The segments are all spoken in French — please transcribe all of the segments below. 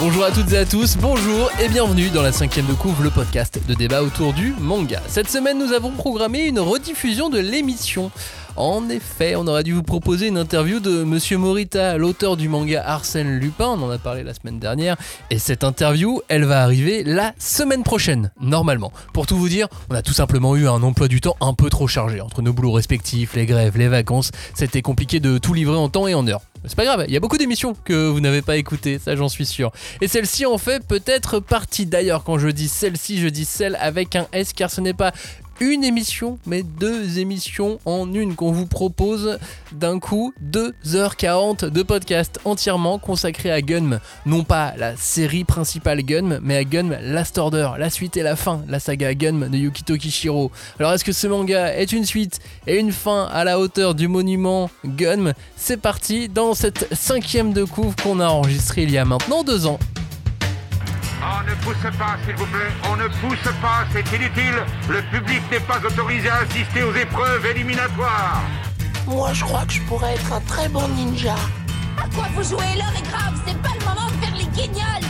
Bonjour à toutes et à tous, bonjour et bienvenue dans la cinquième de couvre, le podcast de débat autour du manga. Cette semaine, nous avons programmé une rediffusion de l'émission. En effet, on aurait dû vous proposer une interview de Monsieur Morita, l'auteur du manga Arsène Lupin, on en a parlé la semaine dernière, et cette interview, elle va arriver la semaine prochaine, normalement. Pour tout vous dire, on a tout simplement eu un emploi du temps un peu trop chargé, entre nos boulots respectifs, les grèves, les vacances, c'était compliqué de tout livrer en temps et en heure. C'est pas grave, il y a beaucoup d'émissions que vous n'avez pas écoutées, ça j'en suis sûr. Et celle-ci en fait peut-être partie. D'ailleurs, quand je dis celle-ci, je dis celle avec un S car ce n'est pas une émission, mais deux émissions en une qu'on vous propose d'un coup 2h40 de podcast entièrement consacré à Gunm. Non pas la série principale Gunm, mais à Gunm Last Order, la suite et la fin, la saga Gunm de Yukito Kishiro. Alors est-ce que ce manga est une suite et une fin à la hauteur du monument Gunm? C'est parti dans cette cinquième de couvre qu'on a enregistrée il y a maintenant deux ans. On ne pousse pas, s'il vous plaît. On ne pousse pas, c'est inutile. Le public n'est pas autorisé à assister aux épreuves éliminatoires. Moi, je crois que je pourrais être un très bon ninja. À quoi vous jouez? L'heure est grave, c'est pas le moment de faire les guignols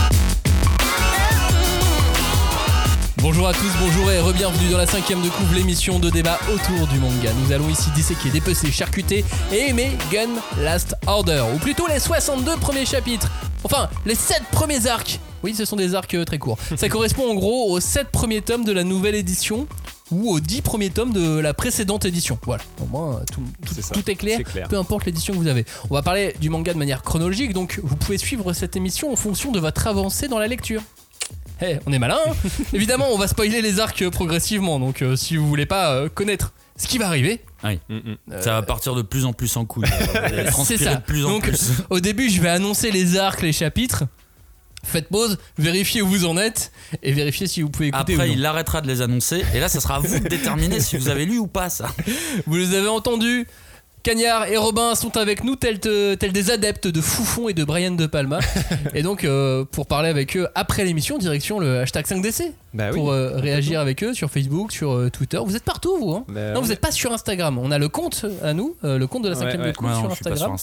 Bonjour à tous, bonjour et re-bienvenue dans la cinquième de couvre, l'émission de débat autour du manga. Nous allons ici disséquer, dépecer, charcuter et aimer Gun Last Order, ou plutôt les 62 premiers chapitres. Enfin, les 7 premiers arcs. Oui, ce sont des arcs euh, très courts. Ça correspond en gros aux 7 premiers tomes de la nouvelle édition ou aux 10 premiers tomes de la précédente édition. Voilà, au moins euh, tout, est clair. peu importe l'édition que vous avez. On va parler du manga de manière chronologique, donc vous pouvez suivre cette émission en fonction de votre avancée dans la lecture. Eh, on est malin, hein Évidemment, on va spoiler les arcs euh, progressivement, donc euh, si vous voulez pas euh, connaître ce qui va arriver, Oui. Ça va partir de plus en plus en couille. c'est ça. de plus en donc, plus. au début, je vais annoncer les arcs, les chapitres. Faites pause, vérifiez où vous en êtes et vérifiez si vous pouvez écouter. Après, ou non. il arrêtera de les annoncer. Et là, ça sera à vous de déterminer si vous avez lu ou pas ça. Vous les avez entendus Cagnard et Robin sont avec nous tels, te- tels des adeptes de Foufon et de Brian De Palma. et donc, euh, pour parler avec eux après l'émission, direction le hashtag 5DC. Bah oui. pour euh, réagir avec eux sur Facebook, sur euh, Twitter. Vous êtes partout, vous hein Bah, Non, on vous n'êtes pas sur Instagram. On a le compte à nous, euh, le compte de la Ouais, cinquième ouais. de coupe Ouais, sur Instagram,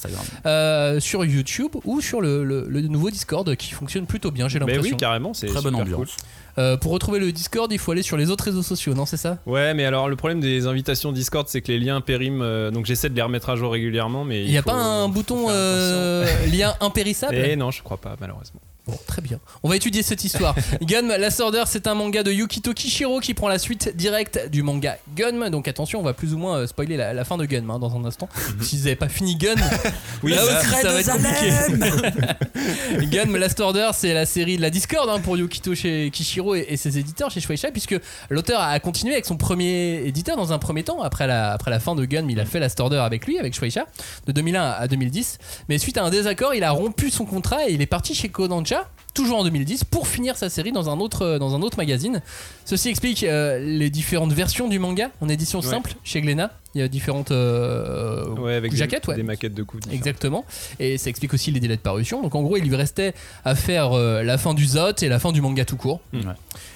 euh, sur YouTube ou sur le, le- le nouveau Discord qui fonctionne plutôt bien, j'ai Mais l'impression. oui, carrément, c'est Très bonne ambiance. Euh, pour retrouver le Discord, il faut aller sur les autres réseaux sociaux, non C'est ça? Ouais, mais alors le problème des invitations Discord, c'est que les liens périment. euh, donc j'essaie de les remettre à jour régulièrement, mais Il n'y a faut- pas un faut bouton faire euh, lien impérissable? Eh non, je crois pas, malheureusement. Bon, très bien. On va étudier cette histoire. Gun, Last Order, c'est un manga de Yukito Kishiro qui prend la suite directe du manga Gun. Donc attention, on va plus ou moins euh, spoiler la, la fin de Gun hein, dans un instant. si vous n'avez pas fini Gun, Oui, là ça- ça va être compliqué. Gun, Last Order, c'est la série de la Discord hein, pour Yukito chez Kishiro et, et ses éditeurs chez Shueisha, puisque l'auteur a continué avec son premier éditeur dans un premier temps. Après la, après la fin de Gun, il a fait Last Order avec lui, avec Shueisha, de 2001 à 2010. Mais suite à un désaccord, il a rompu son contrat et il est parti chez Kodansha dia. Toujours en 2010 pour finir sa série dans un autre dans un autre magazine. Ceci explique euh, les différentes versions du manga en édition Ouais. simple chez Glénat. Il y a différentes euh, Ouais, avec jaquettes, des, ouais. des maquettes de coups. Exactement. Et ça explique aussi les délais de parution. Donc en gros, il lui restait à faire euh, la fin du Zot et la fin du manga tout court. Ouais.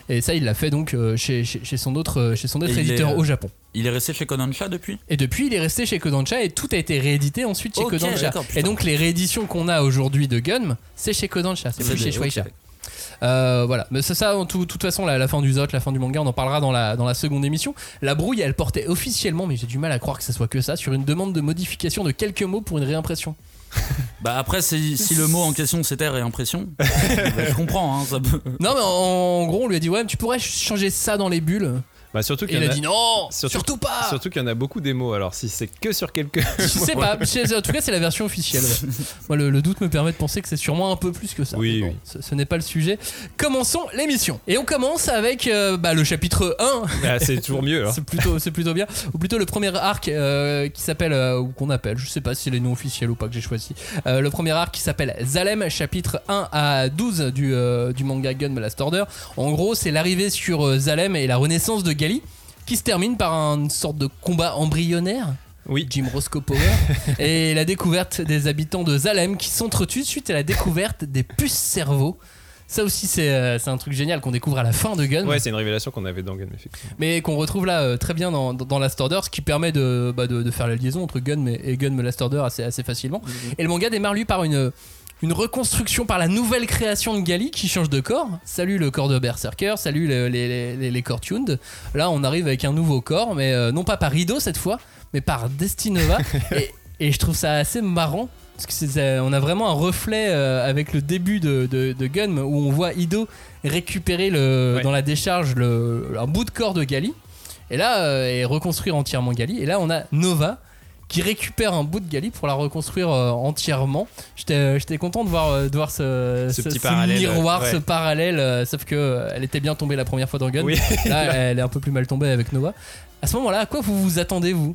Et ça, il l'a fait donc euh, chez, chez, chez son autre, euh, chez son autre éditeur est, euh, au Japon. Il est resté chez Kodansha depuis? Et depuis, il est resté chez Kodansha et tout a été réédité ensuite chez Kodansha. Et donc les rééditions qu'on a aujourd'hui de Gun, c'est chez Kodansha, c'est plus des- chez Euh, voilà, mais c'est ça, en tout- toute façon, la, la fin du Zot, la fin du manga, on en parlera dans la, dans la seconde émission. La brouille, elle portait officiellement, mais j'ai du mal à croire que ce soit que ça, sur une demande de modification de quelques mots pour une réimpression. Bah après, si, si le mot en question c'était réimpression, bah, je comprends. Hein, ça peut- Non, mais en, en gros, on lui a dit, ouais, mais tu pourrais changer ça dans les bulles. Bah, surtout qu'il il y en a a. dit non, surtout- surtout, pas. Surtout qu'il y en a beaucoup des mots, alors si c'est que sur quelques. Je sais pas, en tout cas c'est la version officielle. ouais. Moi le, le doute me permet de penser que c'est sûrement un peu plus que ça. Oui, oui. Ce, ce n'est pas le sujet. Commençons l'émission. Et on commence avec euh, bah, le chapitre 1. Ah, c'est toujours mieux, alors. C'est plutôt, c'est plutôt bien. Ou plutôt le premier arc euh, qui s'appelle, euh, ou qu'on appelle, je sais pas si c'est les noms officiels ou pas que j'ai choisi. Le premier arc qui s'appelle Zalem, chapitre 1 à 12 du, du manga Gun Last Order. En gros, c'est l'arrivée sur Zalem et la renaissance de Qui se termine par une sorte de combat embryonnaire. Oui. Jim Roscoe Power, et la découverte des habitants de Zalem qui s'entretuent suite à la découverte des puces cerveaux. Ça aussi, c'est euh, c'est un truc génial qu'on découvre à la fin de Gun. Ouais, c'est une révélation qu'on avait dans Gun, effectivement. mais qu'on retrouve là euh, très bien dans, dans, dans Last Order, ce qui permet de, bah, de, de faire la liaison entre Gun et, et Gun Last Order assez, assez facilement. Et le manga démarre lui par une, une reconstruction, par la nouvelle création de Gali qui change de corps. Salut le corps de Berserker, salut le- les, les, les, les corps tuned. Là, on arrive avec un nouveau corps, mais euh, non pas par Ido cette fois, mais par Destinova. et, et je trouve ça assez marrant. Parce que c'est- on a vraiment un reflet euh, avec le début de, de, de Gun où on voit Ido récupérer le, Ouais. dans la décharge le, un bout de corps de Gali et là euh, et reconstruire entièrement Gali et là on a Nova qui récupère un bout de Gali pour la reconstruire euh, entièrement j'étais j'étais content de voir euh, de voir ce, Ce petit miroir ouais. ce parallèle euh, sauf que euh, elle était bien tombée la première fois dans Gun Oui. là elle est un peu plus mal tombée avec Nova à ce moment là à quoi vous vous attendez vous?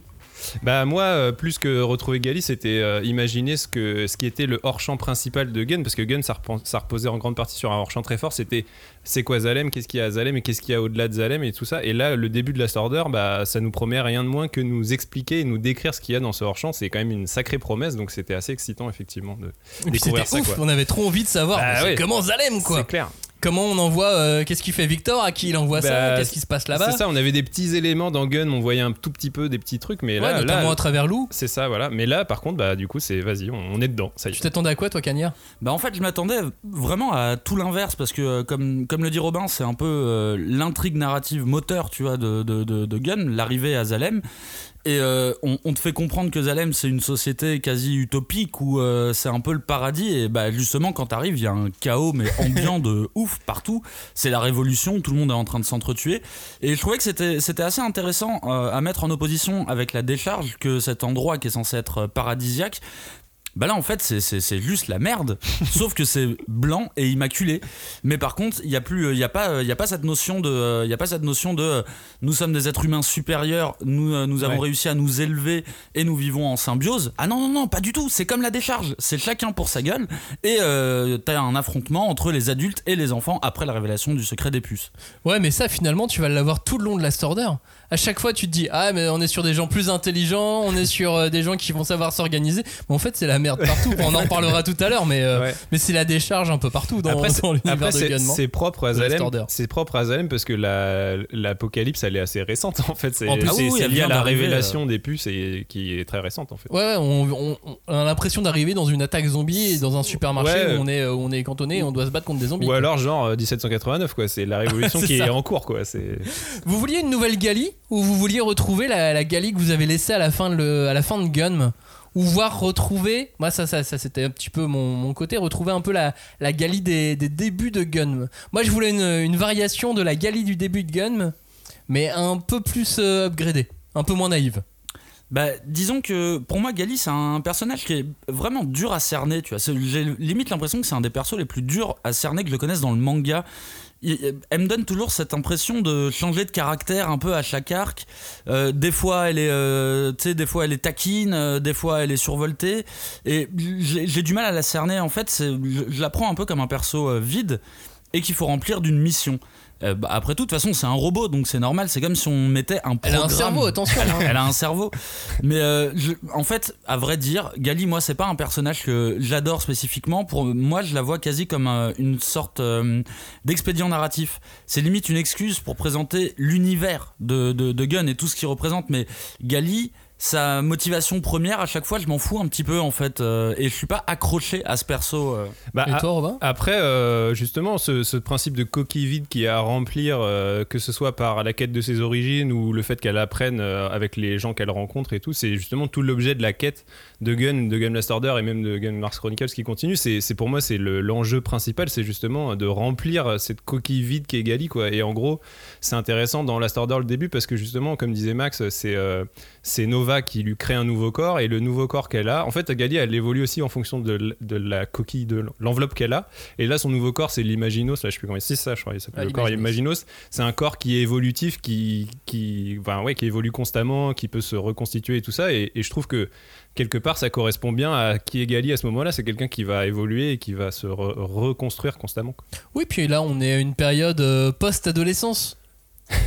Bah moi, euh, plus que retrouver Gali, c'était euh, imaginer ce, que, ce qui était le hors-champ principal de Gun, parce que Gun, ça, ça reposait en grande partie sur un hors-champ très fort, c'était c'est quoi Zalem, qu'est-ce qu'il y a à Zalem et qu'est-ce qu'il y a au-delà de Zalem et tout ça. Et là, le début de Last Order, bah, ça nous promet rien de moins que nous expliquer et nous décrire ce qu'il y a dans ce hors-champ. C'est quand même une sacrée promesse, donc c'était assez excitant, effectivement, de découvrir c'était ça. ouf quoi. on avait trop envie de savoir Bah ouais. comment Zalem quoi C'est clair. Comment on envoie euh, qu'est-ce qu'il fait Victor? À qui il envoie ça? Bah, qu'est-ce qui se passe là-bas? C'est ça, on avait des petits éléments dans Gun, on voyait un tout petit peu des petits trucs, mais ouais, là, notamment là à travers Lou c'est ça, voilà. Mais là, par contre, bah, du coup, c'est vas-y, on, on est dedans. Ça y tu t'attendais à quoi toi Cagnard Bah en fait, je m'attendais vraiment à tout l'inverse parce que euh, comme comme le dit Robin, c'est un peu euh, l'intrigue narrative moteur, tu vois, de de, de, de Gun, l'arrivée à Zalem. Et euh, on, on te fait comprendre que Zalem c'est une société quasi utopique où euh, c'est un peu le paradis. Et bah justement quand t'arrives il y a un chaos mais ambiant de ouf partout. C'est la révolution tout le monde est en train de s'entretuer. Et je trouvais que c'était c'était assez intéressant euh, à mettre en opposition avec la décharge que cet endroit qui est censé être paradisiaque bah là en fait c'est- juste la merde. Sauf que c'est blanc et immaculé. Mais par contre il y a plus il y a pas il y a pas cette notion de il y a pas cette notion de euh, nous sommes des êtres humains supérieurs nous euh, nous avons Ouais. réussi à nous élever et nous vivons en symbiose. Ah non non non pas du tout. C'est comme la décharge. C'est chacun pour sa gueule. Et euh, t'as un affrontement entre les adultes et les enfants après la révélation du secret des puces. Ouais, mais ça, finalement, tu vas l'avoir tout le long de la Order. À chaque fois, tu te dis, ah, mais on est sur des gens plus intelligents, on est sur euh, des gens qui vont savoir s'organiser. Mais en fait, c'est la merde partout. on en reparlera tout à l'heure, mais, euh, Ouais. mais c'est la décharge un peu partout dans, Après, c'est- dans l'univers de Gunman. c'est propre à Zalem. C'est propre à Zalem parce que la- l'apocalypse elle est assez récente en fait. En plus- Ah oui, c'est lié à la révélation des puces et qui est très récente en fait. Ouais, on, on- on a l'impression d'arriver dans une attaque zombie et dans un supermarché Ouais. où on est, où on est cantonné et on doit se battre contre des zombies. Ou alors genre euh, 1789 quoi. C'est la révolution qui ça. est en cours quoi. Vous vouliez une nouvelle Gali? Ou vous vouliez retrouver la, la que vous avez laissée à la fin de, le- à la fin de Gun ou voir retrouver, moi ça, ça, ça c'était un petit peu mon, mon côté, retrouver un peu la, la Gali des, des débuts de Gun. Moi je voulais une, une variation de la Gali du début de Gun, mais un peu plus euh, upgradée, un peu moins naïve. Bah, disons que pour moi, Gali, c'est un personnage qui est vraiment dur à cerner. Tu vois, j'ai limite l'impression que c'est un des persos les plus durs à cerner que je connaisse dans le manga. Elle me donne toujours cette impression de changer de caractère un peu à chaque arc. Euh, des fois, elle est, euh, des fois elle est taquine, euh, des fois elle est survoltée. Et j'ai du mal à la cerner. En fait, je, je la prends un peu comme un perso vide et qu'il faut remplir d'une mission. Euh, bah, après tout, de toute façon, c'est un robot, donc c'est normal. C'est comme si on mettait un Elle a un programme. cerveau, attention. hein. Elle a un cerveau. Mais euh, je- en fait, à vrai dire, Gali, moi, c'est pas un personnage que j'adore spécifiquement. Pour moi, je la vois quasi comme euh, une sorte d'expédient narratif. C'est limite une excuse pour présenter l'univers de, de, de Gun et tout ce qu'il représente. Mais Gali, sa motivation première, à chaque fois, je m'en fous un petit peu en fait. euh, et je suis pas accroché à ce perso. euh. Bah, Et a- toi Robin? Après, euh, justement, ce, ce principe de coquille vide qui a à remplir, euh, que ce soit par la quête de ses origines ou le fait qu'elle apprenne euh, avec les gens qu'elle rencontre et tout, c'est justement tout l'objet de la quête de Gun, de Gun Last Order et même de Gun Mars Chronicles qui continue. C'est c'est pour moi, c'est le- l'enjeu principal, c'est justement de remplir cette coquille vide qui est Gali, quoi. Et en gros, c'est intéressant dans Last Order le début parce que justement, comme disait Max, c'est euh, c'est Nova qui lui crée un nouveau corps et le nouveau corps qu'elle a, en fait, Gali, elle évolue aussi en fonction de, la coquille, de l'enveloppe qu'elle a. Et là, son nouveau corps, c'est l'Imaginos. Là, je sais plus comment c'est ça, je crois. Il s'appelle Ah, le corps. Imaginos. C'est un corps qui est évolutif, qui, qui, enfin, ouais, qui évolue constamment, qui peut se reconstituer et tout ça. Et, et je trouve que quelque part, ça correspond bien à qui est Gali à ce moment-là. C'est quelqu'un qui va évoluer et qui va se re- reconstruire constamment. quoi. Oui, puis là on est à une période euh, post-adolescence.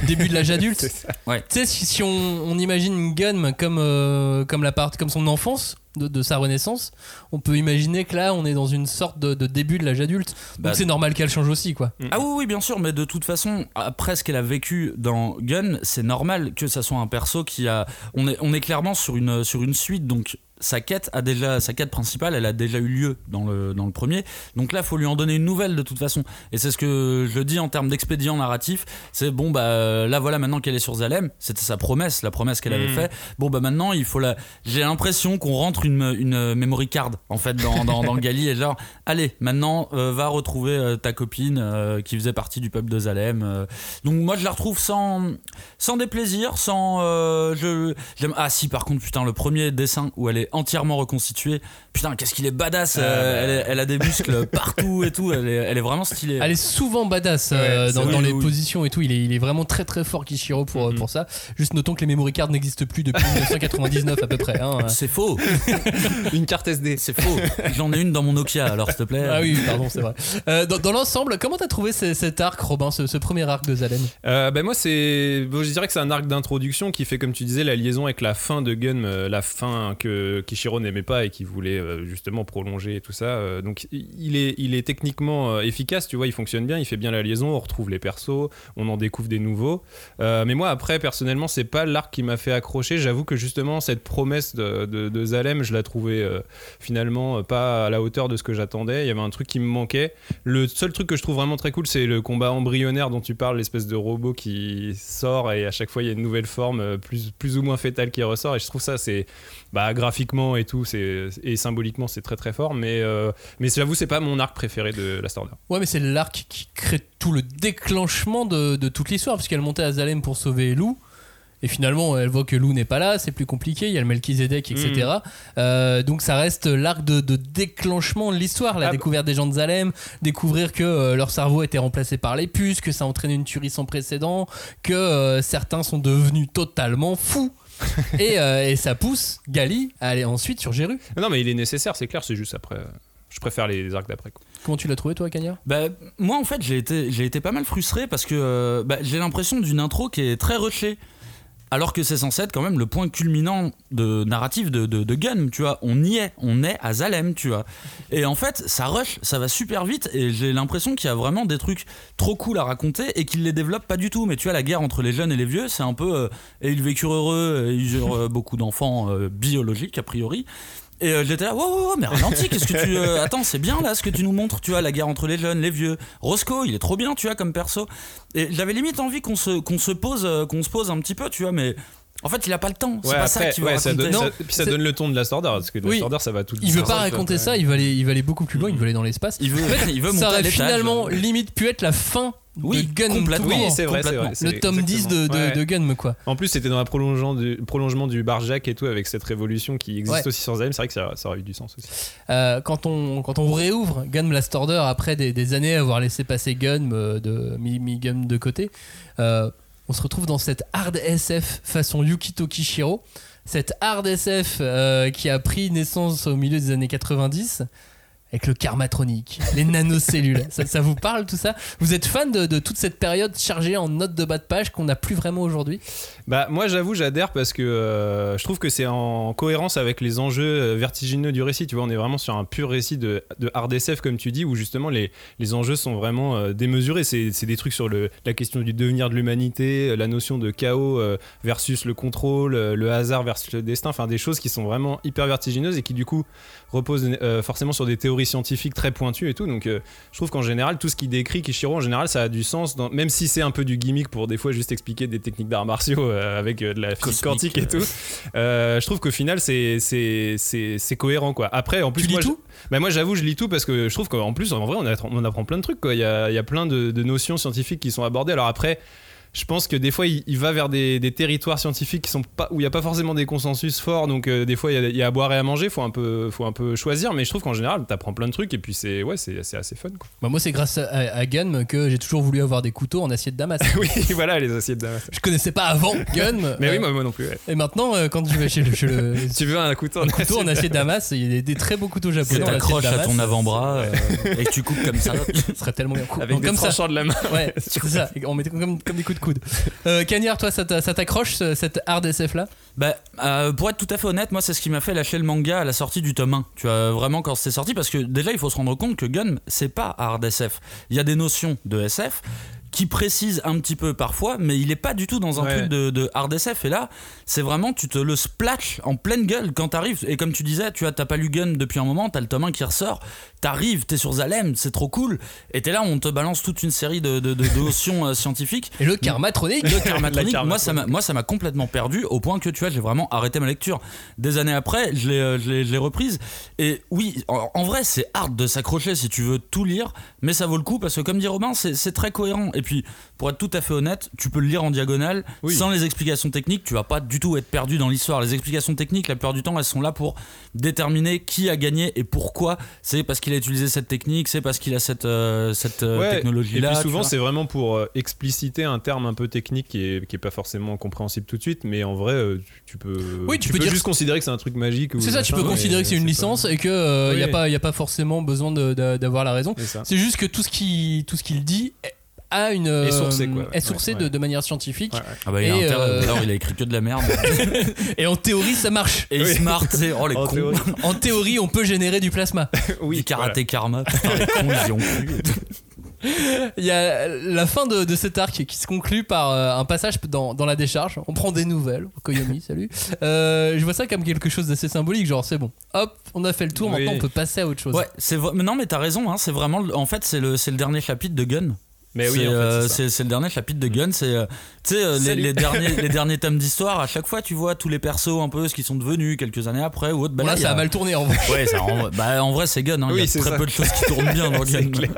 Début de l'âge adulte. Ouais. Tu sais, si, si on, on imagine Gunm comme, euh, comme, la part, comme son enfance de, de sa renaissance, on peut imaginer que là, on est dans une sorte de, de début de l'âge adulte. Donc Bah, c'est normal qu'elle change aussi, quoi. Ah oui, oui, bien sûr, mais de toute façon, après ce qu'elle a vécu dans Gun, c'est normal que ça soit un perso qui a. On est, on est clairement sur une, sur une suite, donc sa quête a déjà sa quête principale elle a déjà eu lieu dans le, dans le premier. Donc là faut lui en donner une nouvelle de toute façon. Et c'est ce que je dis en termes d'expédient narratif. C'est bon bah là voilà maintenant qu'elle est sur Zalem c'était sa promesse la promesse qu'elle avait Mhm. fait bon bah maintenant il faut la j'ai l'impression qu'on rentre une, une memory card en fait dans, dans, dans Gali et genre allez maintenant euh, va retrouver euh, ta copine euh, qui faisait partie du peuple de Zalem donc moi je la retrouve sans sans déplaisir sans je j'aime ah si par contre putain le premier dessin où elle est entièrement reconstituée putain qu'est-ce qu'il est badass euh, Ah, bah. elle, a des muscles partout et tout elle est, elle est vraiment stylée Elle est souvent badass euh, Ouais, dans, les oui. positions et tout. Il est, il est vraiment très très fort Kishiro pour, euh, Mhm. pour ça. Juste notons que les memory cards n'existent plus depuis 1999 à peu près. hein. c'est faux Une carte SD. c'est faux j'en ai une dans mon Nokia alors s'il te plaît Ah oui, pardon, c'est vrai. Euh, dans dans l'ensemble, comment t'as trouvé ce- cet arc, Robin, ce, ce premier arc de Zalem? Euh, ben moi c'est bon, je dirais que c'est un arc d'introduction qui fait comme tu disais la liaison avec la fin de Gun euh, la fin que Kishiro n'aimait pas et qui voulait euh, justement prolonger tout ça. Euh, donc il est il est techniquement euh, efficace tu vois il fonctionne bien il fait bien la liaison on retrouve les persos on en découvre des nouveaux. Mais moi après personnellement c'est pas l'arc qui m'a fait accrocher. J'avoue que justement cette promesse de, Zalem je la trouvais finalement pas à la hauteur de ce que j'attendais. Il y avait un truc qui me manquait. Le seul truc que je trouve vraiment très cool, c'est le combat embryonnaire dont tu parles, l'espèce de robot qui sort et à chaque fois il y a une nouvelle forme plus, plus ou moins fétale qui ressort. Et je trouve ça, c'est bah, graphiquement et tout, c'est et symboliquement, c'est très très fort. Mais, euh, mais j'avoue, c'est pas mon arc préféré de la Order. Ouais, mais c'est l'arc qui crée tout le déclenchement de, de toute l'histoire, puisqu'elle montait à Zalem pour sauver Lou. Et finalement, elle voit que Lou n'est pas là, c'est plus compliqué, il y a le Melchizedek, etc. Euh, donc ça reste l'arc de, de déclenchement de l'histoire, la Ah bah. découverte des gens de Zalem, découvrir que euh, leur cerveau était remplacé par les puces, que ça entraîne une tuerie sans précédent, que euh, certains sont devenus totalement fous. et, euh, et ça pousse Gali à aller ensuite sur Jéru. Non, mais il est nécessaire, c'est clair, c'est juste après. euh, Je préfère les arcs d'après. quoi. Comment tu l'as trouvé toi, Cagnard Bah, moi en fait j'ai été, j'ai été pas mal frustré parce que euh, bah, j'ai l'impression d'une intro qui est très rushée. Alors que c'est censé être quand même le point culminant de narratif de, de, de Gun, tu vois. On y est, on est à Zalem, tu vois. Et en fait, ça rush, ça va super vite et j'ai l'impression qu'il y a vraiment des trucs trop cool à raconter et qu'ils les développent pas du tout. Mais tu vois, la guerre entre les jeunes et les vieux, c'est un peu. euh, et ils vécurent heureux, et ils eurent euh, beaucoup d'enfants euh, biologiques a priori. Et euh, j'étais là, wow, wow, wow, mais ralentis, qu'est-ce que tu. euh, attends, c'est bien là ce que tu nous montres, tu vois, la guerre entre les jeunes, les vieux. Roscoe, il est trop bien, tu vois, comme perso. Et j'avais limite envie qu'on se, qu'on se pose, euh, qu'on se pose un petit peu, tu vois, mais. En fait, il a pas le temps. C'est Ouais, pas ça après, qui va ouais, ça raconter. donne, Non, ça- puis ça c'est- donne le ton de la Order, parce que la Oui. Order, ça va tout Il veut pas va, raconter ça, il veut aller, il va aller beaucoup plus loin, il veut aller dans l'espace. Il veut, En fait, il veut monter ça aurait l'étage. finalement limite pu être la fin Oui, de Gun. Oui, c'est vrai, vrai. le tome 10 de, de, exactement- ouais. de Gun, quoi. En plus, c'était dans le prolongement du, prolongement du Barjack et tout, avec cette révolution qui existe Ouais. aussi sur Zalem. C'est vrai que ça, ça aurait eu du sens aussi. Euh, quand, on, quand on réouvre Gun Blast Order après des, des années à avoir laissé passer Gun euh, de mi, mi Gun de côté, euh, on se retrouve dans cette hard SF façon Yukito Kishiro, cette hard SF euh, qui a pris naissance au milieu des années 90. Avec le karmatronique, les nanocellules. ça, vous parle tout ça? Vous êtes fan de, toute cette période chargée en notes de bas de page qu'on n'a plus vraiment aujourd'hui? Bah moi j'avoue j'adhère parce que euh, je trouve que c'est en cohérence avec les enjeux euh, vertigineux du récit. Tu vois, on est vraiment sur un pur récit de, de hard SF comme tu dis, où justement les, les enjeux sont vraiment euh, démesurés. C'est des trucs sur le, la question du devenir de l'humanité, la notion de chaos versus le contrôle, le hasard versus le destin. Enfin des choses qui sont vraiment hyper vertigineuses et qui du coup reposent euh, forcément sur des théories scientifiques très pointues et tout. Donc euh, je trouve qu'en général tout ce qui décrit Kishiro en général ça a du sens, dans- même si c'est un peu du gimmick pour des fois juste expliquer des techniques d'arts martiaux euh, avec de la physique quantique et tout. Je trouve qu'au final c'est c'est c'est c'est cohérent quoi. Après en plus Tu lis moi, je- tout? Bah moi j'avoue je lis tout parce que je trouve qu'en plus en vrai on, a- on apprend plein de trucs quoi. Il y a, il y a plein de, de notions scientifiques qui sont abordées. Alors après je pense que des fois il, il va vers des, des territoires scientifiques qui sont pas où il y a pas forcément des consensus forts donc euh, des fois il y, a, il y a à boire et à manger faut un peu faut un peu choisir mais je trouve qu'en général t'apprends plein de trucs et puis c'est ouais c'est assez fun quoi. bah Moi, c'est grâce à, à Gun que j'ai toujours voulu avoir des couteaux en acier de Damas. oui voilà les assiettes Damas. Je connaissais pas avant Gun. Mais euh, oui moi, moi non plus. ouais. Et maintenant, euh, quand je vais chez le, chez le- Si tu veux un couteau, un couteau en acier de Damas, il y a des, des très beaux couteaux japonais en de t'accroches à ton avant-bras euh, et que tu coups comme ça. Ce serait tellement bien. avec des comme ça. tranchants de la main. Ouais, c'est ça. On mettait comme, comme des coups de coude. Euh, Cagnard, toi, ça t'a- ça t'accroche ce- cette hard SF là? Bah, euh, pour être tout à fait honnête, moi, c'est ce qui m'a fait lâcher le manga à la sortie du tome 1. Tu vois, vraiment, quand c'est sorti, parce que déjà, il faut se rendre compte que Gun, c'est pas hard SF. Il y a des notions de SF qui précisent un petit peu parfois, mais il est pas du tout dans un Ouais. truc de, de hard SF. Et là, c'est vraiment, tu te le splash en pleine gueule quand t'arrives. Et comme tu disais, tu as t'as pas lu Gun depuis un moment, t'as le tome 1 qui ressort, t'arrives, t'es sur Zalem, c'est trop cool. Et t'es là, on te balance toute une série de, de- de- de notions euh, scientifiques. Et le karmatronique Le karmatronique, moi ça m'a moi ça m'a complètement perdu au point que tu vois j'ai vraiment arrêté ma lecture. Des années après, je l'ai euh, je l'ai je l'ai reprise et oui, en, en vrai c'est hard de s'accrocher si tu veux tout lire, mais ça vaut le coup parce que comme dit Robin, c'est c'est très cohérent et puis pour être tout à fait honnête, tu peux le lire en diagonale Oui. sans les explications techniques, tu vas pas du tout être perdu dans l'histoire. Les explications techniques, la plupart du temps, elles sont là pour déterminer qui a gagné et pourquoi. C'est parce qu'il a utilisé cette technique, c'est parce qu'il a cette euh, cette Ouais, technologie Et là. puis souvent, c'est vraiment pour euh, expliciter un terme un peu technique qui est, qui est pas forcément compréhensible tout de suite, mais en vrai, euh, tu, peux, Oui, tu peux juste considérer que c'est un truc magique. ou C'est ça, tu peux considérer que c'est une pas- licence et qu'il n'y Oui. a, pas- y a pas forcément besoin d'avoir la raison. C'est ça. C'est juste que tout ce qui- tout ce qu'il dit a une, Est sourcé, quoi. est sourcé Ouais, de, ouais. de manière scientifique. Ouais, ouais. Ah bah il Et, euh, alors, il a écrit que de la merde. Et en théorie, ça marche. Et Oui. smart, c'est oh les En cons. théorie. En théorie, on peut générer du plasma. Oui, du karaté karma. Putain, les cons, ils y ont cru. Il y a la fin de, de cet arc qui se conclut par euh, un passage dans, dans la décharge. On prend des nouvelles. Koyomi, salut. Euh, je vois ça comme quelque chose d'assez symbolique. Genre, c'est bon. Hop, on a fait le tour. Oui. Maintenant, on peut passer à autre chose. Ouais, c'est non mais t'as raison. Hein, c'est vraiment, en fait, c'est le, c'est le dernier chapitre de Gun. Mais oui, c'est, en fait, euh, le dernier chapitre de Gun. C'est, euh, tu sais, euh, les, derniers, les derniers tomes d'histoire. À chaque fois, tu vois tous les persos un peu ce qu'ils sont devenus quelques années après ou autre. Bah là, ça a mal tourné en vrai. Ouais, ça, en, bah, en vrai, c'est Gun. hein, Il Oui, y a très ça. peu de choses qui tournent bien dans Gun. clair.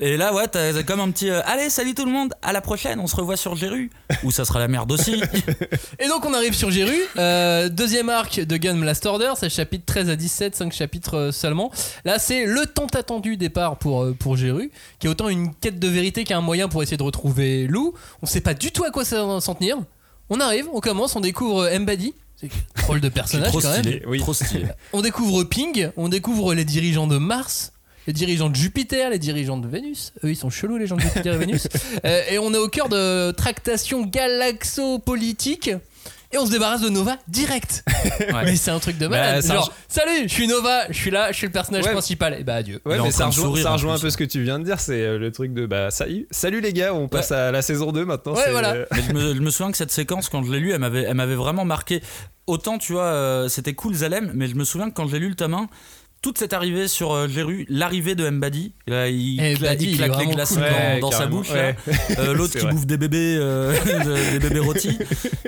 Et là, ouais, t'as comme un petit euh, Allez, salut tout le monde, à la prochaine, on se revoit sur Géru. Ou ça sera la merde aussi. Et donc on arrive sur Géru, euh, deuxième arc de Gun Blast Order, c'est chapitre 13 à 17, 5 chapitres euh, seulement. Là c'est le tant attendu départ pour, pour Géru, qui est autant une quête de vérité qu'un moyen pour essayer de retrouver Lou. On sait pas du tout à quoi ça va s'en tenir. On arrive, on commence, on découvre Mbadi, c'est drôle de personnage trop quand même. stylé. Oui. Trop stylé. On découvre Ping, on découvre les dirigeants de Mars, les dirigeants de Jupiter, les dirigeants de Vénus. Eux, ils sont chelous, les gens de Jupiter et Vénus. Euh, et on est au cœur de tractations galaxo-politiques. Et on se débarrasse de Nova direct. Ouais. Mais c'est un truc de malade. Bah, Genre, rejoint- salut, je suis Nova, je suis là, je suis le personnage Ouais. principal. Et bah adieu. Ouais, mais ça rejoint, sourire, ça en rejoint un peu ce que tu viens de dire, c'est euh, le truc de bah ça y est, salut les gars, on passe à la saison 2 maintenant. Ouais, voilà. euh, Mais je, me, je me souviens que cette séquence, quand je l'ai lue, elle m'avait, elle m'avait vraiment marqué. Autant, tu vois, euh, c'était cool Zalem, mais je me souviens que quand j'ai lu le tome 1, toute cette arrivée sur euh, Géru, l'arrivée de Mbadi, là, il, Eh, cla- Mbadi, il il est claque les glaçons cool. dans, Ouais, dans sa bouche, ouais. Euh, l'autre qui vrai. bouffe des bébés, euh, de- des bébés rôtis.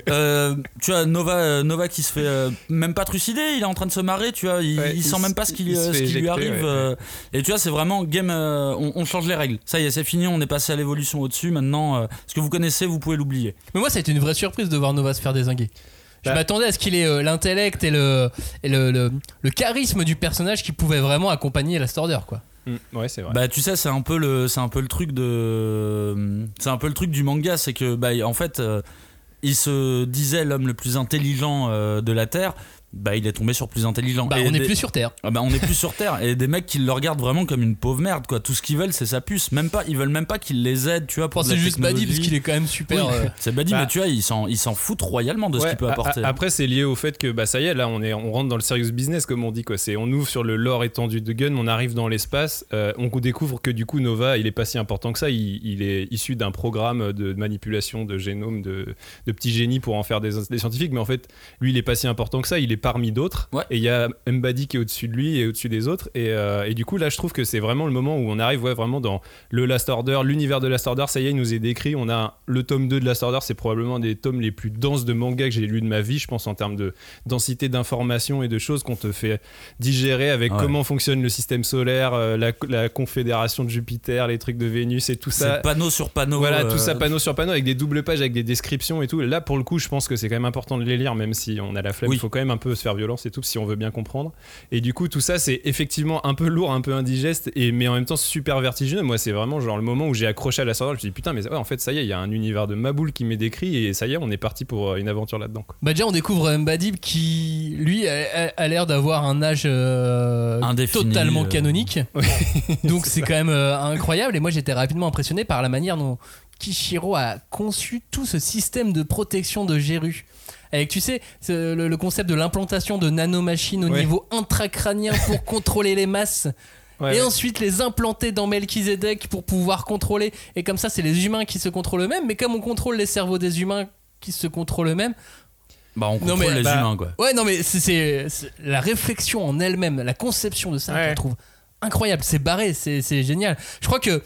Euh, tu vois, Nova, euh, Nova qui se fait euh, même pas trucider, il est en train de se marrer, tu vois, il, Ouais, il il sent même pas ce qui, euh, ce lui arrive. ouais, euh, et tu vois, c'est vraiment game, euh, on, on change les règles. Ça y est, c'est fini, on est passé à l'évolution au-dessus. Maintenant, euh, ce que vous connaissez, vous pouvez l'oublier. Mais moi, ça a été une vraie surprise de voir Nova se faire désinguer. Je Bah. m'attendais à ce qu'il ait euh, l'intellect et, le, et le, le, le charisme du personnage qui pouvait vraiment accompagner la Order, quoi. mm, ouais, c'est vrai. Bah tu sais c'est un peu le c'est un peu le truc de c'est un peu le truc du manga c'est que bah en fait euh, il se disait l'homme le plus intelligent euh, de la terre bah il est tombé sur plus intelligent Bah, on n'est des- plus sur Terre. Ah bah, on est plus sur terre et des mecs qui le regardent vraiment comme une pauvre merde quoi tout ce qu'ils veulent c'est sa puce même pas ils veulent même pas qu'il les aide tu vois pour c'est juste Badi parce qu'il est quand même super. Oui, euh, c'est Badi Bah. mais tu vois il s'en il s'en fout royalement de ce qu'il peut a- a- apporter Après, c'est lié au fait que bah ça y est, là, on est, on rentre dans le serious business comme on dit quoi. C'est, on ouvre sur le lore étendu de Gun, on arrive dans l'espace, euh, on découvre que du coup Nova, il est pas si important que ça. Il, il est issu d'un programme de manipulation de génome de, de petits génies pour en faire des, des scientifiques, mais en fait, lui, il est pas si important que ça. Il est parmi d'autres. Ouais. Et il y a Mbadi qui est au-dessus de lui et au-dessus des autres. Et, euh, et du coup, là, je trouve que c'est vraiment le moment où on arrive ouais, vraiment dans le Last Order, l'univers de Last Order. Ça y est, il nous est décrit. On a le tome 2 de Last Order, c'est probablement des tomes les plus denses de manga que j'ai lu de ma vie, je pense, en termes de densité d'informations et de choses qu'on te fait digérer avec Ouais. comment fonctionne le système solaire, euh, la, la confédération de Jupiter, les trucs de Vénus et tout ça. panneau sur panneau Voilà, euh, tout ça panneau sur panneau avec des doubles pages, avec des descriptions et tout. Là, pour le coup, je pense que c'est quand même important de les lire, même si on a la flemme. Oui. Il faut quand même un peu se faire violence et tout, si on veut bien comprendre. Et du coup, tout ça, c'est effectivement un peu lourd, un peu indigeste, et, mais en même temps super vertigineux. Moi, c'est vraiment genre le moment où j'ai accroché à la sortie. Je me suis dit, putain, mais ouais, en fait, ça y est, il y a un univers de Maboule qui m'est décrit, et ça y est, on est parti pour euh, une aventure là-dedans. Bah déjà on découvre Mbadib qui lui a, a- a l'air d'avoir un âge euh, Indéfini, totalement euh. canonique. Donc c'est quand même euh, incroyable et moi j'étais rapidement impressionné par la manière dont Kishiro a conçu tout ce système de protection de Geru. Avec, tu sais, le, le concept de l'implantation de nanomachines au Ouais. niveau intracrânien pour contrôler les masses. Ouais, et ouais. ensuite les implanter dans Melchizedek pour pouvoir contrôler. Et comme ça, c'est les humains qui se contrôlent eux-mêmes. Mais comme on contrôle les cerveaux des humains qui se contrôlent eux-mêmes. Bah, on Non, contrôle mais, les bah, humains, quoi. Ouais, non, mais c'est- la réflexion en elle-même, la conception de ça, Ouais. je trouve incroyable. C'est barré, c'est c'est génial. Je crois que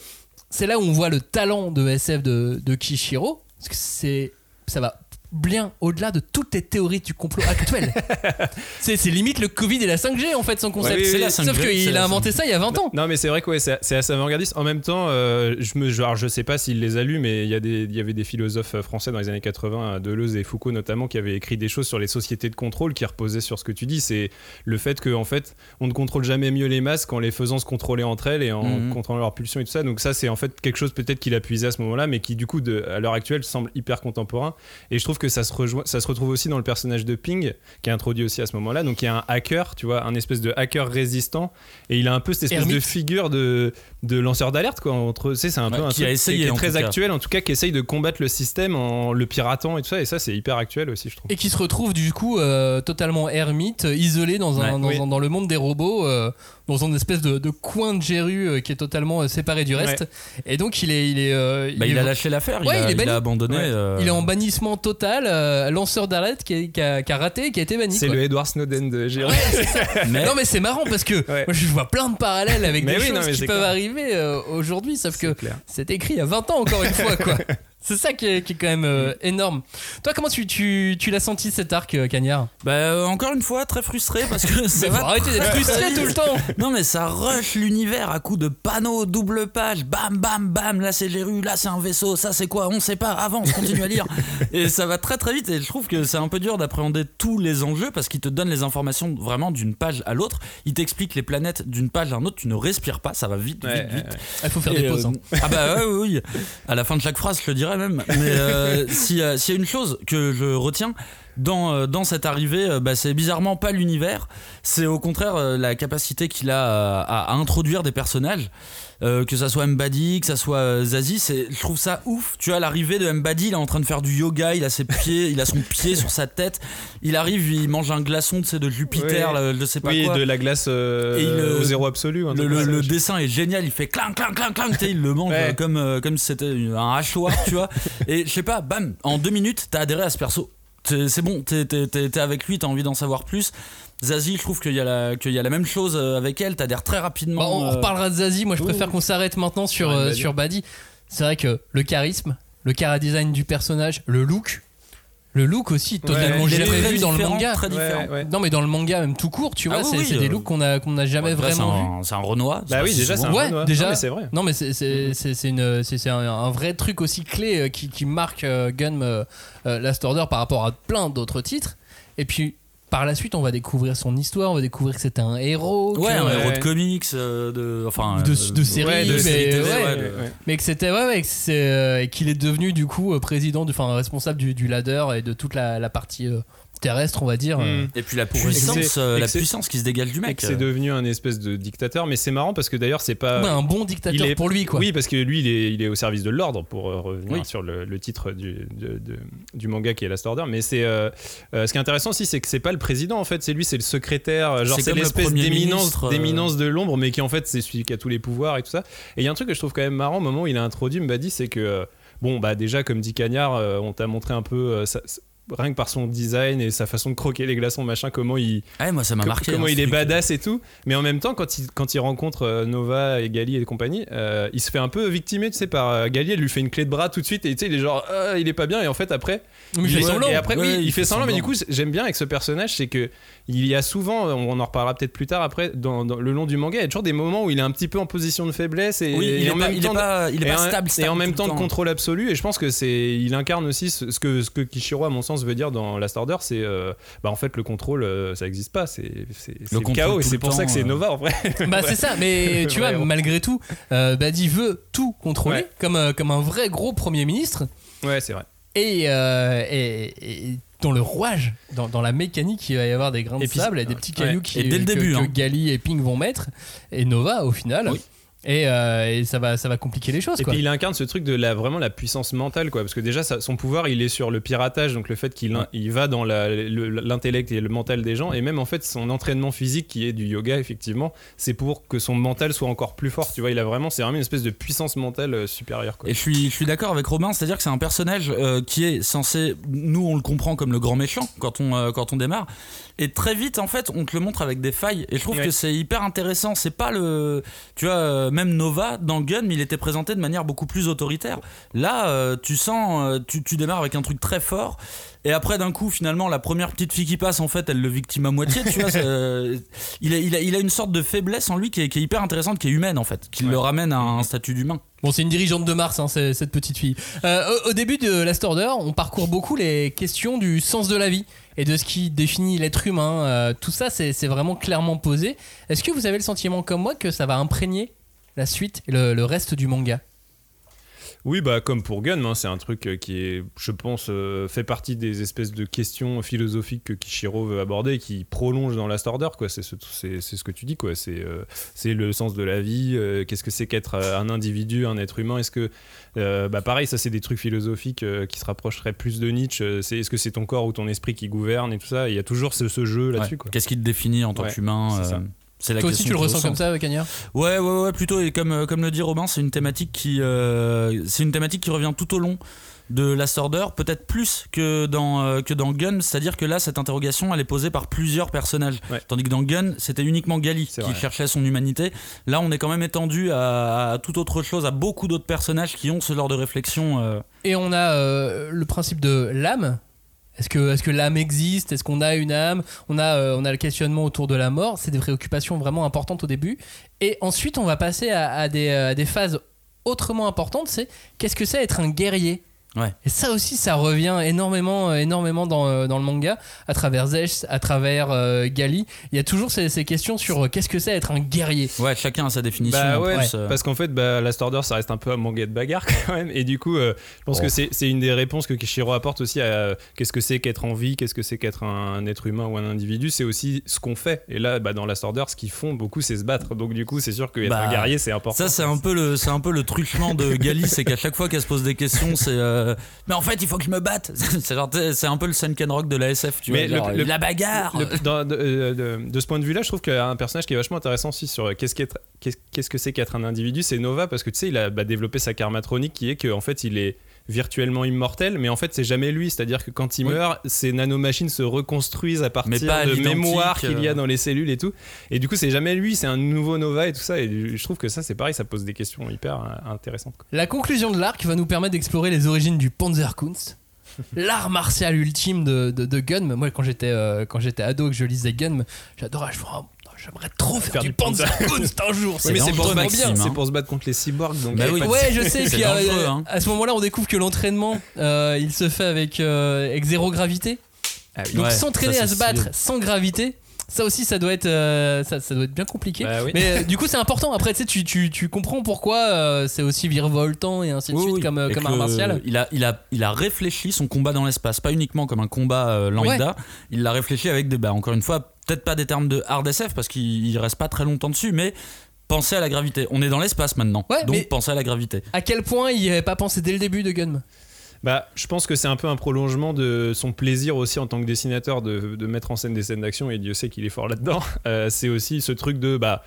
c'est là où on voit le talent de SF de, de Kishiro. Parce que c'est ça va bien au-delà de toutes les théories du complot actuelles. c'est c'est limite le Covid et la 5G en fait son concept. Ouais, oui, oui, la oui. 5G, Sauf qu'il a inventé ça il y a 20 ans. Non mais c'est vrai que ouais, c'est c'est assez avant-gardiste. En même temps, euh, je me genre je sais pas s'il les a lus, mais il y a des il y avait des philosophes euh, français dans les années 80, Deleuze et Foucault notamment, qui avaient écrit des choses sur les sociétés de contrôle qui reposaient sur ce que tu dis. C'est le fait que en fait on ne contrôle jamais mieux les masses qu'en les faisant se contrôler entre elles et en Mhm. contrôlant leurs pulsions et tout ça. Donc ça c'est en fait quelque chose peut-être qu'il a puisé à ce moment-là, mais qui du coup de, à l'heure actuelle semble hyper contemporain. Et je trouve que ça se rejoint, ça se retrouve aussi dans le personnage de Ping qui est introduit aussi à ce moment-là. Donc il y a un hacker, tu vois, un espèce de hacker résistant, et il a un peu cette espèce de figure de, de lanceur d'alerte quoi. Entre, tu sais, c'est un Ouais, peu un qui truc a essayé, qui est très actuel, en tout cas, qui essaye de combattre le système en le piratant et tout ça. Et ça c'est hyper actuel aussi, je trouve. Et qui se retrouve du coup euh, totalement ermite, euh, isolé dans, un, Ouais. dans, Oui. un- dans le monde des robots, euh, dans une espèce de, de coin de Géru euh, qui est totalement euh, séparé du reste. Et donc il est, il est, euh, Bah, il il est- a lâché l'affaire, il, il est il a abandonné. Ouais. euh, il est en bannissement total, euh, lanceur d'alerte qui, a, qui a raté, qui a été banni. C'est le Edward Snowden de Géry. mais- Non mais c'est marrant parce que Ouais. moi, je vois plein de parallèles avec Mais des oui, choses non, qui peuvent clair. Euh, aujourd'hui, sauf que c'est écrit il y a 20 ans encore une fois quoi. C'est ça qui est, qui est quand même euh, énorme. Toi comment tu, tu, tu l'as senti cet arc euh, Cagnard? Bah, euh, encore une fois, très frustré parce que ça Mais va faut arrêter d'être frustré tout le temps Non mais ça rush l'univers à coups de panneaux, double page, bam bam bam, là c'est Géru, là c'est un vaisseau, ça c'est quoi, on sait pas, avance, continue à lire. Et ça va très très vite et je trouve que c'est un peu dur d'appréhender tous les enjeux parce qu'il te donne les informations vraiment d'une page à l'autre, il t'explique les planètes d'une page à l'autre, tu ne respires pas, ça va vite, vite, vite. ouais, ouais. Il faut faire Et, des pauses. hein. Ah bah ouais, oui, oui. À la fin de chaque phrase, je le dirais même. Mais euh, s'il y, a- s'il y a une chose que je retiens dans, euh, dans cette arrivée, euh, bah, c'est bizarrement pas l'univers. C'est au contraire euh, la capacité qu'il a à introduire des personnages. Euh, que ça soit Mbadi, que ça soit euh, Zazie, je trouve ça ouf. Tu vois, l'arrivée de Mbadi, il est en train de faire du yoga, il a ses pieds, il a son pied sur sa tête. Il arrive, il mange un glaçon, tu sais, de Jupiter, Ouais. là, je sais pas Oui, quoi. de la glace euh, Et il, au zéro absolu. Le, le- le dessin est génial, il fait clang clang clang clang, il le mange Ouais. comme, comme si c'était un hachoir, tu vois. Et je sais pas, bam, en deux minutes, t'as adhéré à ce perso. C'est c'est bon, t'es t'es avec lui, t'as envie d'en savoir plus. Zazie, je trouve qu'il y, a la- qu'il y a la même chose euh, avec elle, t'adhères très rapidement. Bah, on euh, reparlera de Zazie, moi je préfère qu'on s'arrête maintenant sur, Ouais, euh, Badi. sur Badi. C'est vrai que le charisme, le cara design du personnage, le look, le look aussi, totalement très vu dans le différent, manga. Très Ouais, différent. ouais. Non mais dans le manga même tout court, tu Ah vois, oui, c'est oui, c'est des euh, looks qu'on a qu'on n'a jamais Ouais, là, vraiment c'est vu. un- C'est un Renoir. Bah oui, déjà, c'est un Ouais, Renoir. déjà. Non, mais c'est vrai. Non mais c'est c'est- c'est- c'est une- c'est- c'est un, un vrai truc aussi clé euh, qui, qui marque euh, Gun euh, euh, Last Order par rapport à plein d'autres titres. Et puis par la suite, on va découvrir son histoire, on va découvrir que c'était un héros, Ouais, un ouais. héros de comics, euh, de, enfin, De- euh, de séries, Ouais, de mais séries télé, ouais, ouais, de- ouais. mais que c'était ouais, ouais que c'est euh, et qu'il est devenu du coup euh, président, enfin responsable du, du ladder et de toute la, la partie euh, terrestre, on va dire. euh. Mm. Et puis la puissance, euh, la puissance qui se dégage du mec. c'est devenu un espèce de dictateur, mais c'est marrant parce que d'ailleurs c'est pas. Ouais, un bon dictateur il est- pour lui quoi. Oui, parce que lui, il est, il est au service de l'ordre pour euh, revenir Oui. sur le, le titre du, de- de- du manga qui est Last Order. Mais c'est euh, euh, ce qui est intéressant aussi, c'est que c'est pas le président en fait, c'est lui, c'est le secrétaire. Genre C'est l'espèce d'éminence, euh. de l'ombre, mais qui en fait c'est celui qui a tous les pouvoirs et tout ça. Et il y a un truc que je trouve quand même marrant au moment où il a introduit Mbadi, c'est que euh, bon bah déjà comme dit Cagnard, euh, on t'a montré un peu. euh, Rien que par son design et sa façon de croquer les glaçons, machin, comment il, Ah, moi ça m'a marqué. comment hein, il est badass et tout mais en même temps quand il, quand il rencontre euh, Nova et Gali et compagnie euh, il se fait un peu victimer tu sais par euh, Gali elle lui fait une clé de bras tout de suite et tu sais il est genre il est pas bien et en fait après Mais il fait est- semblant. et après oui Ouais, il, il fait fait semblant mais du coup j'aime bien avec ce personnage c'est que il y a souvent on en reparlera peut-être plus tard après dans, dans le long du manga il y a toujours des moments où il est un petit peu en position de faiblesse et, Oui, et il est en pas- même il est temps pas- il est et pas en- stable, et en même temps le de contrôle absolu et je pense que c'est il incarne aussi ce, ce que ce que Kishiro à mon sens veut dire dans Last Order c'est euh, bah en fait le contrôle euh, ça existe pas c'est c'est c'est le, contrôle chaos et c'est le pour ça que c'est euh. Nova en vrai Bah c'est ça, mais tu vois, ouais. malgré tout, euh, Badi veut tout contrôler Ouais. comme, euh, comme un vrai gros premier ministre. ouais c'est vrai Et, euh, et, et dans le rouage, dans, dans la mécanique, il va y avoir des grains de Et puis- sable et des petits ouais. cailloux qui, Et dès le que, début, que hein. Gali et Ping vont mettre. Et Nova, au final, Oui. Et, euh, et ça, va, ça va compliquer les choses. Et quoi. puis il incarne ce truc de la, vraiment la puissance mentale, quoi. Parce que déjà, ça- son pouvoir, il est sur le piratage, donc le fait qu'il il va dans l'intellect et le mental des gens. Et même en fait, son entraînement physique, qui est du yoga, effectivement, c'est pour que son mental soit encore plus fort. Tu vois, il a vraiment, c'est vraiment une espèce de puissance mentale euh, supérieure, quoi. Et je suis, je suis d'accord avec Robin, c'est-à-dire que c'est un personnage euh, qui est censé, nous on le comprend comme le grand méchant quand on, euh, quand on démarre, et très vite en fait on te le montre avec des failles, et je trouve Ouais. que c'est hyper intéressant, c'est pas le... Tu vois, euh, même Nova dans Gun, il était présenté de manière beaucoup plus autoritaire. Là, euh, tu sens, euh, tu, tu démarres avec un truc très fort, et après d'un coup finalement la première petite fille qui passe en fait elle le victime à moitié, tu vois, euh, il, a, il, a, il a une sorte de faiblesse en lui qui est, qui est hyper intéressante, qui est humaine en fait, qui le ramène à un statut d'humain. Bon, c'est une dirigeante de Mars, hein, cette petite fille. Euh, au, au début de Last Order, on parcourt beaucoup les questions du sens de la vie et de ce qui définit l'être humain. Euh, tout ça, c'est vraiment clairement posé. Est-ce que vous avez le sentiment, comme moi, que ça va imprégner la suite et le, le reste du manga Oui, bah comme pour Gun, hein, c'est un truc euh, qui est, je pense, euh, fait partie des espèces de questions philosophiques que Kishiro veut aborder, et qui prolonge dans Last Order, quoi. C'est ce, c'est, c'est ce que tu dis, quoi. C'est, euh, c'est le sens de la vie. euh, qu'est-ce que c'est qu'être un individu, un être humain? Est-ce que, euh, bah pareil, ça c'est des trucs philosophiques euh, qui se rapprocheraient plus de Nietzsche. C'est, est-ce que c'est ton corps ou ton esprit qui gouverne et tout ça? Il y a toujours ce, ce jeu là-dessus, Ouais. Qu'est-ce qui te définit en tant Ouais, qu'humain c'est la Toi aussi, tu le ressens comme ça, Cagnard? Ouais, ouais, ouais, plutôt. Et comme, euh, comme le dit Robin, c'est une thématique qui, euh, c'est une thématique qui revient tout au long de Last Order, peut-être plus que dans, euh, que dans Gun, c'est-à-dire que là, cette interrogation, elle est posée par plusieurs personnages. Ouais. Tandis que dans Gun, c'était uniquement Gali qui vrai. cherchait son humanité. Là, on est quand même étendu à, à toute autre chose, à beaucoup d'autres personnages qui ont ce genre de réflexion. euh. Et on a euh, le principe de l'âme. Est-ce que, l'âme existe? Est-ce qu'on a une âme? On a, euh, on a le questionnement autour de la mort. C'est des préoccupations vraiment importantes au début. Et ensuite, on va passer à, à des, euh, à des phases autrement importantes. C'est qu'est-ce que c'est être un guerrier? Ouais. Et ça aussi, ça revient énormément, euh, énormément dans, euh, dans le manga, à travers Zesh, à travers euh, Gali. Il y a toujours ces, ces questions sur euh, qu'est-ce que c'est être un guerrier? Ouais, chacun a sa définition. Bah en ouais, plus, euh. parce qu'en fait, bah, Last Order, ça reste un peu un manga de bagarre quand même. Et du coup, euh, je pense Oh. que c'est c'est une des réponses que Kishiro apporte aussi à euh, qu'est-ce que c'est qu'être en vie, qu'est-ce que c'est qu'être un être humain ou un individu. C'est aussi ce qu'on fait. Et là, bah, dans Last Order, ce qu'ils font beaucoup, c'est se battre. Donc du coup, c'est sûr qu'être Bah, un guerrier, c'est important. Ça, c'est un peu le, c'est un peu le truchement de Gali, c'est qu'à chaque fois qu'elle se pose des questions, c'est. Euh, mais en fait, il faut que je me batte. c'est un peu le Senken Rock de la SF, tu Mais vois. le- le- la bagarre. Le- dans- de, euh, de- de ce point de vue-là, je trouve qu'il y a un personnage qui est vachement intéressant aussi sur euh, qu'est-ce qu'être- qu'est-ce qu'est-ce que c'est qu'être un individu. C'est Nova parce que tu sais, il a bah, développé sa karmatronique qui est qu'en fait, il est virtuellement immortel, mais en fait, c'est jamais lui. C'est-à-dire que quand il Oui. meurt, ces nanomachines se reconstruisent à partir à de mémoire qu'il y a euh. dans les cellules et tout. Et du coup, c'est jamais lui, c'est un nouveau Nova et tout ça. Et je trouve que ça, c'est pareil, ça pose des questions hyper euh, intéressantes. quoi. La conclusion de l'arc va nous permettre d'explorer les origines du Panzerkunst, l'art martial ultime de, de, de Gun. Moi, quand j'étais euh, quand j'étais ado et que je lisais Gun, j'adorais. Je J'aimerais trop faire, Faire du du Panzer- Panzerkunst un jour. Oui, mais c'est pour, c'est pour se battre contre les cyborgs. Donc Bah oui. de- Ouais, je sais. C'est puis, euh, dangereux, hein. À ce moment-là, on découvre que l'entraînement, euh, il se fait avec, euh, avec zéro gravité. Ah oui. Donc Ouais, s'entraîner à se battre stylé. sans gravité, ça aussi, ça doit être, euh, ça, ça doit être bien compliqué. Bah oui. Mais euh, du coup, c'est important. Après, tu sais, tu, tu, comprends pourquoi euh, c'est aussi virevoltant et ainsi de Oui, suite oui. comme, euh, comme art martial. Il a, il, a, il a réfléchi son combat dans l'espace, pas uniquement comme un combat euh, lambda. Il l'a réfléchi avec des. Bah, encore une fois, peut-être pas des termes de hard SF parce qu'il il reste pas très longtemps dessus, mais pensez à la gravité. On est dans l'espace maintenant, Ouais, donc pensez à la gravité. À quel point il n'y avait pas pensé dès le début de Gun Bah, je pense que c'est un peu un prolongement de son plaisir aussi en tant que dessinateur de, de mettre en scène des scènes d'action et Dieu sait qu'il est fort là-dedans. Euh, c'est aussi ce truc de bah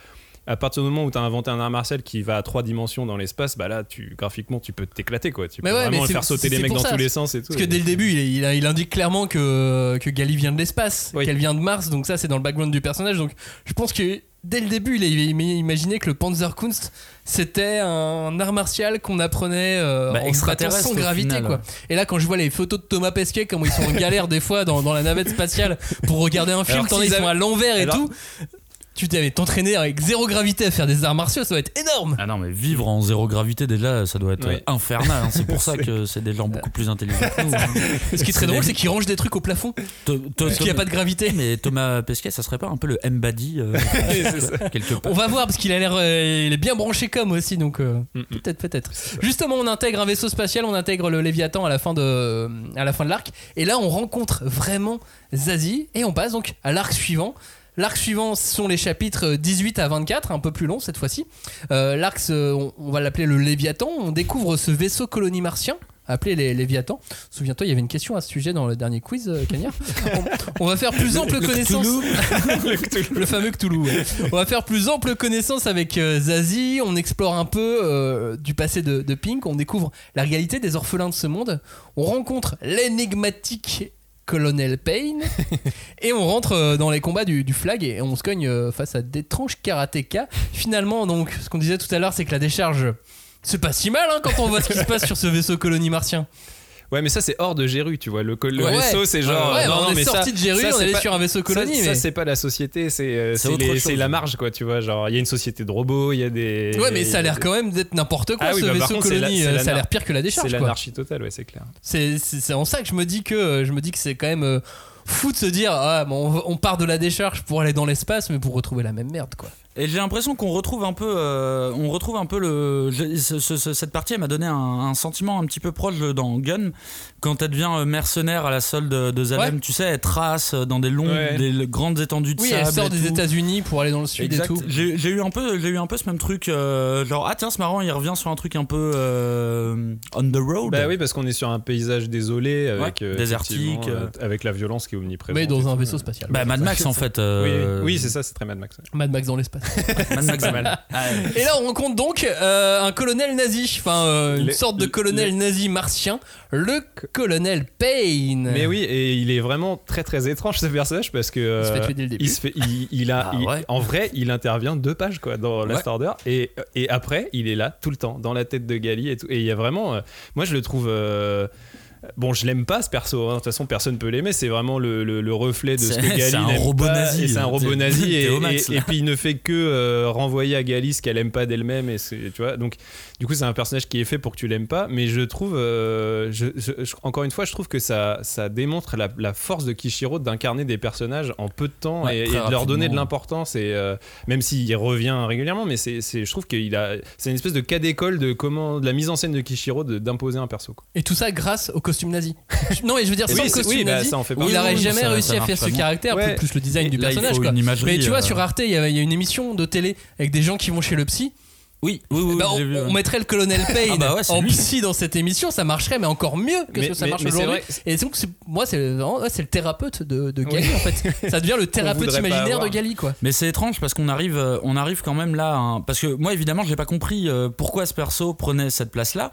à partir du moment où tu as inventé un art martial qui va à trois dimensions dans l'espace, bah là tu graphiquement tu peux t'éclater quoi. Tu Mais peux ouais, vraiment mais c'est- faire sauter les mecs dans ça. tous les sens et tout. Parce que dès le début, il, il, il indique clairement que, que Gali vient de l'espace, Oui. qu'elle vient de Mars, donc ça c'est dans le background du personnage. Donc je pense que dès le début, il avait imaginé que le Panzerkunst c'était un art martial qu'on apprenait euh, Bah, en battant extraterrestre, sans gravité. final. Quoi. Et là, quand je vois les photos de Thomas Pesquet, comment ils sont en galère des fois dans, dans la navette spatiale pour regarder un film, Alors qu'ils qu'ils sont à l'envers et Alors- tout. Tu t'avais t'entraîner avec zéro gravité à faire des arts martiaux, ça va être énorme. Ah non, mais vivre en zéro gravité, déjà, ça doit être Ouais. infernal. hein. C'est pour ça que c'est des gens beaucoup plus intelligents que nous. Ce qui est très drôle, c'est qu'ils rangent des trucs au plafond To- to- parce qu'il n'y a pas de gravité. Mais Thomas Pesquet, ça serait pas un peu le M-Body euh, quelque part On va voir parce qu'il a l'air, euh, il est bien branché comme aussi, donc euh, Mm, peut-être, peut-être. Justement, on intègre un vaisseau spatial, on intègre le Léviathan à la fin de, à la fin de l'arc, et là on rencontre vraiment Zazie et on passe donc à l'arc suivant. L'arc suivant sont les chapitres 18 à 24, un peu plus long cette fois-ci. Euh, L'arc, euh, on, on va l'appeler le Léviathan. On découvre ce vaisseau colonie martien appelé les Léviathans. Souviens-toi, il y avait une question à ce sujet dans le dernier quiz, euh, Cagnard. On, on va faire plus ample connaissance. le fameux Cthulhu. ouais. On va faire plus ample connaissance avec euh, Zazie. On explore un peu euh, du passé de, de Pink. On découvre la réalité des orphelins de ce monde. On rencontre l'énigmatique Colonel Payne et on rentre euh, dans les combats du, du flag et on se cogne euh, face à d'étranges karatékas. Finalement, donc, ce qu'on disait tout à l'heure, c'est que la décharge. C'est pas si mal hein, quand on voit ce qui se passe sur ce vaisseau colonie martien. Ouais, mais ça c'est hors de Géru, tu vois. Le, col- le Ouais. vaisseau, c'est genre. Ouais, non, on non, est mais sorti ça- de Géru, ça, on pas- sur un vaisseau colonie. Ça, ça, mais... c'est pas la société, c'est euh, la marge, quoi, tu vois. Genre, il y a une société de robots, il y a des. Ouais, mais ça a l'air quand même d'être n'importe quoi Ah oui, ce bah, vaisseau contre, colonie. euh, la ça a l'air pire que la décharge. C'est l'anarchie totale, ouais, c'est clair. C'est en ça que je me dis que euh, je me dis que c'est quand même euh, fou de se dire ah bon, on part de la décharge pour aller dans l'espace mais pour retrouver la même merde quoi. Et j'ai l'impression qu'on retrouve un peu, euh, on retrouve un peu le. je- ce- ce- cette partie, elle m'a donné un, un sentiment un petit peu proche dans Gun, quand elle devient euh, mercenaire à la solde de, Zalem. Ouais. Tu sais, elle trace dans des longues, Ouais. des grandes étendues de Oui, sable. elle sort des. États-Unis pour aller dans le sud Exact. et tout. J'ai eu un peu, j'ai eu un peu ce même truc, euh, genre ah tiens c'est marrant, il revient sur un truc un peu euh, on the road. Bah oui, parce qu'on est sur un paysage désolé, avec, Ouais, euh, désertique, euh, avec la violence qui est omniprésente. Mais dans un vaisseau spatial. Bah Mad Max en fait. Oui, euh, oui, c'est ça, c'est très Mad Max. ouais. Mad Max dans l'espace. Mad Max c'est mal. Ah. Et là, on rencontre donc euh, un colonel nazi, enfin euh, une Les- sorte de colonel nazi martien, le colonel Payne. Mais oui, et il est vraiment très très étrange ce personnage parce que Il se fait euh, tuer dès le début. il se fait- il- il a, Ah il- ouais. en vrai, il intervient deux pages quoi dans Last Ouais. Order et et après il est là tout le temps dans la tête de Gali et tout. Et il y a vraiment, euh, moi je le trouve. euh, Bon, je l'aime pas ce perso. hein. De toute façon, personne peut l'aimer. C'est vraiment le, le- le reflet de ce C'est- que Gali c'est un n'aime robot pas. nazi. Et c'est un robot T'es- nazi. Et, max, puis il ne fait que euh, renvoyer à Gali ce qu'elle aime pas d'elle-même. Et c'est, tu vois. Donc, du coup, c'est un personnage qui est fait pour que tu l'aimes pas. Mais je trouve, euh, je- je- je- encore une fois, je trouve que ça, ça démontre la, la force de Kishiro d'incarner des personnages en peu de temps Ouais, et, de leur donner de l'importance. Et euh, même s'il revient régulièrement, mais c'est, c'est- je trouve qu'il a, c'est une espèce de cas d'école de comment, de la mise en scène de Kishiro de- d'imposer un perso. quoi. Et tout ça grâce au costume nazi. non, mais je veux dire, sans Oui, le c'est- costume oui, bah, nazi, ça en fait il n'aurait jamais ça- réussi ça à faire ce caractère, Ouais. plus le design du Là, personnage. quoi. Mais tu vois, euh, sur Arte, il y, a une émission de télé avec des gens qui vont chez le psy. Oui, oui, oui. Bah, oui, on, vu, mettrait le colonel Payne Ah bah ouais, c'est en lui. psy dans cette émission, ça marcherait, mais encore mieux que Mais- ce que ça mais- marche mais c'est aujourd'hui. vrai- Et donc, c'est- moi, c'est ouais, le thérapeute de, de Gali Oui. en fait. Ça devient le thérapeute imaginaire de. Gali, quoi. Mais c'est étrange parce qu'on arrive, euh, on arrive quand même là. hein, parce que moi, évidemment, j'ai pas compris euh, pourquoi ce perso prenait cette place-là.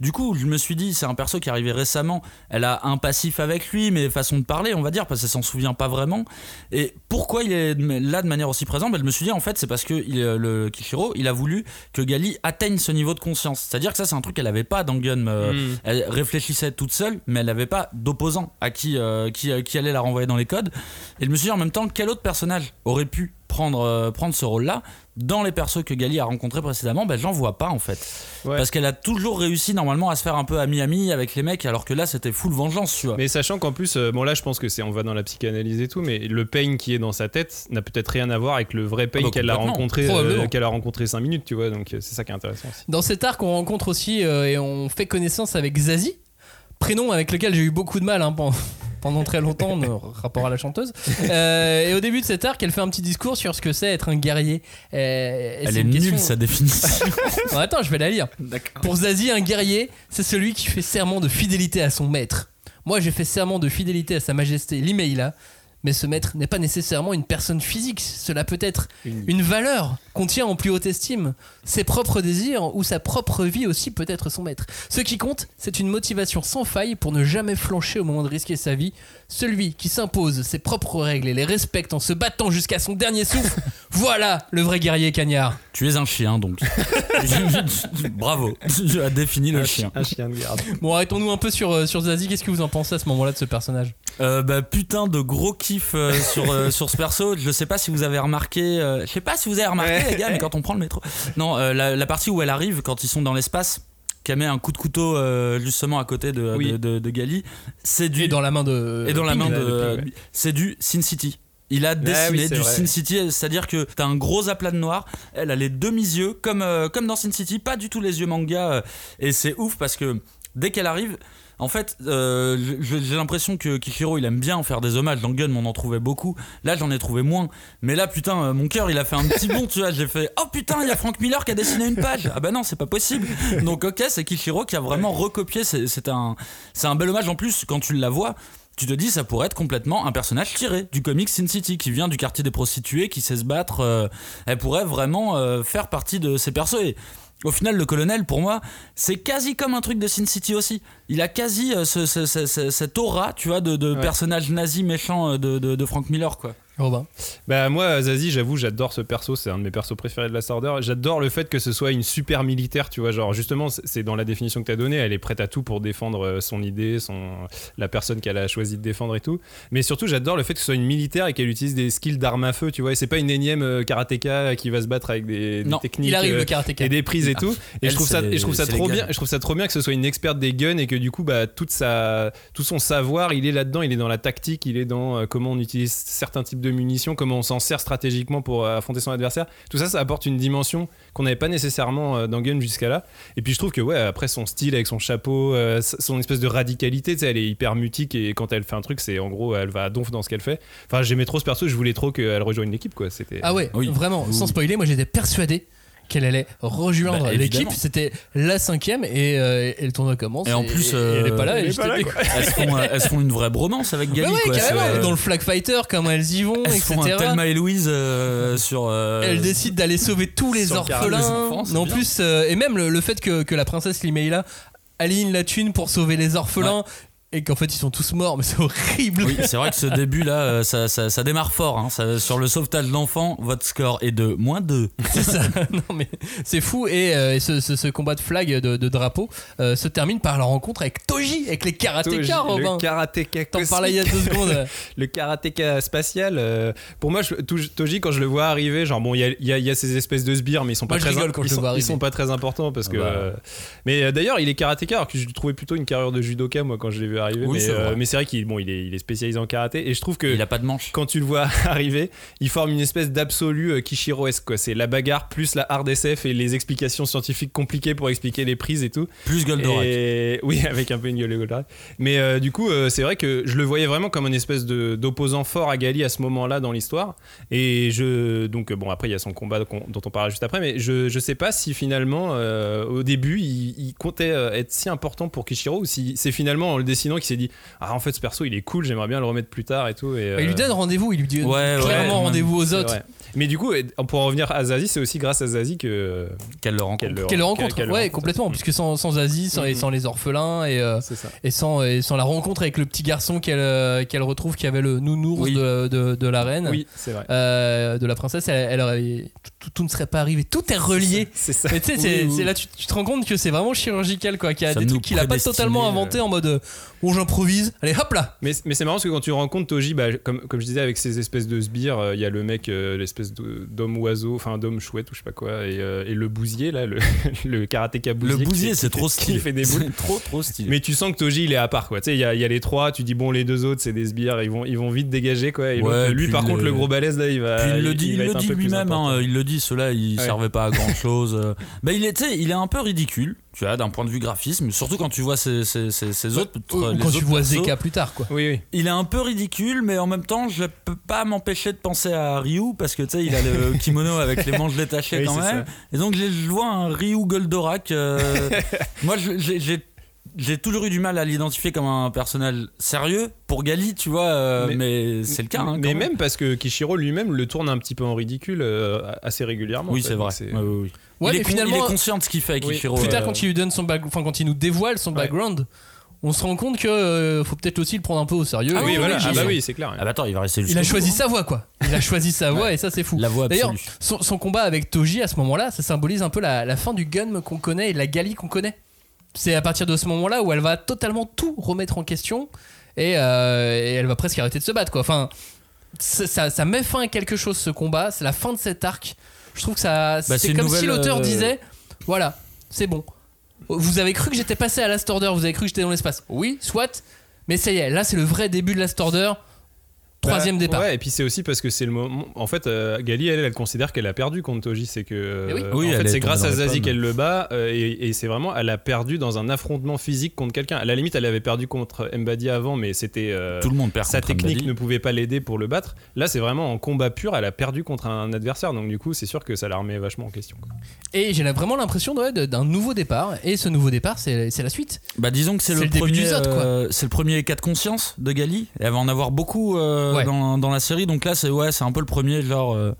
Du coup, je me suis dit, c'est un perso qui est arrivé récemment. Elle a un passif avec lui, mais façon de parler, on va dire, parce qu'elle s'en souvient pas vraiment. Et pourquoi il est là de manière aussi présente? Ben, Je me suis dit, en fait, c'est parce que il, euh, le Kishiro, il a voulu que Gali atteigne ce niveau de conscience. C'est-à-dire que ça, c'est un truc qu'elle avait pas dans Gun. euh, Mm. Elle réfléchissait toute seule, mais elle n'avait pas d'opposant à qui, euh, qui, euh, qui allait la renvoyer dans les codes. Et je me suis dit en même temps, quel autre personnage aurait pu prendre, euh, prendre ce rôle-là dans les persos que Gali a rencontrés précédemment ben, J'en vois pas en fait. Ouais. Parce qu'elle a toujours réussi normalement à se faire un peu ami-ami avec les mecs, alors que là c'était full vengeance, tu vois. Mais sachant qu'en plus, euh, bon là je pense que c'est on va dans la psychanalyse et tout, mais le pain qui est dans sa tête n'a peut-être rien à voir avec le vrai pain Ah bah, qu'elle a rencontré, euh, qu'elle a rencontré 5 minutes, tu vois. Donc euh, c'est ça qui est intéressant aussi. Dans cet arc, on rencontre aussi euh, et on fait connaissance avec Zazie, prénom avec lequel j'ai eu beaucoup de mal hein, pendant, pendant très longtemps, de rapport à la chanteuse. Euh, et au début de cet arc, elle fait un petit discours sur ce que c'est être un guerrier. Euh, et Elle est nulle question- sa définition. Non, attends, je vais la lire. Pour Zazie, un guerrier, c'est celui qui fait serment de fidélité à son maître. Moi, j'ai fait serment de fidélité à sa majesté Limeila, mais ce maître n'est pas nécessairement une personne physique. Cela peut être une valeur qu'on tient en plus haute estime, ses propres désirs ou sa propre vie aussi peut être son maître. Ce qui compte, c'est une motivation sans faille pour ne jamais flancher au moment de risquer sa vie. Celui qui s'impose ses propres règles et les respecte en se battant jusqu'à son dernier souffle, voilà le vrai guerrier cagnard. tu es un chien donc. Bravo, tu as défini le un, chien. un chien de garde. Bon, arrêtons-nous un peu sur, euh, sur Zazie. Qu'est-ce que vous en pensez à ce moment-là de ce personnage? Euh, bah putain de gros kiff euh, sur, euh, sur ce perso. Je sais pas si vous avez remarqué. euh, je sais pas si vous avez remarqué les gars, mais quand on prend le métro. Non, euh, la, la partie où elle arrive quand ils sont dans l'espace. Qu'elle met un coup de couteau justement à côté de, Oui. de, de- de Gali. C'est du Et dans la main de. et dans la main de, de Ping, ouais. c'est du Sin City. Il a dessiné Ah oui, du vrai. Sin City, c'est-à-dire que t'as un gros aplat de noir. Elle a les demi-yeux comme comme dans Sin City, pas du tout les yeux manga. et c'est ouf parce que dès qu'elle arrive, En fait, euh, j'ai l'impression que Kishiro il aime bien faire des hommages. Dans Gun, on en trouvait beaucoup. Là, j'en ai trouvé moins. Mais là, putain, euh, mon cœur, il a fait un petit bond, tu vois. J'ai fait, oh putain, il y a Frank Miller qui a dessiné une page. Ah bah non, c'est pas possible. Donc, ok, c'est Kishiro qui a vraiment recopié. C'est un, c'est un bel hommage. En plus, quand tu la vois. Tu te dis, ça pourrait être complètement un personnage tiré du comic Sin City, qui vient du quartier des prostituées, qui sait se battre. euh, elle pourrait vraiment euh, faire partie de ces persos. Et au final, le colonel, pour moi, c'est quasi comme un truc de Sin City aussi. Il a quasi euh, ce, ce- ce- ce- cette aura, tu vois, de, de Ouais. personnage nazi méchant euh, de, de, de Frank Miller, quoi. Robin. Bah moi Zazie j'avoue j'adore ce perso c'est un de mes persos préférés de la Order j'adore le fait que ce soit une super militaire tu vois genre justement c'est- dans la définition que tu as donnée elle est prête à tout pour défendre euh, son idée son la personne qu'elle a choisi de défendre et tout mais surtout j'adore le fait que ce soit une militaire et qu'elle utilise des skills d'armes à feu tu vois et c'est pas une énième euh, karatéka qui va se battre avec des, des Non, techniques Il arrive euh, le karatéka. et des prises et Ah, tout et elle, je trouve ça et je trouve ça trop bien je trouve ça trop bien que ce soit une experte des guns et que du coup bah toute sa tout son savoir il est là-dedans il est dans la tactique il est dans comment on utilise certains types de munitions comment on s'en sert stratégiquement pour euh, affronter son adversaire. Tout ça ça apporte une dimension qu'on n'avait pas nécessairement euh, dans Gun jusqu'à là. Et puis je trouve que ouais après son style avec son chapeau euh, son espèce de radicalité tu sais elle est hyper mutique et quand elle fait un truc c'est en gros elle va à donf dans ce qu'elle fait. Enfin j'aimais trop ce perso je voulais trop qu'elle rejoigne l'équipe quoi c'était Ah ouais, Oui. vraiment, Oui, sans spoiler, moi j'étais persuadé qu'elle allait rejoindre Bah, l'équipe. C'était la cinquième et, euh, et le tournoi commence. Et en plus, et elle est euh, pas là. elle et est j'étais pas là, dégoûté. Elles font, euh, elles font une vraie bromance avec Gali, Ouais, ouais, quoi. carrément. Dans le Flag Fighter, comment elles y vont, elles etc. font un Thelma et Louise sur. Elle décide d'aller sauver tous les orphelins. enfants, en plus, et même le, le fait que, que la princesse Limeila aligne la thune pour sauver les orphelins et qu'en fait ils sont tous morts, mais c'est horrible. Oui, c'est vrai que ce début là, euh, ça, ça, ça démarre fort. hein. Ça- sur le sauvetage d'enfants, votre score est de moins 2. C'est ça. non mais c'est fou et, euh, et ce, ce- ce combat de flag de, de drapeau euh, se termine par la rencontre avec Toji, avec les karatékas, Robin. le karatéka T'en parlais il y a deux secondes. le karatéka spatial euh, pour moi je- Toji quand je le vois arriver genre bon il y a, il y a- y a ces espèces de sbires mais ils sont pas Moi, très ils, sont, ils pas très importants parce que Ah bah. euh, mais euh, d'ailleurs il est karatéka alors que je trouvais plutôt une carrière de judoka moi quand je l'ai vu arriver Oui, mais c'est euh, vrai. mais c'est vrai qu'il bon il est, il est spécialisé en karaté et je trouve que Il a pas de manche. quand tu le vois arriver, il forme une espèce d'absolu euh, Kishiro-esque. C'est la bagarre plus la hard SF et les explications scientifiques compliquées pour expliquer les prises et tout. Plus Goldorak. Et oui, avec un peu une gueule de Goldorak. Mais euh, du coup, euh, c'est vrai que je le voyais vraiment comme une espèce d'opposant fort à Gali à ce moment-là dans l'histoire. Et je donc bon après il y a son combat dont on parlera juste après, mais je je sais pas si finalement au début il, il comptait être si important pour Kishiro ou si c'est finalement en le dessinant qu'il s'est dit ah en fait ce perso il est cool, j'aimerais bien le remettre plus tard et tout. Et, Bah, il lui euh, donne rendez-vous, il lui dit Ouais, clairement ouais. rendez-vous aux autres. Mais du coup, et- pour en revenir à Zazie, c'est aussi grâce à Zazie que Qu'elle le rencontre. qu'elle le, Qu'elle le rencontre, ouais, rencontre. complètement, puisque sans, sans Aziz, sans, et Mhm. sans les orphelins et, euh, et, sans, et sans la rencontre avec le petit garçon qu'elle euh, qu'elle retrouve qui avait le nounours Oui. de, de, de la reine, Oui, c'est vrai. euh, de la princesse, elle, elle aurait- tout, tout ne serait pas arrivé. Tout est relié. C'est ça. Mais tu sais, c'est Oui, oui. c'est là tu, tu te rends compte que c'est vraiment chirurgical, quoi. Qu'il y a Ça des trucs qu'il a pas totalement euh. inventé en mode bon, j'improvise, allez hop là. Mais, mais c'est marrant parce que quand tu rencontres Toji, bah, comme, comme je disais, avec ces espèces de sbires, euh, il y a le mec, euh, l'espèce de- d'homme oiseau, enfin d'homme chouette ou je sais pas quoi, et, euh, et le bousier, là, le, le karatéka bousier. Le bousier, c'est trop stylé. Qui fait des boules. C'est trop, trop stylé. Mais tu sens que Toji il est à part quoi. Tu sais, il y a, il y a les trois, tu dis bon, les deux autres c'est des sbires, ils vont, ils vont vite dégager quoi. Et Ouais, lui par le- contre, le gros balèze là, il va. Puis il le dit, il le lui-même, hein, il le dit, ceux-là, ils Ouais. servaient pas à grand chose. bah, il est, tu sais, il est un peu ridicule, tu vois, d'un point de vue graphisme, surtout quand tu vois ses autres. Ou les quand tu vois persos. Zeka plus tard, quoi. Oui, oui. Il est un peu ridicule, mais en même temps, je peux pas m'empêcher de penser à Ryu parce que tu sais, il a le kimono avec les manches détachées Oui, quand même. Et donc, je vois un Ryu Goldorak. euh, moi, j'ai- toujours eu du mal à l'identifier comme un personnage sérieux pour Gali, tu vois, euh, Mais- mais, c'est le cas. hein, mais même parce que Kishiro lui-même le tourne un petit peu en ridicule euh, assez régulièrement. Oui, c'est vrai. Ouais, ouais, ouais. Ouais, il, est finalement, il est conscient de ce qu'il fait, Oui. Kishiro. plus tard, euh, quand il lui donne son back- enfin quand il nous dévoile son Ouais. background, on se rend compte que euh, faut peut-être aussi le prendre un peu au sérieux. Ah oui, voilà. oui, Ah j'ai- bah oui, c'est clair. Ah bah attends, il va rester Il a choisi sa voix, quoi. Il a choisi sa voix et ça, c'est fou. La voix D'ailleurs, absolue. son, son combat avec Toji à ce moment-là, ça symbolise un peu la, la fin du gun qu'on connaît et de la Gali qu'on connaît. C'est à partir de ce moment-là où elle va totalement tout remettre en question et, euh, et elle va presque arrêter de se battre, quoi. Enfin, ça met fin à quelque chose ce combat. C'est la fin de cet arc. Je trouve que ça, Bah, c'est comme si l'auteur euh, disait, voilà, c'est bon. Vous avez cru que j'étais passé à Last Order, vous avez cru que j'étais dans l'espace. Oui, soit. Mais ça y est, là c'est le vrai début de Last Order. Troisième Bah, départ. Ouais, et puis c'est aussi parce que c'est le moment. En fait, euh, Gali, elle, elle considère qu'elle a perdu contre Toji. C'est que. euh, oui. Oui, en fait, est c'est grâce à Zazie qu'elle le bat. euh, et et c'est vraiment. Elle a perdu dans un affrontement physique contre quelqu'un. À la limite, elle avait perdu contre Mbadi avant, mais c'était. euh, Tout le monde perd sa technique Mbadi. ne pouvait pas l'aider pour le battre. Là, c'est vraiment en combat pur. Elle a perdu contre un adversaire. Donc, du coup, c'est sûr que ça la remet vachement en question. quoi. Et j'ai vraiment l'impression ouais, d'un nouveau départ. Et ce nouveau départ, c'est c'est la suite. Bah disons que c'est le, le début premier, euh, c'est le premier cas de conscience de Gali. Elle va en avoir beaucoup euh, Ouais. dans, dans la série, donc là c'est ouais, c'est un peu le premier genre. euh,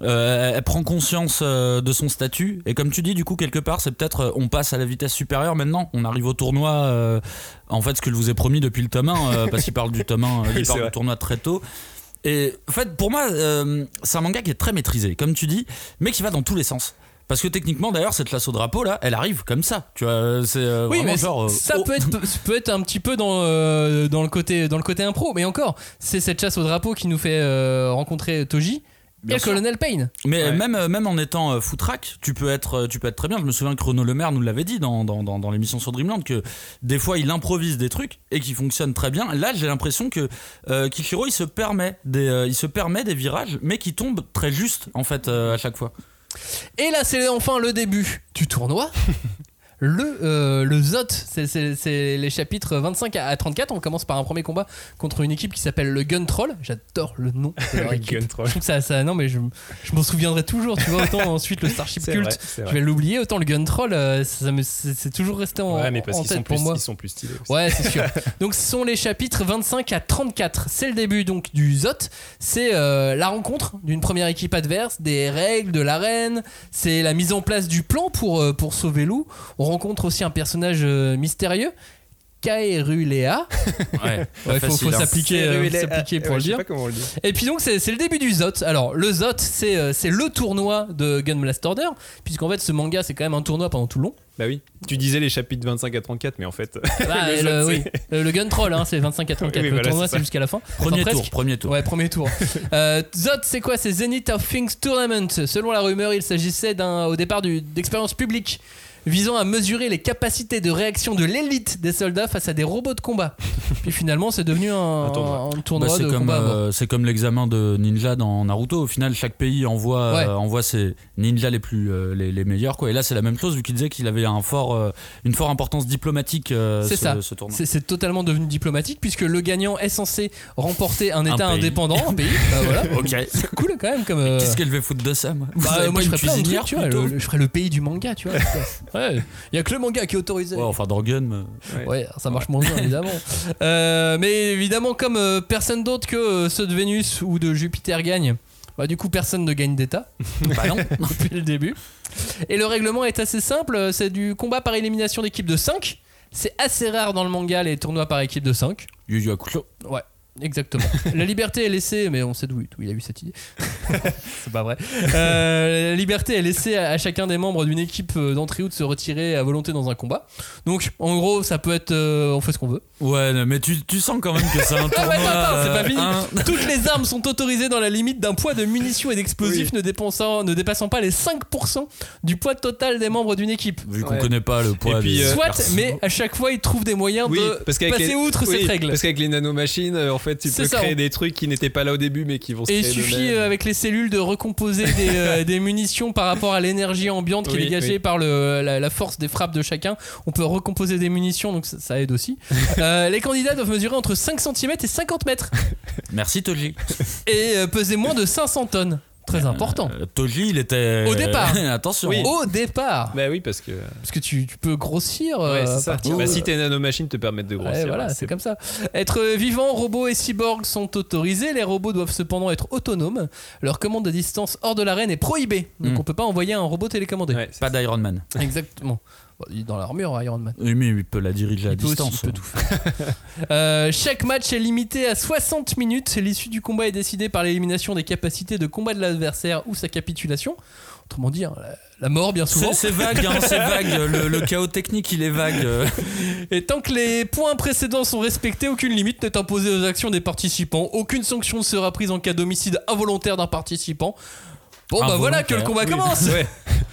euh, elle prend conscience euh, de son statut. Et comme tu dis du coup quelque part c'est peut-être euh, on passe à la vitesse supérieure maintenant. On arrive au tournoi en fait ce que je vous ai promis depuis le tome 1 parce qu'il parle du tome 1 euh, il parle du tournoi très tôt. Et en fait pour moi c'est un manga qui est très maîtrisé. Comme tu dis mais qui va dans tous les sens parce que techniquement d'ailleurs cette lasso drapeau là elle arrive comme ça tu vois c'est euh, Oui, vraiment mais genre euh, ça oh. peut être, ça peut être un petit peu dans, euh, dans, le côté, dans le côté impro. Mais encore, c'est cette chasse au drapeau qui nous fait euh, rencontrer Toji Bien et le sûr. colonel Payne. Mais Ouais. même, même en étant euh, footrack, tu peux être, euh, tu peux être très bien. Je me souviens que Renaud Lemaire nous l'avait dit dans, dans, dans, dans l'émission sur Dreamland que des fois il improvise des trucs et qui fonctionnent très bien. Là, j'ai l'impression que euh, Kishiro il se permet des, euh, il se permet des virages, mais qui tombent très juste en fait euh, à chaque fois. Et là, c'est enfin le début du tournoi. Le, euh, le ZOT, c'est- les chapitres 25 à à 34. On commence par un premier combat contre une équipe qui s'appelle le Gun Troll. J'adore le nom de leur Le équipe. Gun Troll. Je trouve que ça, ça- non, mais je, je m'en souviendrai toujours. Tu vois, autant ensuite le Starship Cult, vrai, je vais l'oublier. Autant le Gun Troll, euh, c'est toujours resté en, Ouais, mais parce en tête sont, pour plus- moi. ils sont plus stylés. aussi. Ouais, c'est sûr. donc, ce sont les chapitres 25 à 34. C'est le début donc du ZOT. C'est euh, la rencontre d'une première équipe adverse, des règles de l'arène. C'est la mise en place du plan pour, euh, pour sauver Lou. On rencontre aussi un personnage euh, mystérieux. Kaerulea. Ouais, Il faut, faut s'appliquer euh, s'appliquer pour Ouais, le je sais dire. pas comment on le dit. Et puis donc c'est le début du ZOT. Alors le ZOT c'est euh, c'est le tournoi de Gun Blast Order puisqu'en fait ce manga c'est quand même un tournoi pendant tout le long. Bah oui. Tu disais les chapitres 25 à 34, mais en fait. Ah, le oui. Euh, le Gun Troll hein, c'est 25 à 34. Oui, le voilà, tournoi c'est jusqu'à la fin. Premier Enfin, tour, presque. premier tour. Ouais, premier tour. euh, Zot, c'est quoi? C'est Zenith of Things Tournament. Selon la rumeur, il s'agissait d'un au départ du- d'expérience publique visant à mesurer les capacités de réaction de l'élite des soldats face à des robots de combat. Puis finalement, c'est devenu un, Un tournoi. un tournoi Bah, c'est de comme, combat. euh, c'est comme l'examen de ninja dans Naruto. Au final, chaque pays envoie, Ouais. euh, envoie ses ninjas les plus euh, les, les meilleurs. Quoi. Et là, c'est la même chose vu qu'il disait qu'il avait un fort, euh, une forte importance diplomatique. euh, C'est ce, ça. ce tournoi. C'est c'est totalement devenu diplomatique puisque le gagnant est censé remporter un État indépendant, un pays. Bah voilà. C'est cool quand même comme. euh, Qu'est-ce qu'elle veut foutre de ça, moi? Bah, moi je ferais plein de cuisinière, trucs, tu vois. plutôt le- je ferais le pays du manga, tu vois. ouais. Il y a que le manga qui est autorisé. Ouais, enfin, dans Gun. euh, Ouais, ça marche moins bien évidemment. Euh, mais évidemment, comme euh, personne d'autre que euh, ceux de Vénus ou de Jupiter gagne, bah, du coup personne ne gagne d'état Bah non. depuis le début. Et le règlement est assez simple, c'est du combat par élimination d'équipe de 5. C'est assez rare dans le manga les tournois par équipe de 5. Yu Yu Hakusho. Ouais. Exactement. La liberté est laissée, mais on sait d'où il a eu cette idée. c'est pas vrai. Euh, la liberté est laissée à, à chacun des membres d'une équipe euh, d'entrée ou de se retirer à volonté dans un combat. Donc, en gros, ça peut être. euh, on fait ce qu'on veut. Ouais, mais tu, tu sens quand même que c'est un Ah tournoi. ouais, attends, attends, c'est pas fini. un- Toutes les armes sont autorisées dans la limite d'un poids de munitions et d'explosifs ne, dépensant- ne dépassant pas les 5% du poids total des membres d'une équipe. Vu qu'on Ouais. connaît pas le poids Et puis, euh, Soit, mais à chaque fois, ils trouvent des moyens Oui, de parce qu'avec passer les- outre oui, cette règle. Parce qu'avec les nanomachines, en fait, tu peux ça, créer on- des trucs qui n'étaient pas là au début, mais qui vont se Et il suffit euh, avec les cellules de recomposer des, euh, des munitions par rapport à l'énergie ambiante qui est dégagée oui. par le, la, la force des frappes de chacun. On peut recomposer des munitions, donc ça, ça aide aussi. Euh, les candidats doivent mesurer entre 5 cm et 50 mètres Merci Toji. et euh, peser moins de 500 tonnes. Très important. Euh, Toji, il était. Au départ. Attention. Oui. hein. Au départ, Bah oui, parce que. parce que tu, tu peux grossir. euh, Ouais, à c'est ça. Bah, si tes nanomachines te permettent de Ouais, grossir. voilà, ouais, c'est comme ça. Être vivant, robots et cyborgs sont autorisés. Les robots doivent cependant être autonomes. Leur commande de distance hors de l'arène est prohibée. Donc Mm. on peut pas envoyer un robot télécommandé. Ouais, Pas d'Iron Man. Exactement. Bon, il est dans l'armure, Iron Man. Oui, mais il peut la diriger à Il peut aussi, distance. il peut tout faire. Euh, chaque match est limité à 60 minutes. L'issue du combat est décidée par l'élimination des capacités de combat de l'adversaire ou sa capitulation. Autrement dit, hein, la, mort bien souvent. C'est vague, hein, c'est vague. Le, le chaos technique, il est vague. Et tant que les points précédents sont respectés, aucune limite n'est imposée aux actions des participants. Aucune sanction ne sera prise en cas d'homicide involontaire d'un participant. Bon bah voilà que le combat commence Ouais.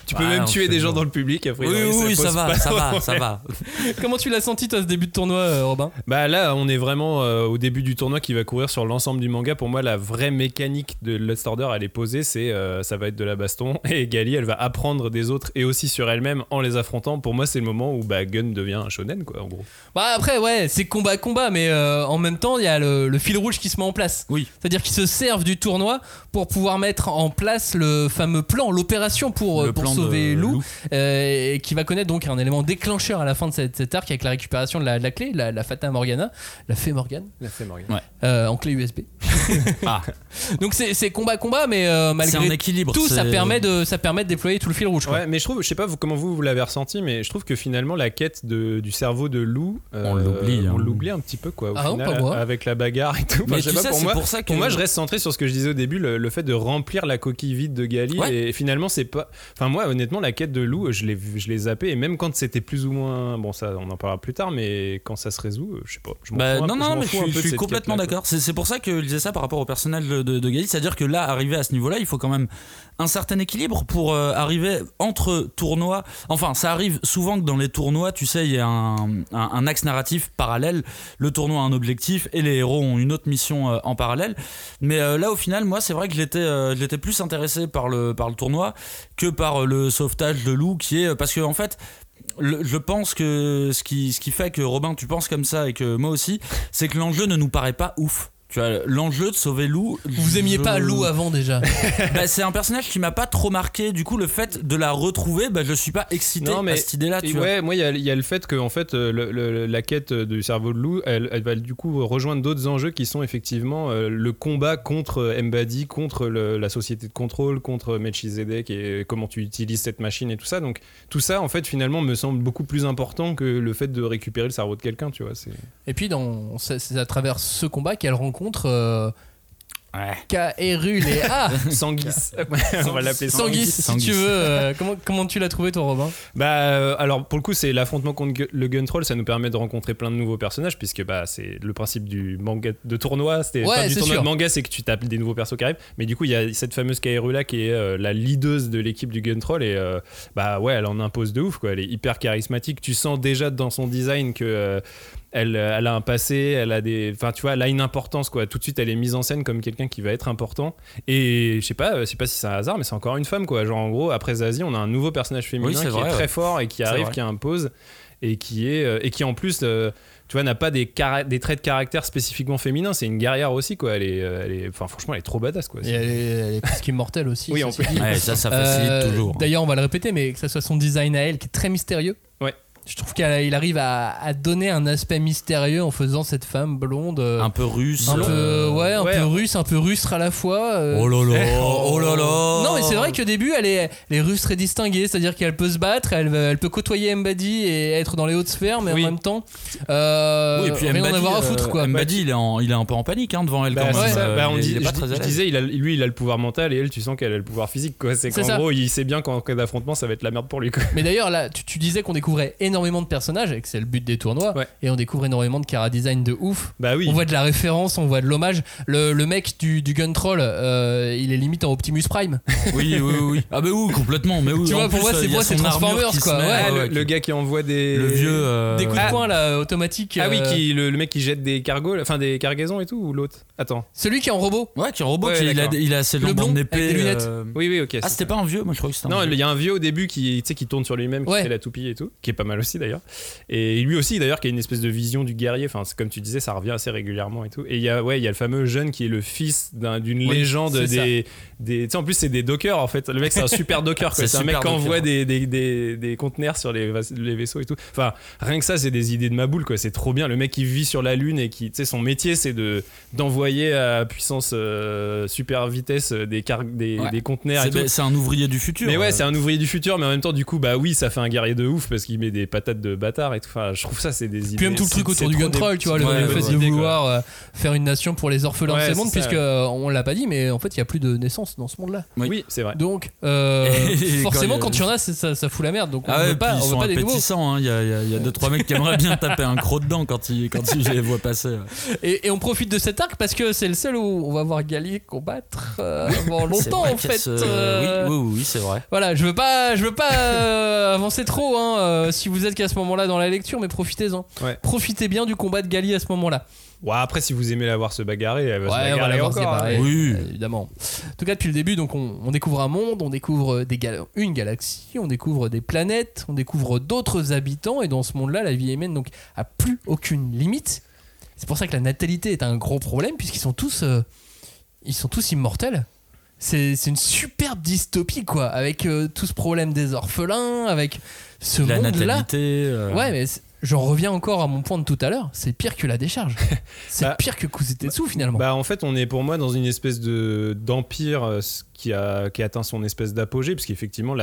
Tu peux Ouais, même tuer des gens dans le public. Après, Oui, oui, oui, ça va, ça va, ça va. Comment tu l'as senti toi ce début de tournoi, euh, Robin? Bah là, on est vraiment euh, au début du tournoi qui va courir sur l'ensemble du manga. Pour moi, la vraie mécanique de Lost Order, elle est posée, c'est euh, ça va être de la baston et Gali, elle va apprendre des autres et aussi sur elle-même en les affrontant. Pour moi, c'est le moment où bah, Gun devient un shonen, quoi, en gros. Bah après ouais, c'est combat combat, mais euh, en même temps il y a le, le fil rouge qui se met en place. Oui. C'est-à-dire qu'ils se servent du tournoi pour pouvoir mettre en place le fameux plan, l'opération pour, Le pour plan sauver Lou, Lou. euh, et qui va connaître donc un élément déclencheur à la fin de cette, cet arc avec la récupération de la, de la clé, la, la Fata Morgana, la Fée Morgane, La fait Morgan. Ouais. euh, en clé USB. Ah, Donc c'est combat combat, mais euh, un malgré équilibre. tout, ça permet de ça permet de déployer tout le fil rouge. quoi. Ouais, mais je trouve, je sais pas vous, comment vous, vous l'avez ressenti, mais je trouve que finalement la quête de, du cerveau de Lou, euh, On l'oublie, on hein. l'oublie un petit peu quoi. Au Ah non, pas avec la bagarre et tout. Enfin, Mais je sais tu pas, sais, pour moi, pour ça que. Pour moi, je reste centré sur ce que je disais au début, le, le fait de remplir la coquille vide de Gali. Ouais. Et finalement, c'est pas. Enfin, moi, honnêtement, la quête de Lou, je l'ai, je l'ai zappé. Et même quand c'était plus ou moins. Bon, ça, on en parlera plus tard, mais quand ça se résout, euh, je sais pas. Je Bah, un non, non, m'en mais je suis, je complètement d'accord. C'est c'est pour ça que je disais ça par rapport au personnel de, de, Gali. C'est-à-dire que là, arrivé à ce niveau-là, il faut quand même un certain équilibre pour euh, arriver entre tournois. Enfin, ça arrive souvent que dans les tournois, tu sais, il y a un, un- un axe narratif parallèle. Le tournoi a un objectif et les héros ont une autre mission euh, en parallèle. Mais euh, là, au final, moi, c'est vrai que j'étais j'étais plus intéressé par le, par le tournoi que par euh, le sauvetage de Lou, qui est. Parce que, en fait. je pense que ce qui fait que Robin, tu penses comme ça et que moi aussi, c'est que l'enjeu ne nous paraît pas ouf. Tu vois, l'enjeu de sauver Lou. Vous aimiez je- pas Lou avant déjà Bah, C'est un personnage qui m'a pas trop marqué. Du coup, le fait de la retrouver, bah, je suis pas excité Non, mais- à cette idée-là. Tu vois. ouais, moi, il y a, il y a le fait que en fait, le- le- la quête du cerveau de loup, elle, elle va du coup rejoindre d'autres enjeux qui sont effectivement euh, le combat contre euh, Mbadi, contre le- la société de contrôle, contre Melchizedek et comment tu utilises cette machine et tout ça. Donc tout ça, en fait, finalement, me semble beaucoup plus important que le fait de récupérer le cerveau de quelqu'un, tu vois. C'est Et puis dans c'est c'est à travers ce combat qu'elle rencontre euh, Ouais. Kaerul et ah Sanguis. On va l'appeler Sanguis, si Sanguis. tu veux. euh, comment, comment tu l'as trouvé, toi, Robin? Bah euh, alors pour le coup c'est l'affrontement contre le gun troll ça nous permet de rencontrer plein de nouveaux personnages puisque bah c'est le principe du manga de tournoi c'était Ouais, du c'est tournoi sûr. de manga c'est que tu tapes des nouveaux persos qui arrivent mais du coup il y a cette fameuse Kaerula qui est euh, la leaduse de l'équipe du gun troll et euh, bah ouais elle en impose de ouf quoi elle est hyper charismatique tu sens déjà dans son design que euh, elle, euh, elle a un passé, elle a des, enfin tu vois, elle a une importance quoi. Tout de suite, elle est mise en scène comme quelqu'un qui va être important. Et je sais pas, euh, je sais pas si c'est un hasard, mais c'est encore une femme quoi. Genre en gros, après Zazie, on a un nouveau personnage féminin Oui, qui vrai, est très ouais. fort et qui arrive, qui impose et qui est euh, et qui en plus, euh, tu vois, n'a pas des, traits de caractère spécifiquement féminins. C'est une guerrière aussi quoi. Elle est, elle est, enfin franchement, elle est trop badass quoi. Et elle est, elle est presque immortelle aussi. Oui, ça on s'est peut- dit. Ouais, ça, ça facilite Euh, toujours. D'ailleurs, on va le répéter, mais que ça soit son design à elle qui est très mystérieux. Je trouve qu'il arrive à, à donner un aspect mystérieux en faisant cette femme blonde. euh, Un peu russe. un peu, euh, ouais, un ouais. peu russe, un peu rustre à la fois. euh. Oh là là, oh là là. Non mais c'est vrai qu'au début elle est, elle est russe très distinguée, c'est-à-dire qu'elle peut se battre, elle, elle peut côtoyer Mbadi et être dans les hautes sphères, mais Oui. en même temps, euh, Oui, et puis rien en Mbadi, avoir à foutre quoi. Mbadi, il est, en- il est un peu en panique hein, devant elle Bah, quand même. ça. Euh, Bah, on il dit- il est pas je, très je disais, il a- lui, il a le pouvoir mental et elle, tu sens qu'elle a le pouvoir physique. quoi. C'est qu'en gros, il sait bien qu'en cas d'affrontement, ça va être la merde pour lui. quoi. Mais d'ailleurs là, tu, tu disais qu'on découvrait énormément de personnages et que c'est le but des tournois, Ouais. et on découvre énormément de cara design de ouf. Bah oui. On voit de la référence, on voit de l'hommage. Le, le mec du, du Gun Troll, euh, il est limite en Optimus Prime. Oui, oui, oui. Ah, bah oui, complètement. Mais oui, Tu en vois, pour plus, moi, euh, c'est moi, c'est Transformers, quoi, met, ouais. Ah, ouais, le, qui- le gars qui envoie des. le vieux. euh, Des coups de Ah. poing là, automatiques. Ah oui, qui, le, le mec qui jette des cargos, enfin des cargaisons et tout, ou l'autre? Attends. Celui qui est en robot. Ouais, qui est un robot, Ouais, qui, il, a, il a ses Le lampes blond, en avec épée. des lunettes. euh, Oui, oui, ok. Ah, c'était pas un vieux? Moi, je crois que c'était un Non, vieux. il y a un vieux au début qui, tu sais, qui tourne sur lui-même, qui fait la toupie et tout, qui est pas mal aussi d'ailleurs. Et lui aussi d'ailleurs, qui a une espèce de vision du guerrier. Enfin, c'est comme tu disais, ça revient assez régulièrement et tout. Et il y a, ouais, il y a le fameux jeune qui est le fils d'un- d'une Oui, légende des, des. Tu sais, en plus c'est des dockers en fait. Le mec c'est un super docker. C'est un mec qui envoie des, des, des, des conteneurs sur les, vaisseaux et tout. Enfin, rien que ça, c'est des idées de ma boule quoi. C'est trop bien. Le mec qui vit sur la lune et qui, tu sais, son métier c'est de d'envoyer à puissance euh, super vitesse des, car- des, Ouais. des conteneurs c'est un ouvrier du futur. Mais ouais, euh. c'est un ouvrier du futur, mais en même temps, du coup, bah oui, ça fait un guerrier de ouf parce qu'il met des patates de bâtard et tout. Enfin, je trouve ça, c'est des idées. Puis même tout le truc autour du gun troll, tu vois, le, fait de vouloir euh, faire une nation pour les orphelins Ouais, de ce monde, puisque euh, on l'a pas dit, mais en fait, il y a plus de naissances dans ce monde-là. Oui. Oui, c'est vrai. Donc, euh, forcément, quand quand il y en a, ça, ça fout la merde. Donc, Ah on ouais, veut pas, on veut pas des nouveaux. hein. Il y, a, deux trois mecs qui aimeraient bien taper un croc dedans quand ils quand ils les voient passer. Et, et on profite de cet arc parce que c'est le seul où on va voir Gali combattre euh, avant longtemps en fait. Oui, oui, oui, c'est vrai. Voilà, je veux pas, je veux pas avancer trop hein, si vous êtes qu'à ce moment-là dans la lecture, mais profitez-en. Ouais. Profitez bien du combat de Gali à ce moment-là. Ouais, après, si vous aimez la voir se bagarrer, elle va se Ouais, on va bagarrer la voir se encore. hein. Oui. euh, évidemment. En tout cas, depuis le début, donc on, on découvre un monde, on découvre des gal- une galaxie, on découvre des planètes, on découvre d'autres habitants, et dans ce monde-là, la vie humaine donc a plus aucune limite. C'est pour ça que la natalité est un gros problème, puisqu'ils sont tous, euh, ils sont tous immortels. C'est une superbe dystopie, quoi, avec euh, tout ce problème des orphelins, avec ce La monde-là. natalité. euh, Ouais, mais j'en reviens encore à mon point de tout à l'heure. C'est pire que la décharge. C'est Bah, pire que Kuzetsu finalement. Bah en fait on est pour moi dans une espèce de d'empire euh, qui a qui a atteint son espèce d'apogée parce qu'effectivement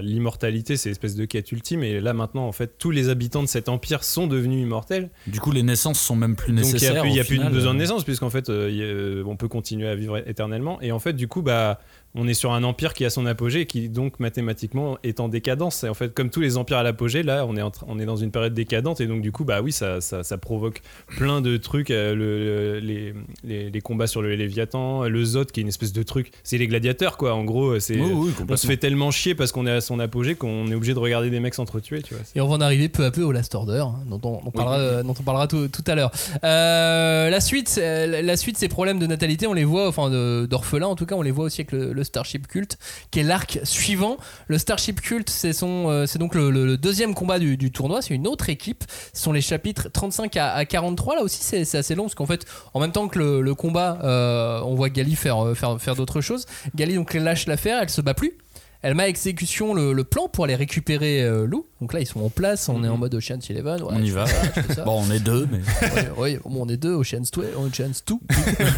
l'immortalité c'est l'espèce de quête ultime et là maintenant en fait tous les habitants de cet empire sont devenus immortels Du coup, les naissances sont même plus donc il nécessaires. n'y a, plus- y a besoin de euh. naissance puisqu'en fait euh, a- euh, on peut continuer à vivre éternellement et en fait du coup bah on est sur un empire qui a son apogée et qui donc mathématiquement est en décadence. Et en fait comme tous les empires à l'apogée là on est en train- on est dans une période décadente. Et donc du coup bah oui ça, ça, ça provoque plein de trucs euh, le, les, les, les combats sur le Léviathan le Zod qui est une espèce de truc. C'est les gladiateurs quoi. En gros c'est Oui, oui, on se fait tellement chier parce qu'on est à son apogée qu'on est obligé de regarder des mecs s'entretuer tu vois. Et on va en arriver peu à peu au Last Order, hein, dont, on, on parlera, euh, dont on parlera tout, tout à l'heure. Euh, la suite, euh, la suite, ces problèmes de natalité, on les voit, enfin d'orphelins en tout cas, on les voit aussi avec le, le Starship Cult, qui est l'arc suivant. Le Starship Cult, c'est euh, donc le, deuxième combat du, tournoi. C'est une autre équipe. Ce sont les chapitres 35 à, à 43. Là aussi, c'est assez long parce qu'en fait, en même temps que le, combat, euh, on voit Gali faire, euh, faire d'autres choses. Gali donc lâche l'affaire, elle se bat plus. Elle met à exécution le, le plan pour aller récupérer euh, Lou. Donc là, ils sont en place. On est en mode Ocean's Eleven. Ouais, On y va. fais ça, je fais ça. Bon, on est deux, mais. Bon, on est deux, Ocean's 2, Ocean's 2.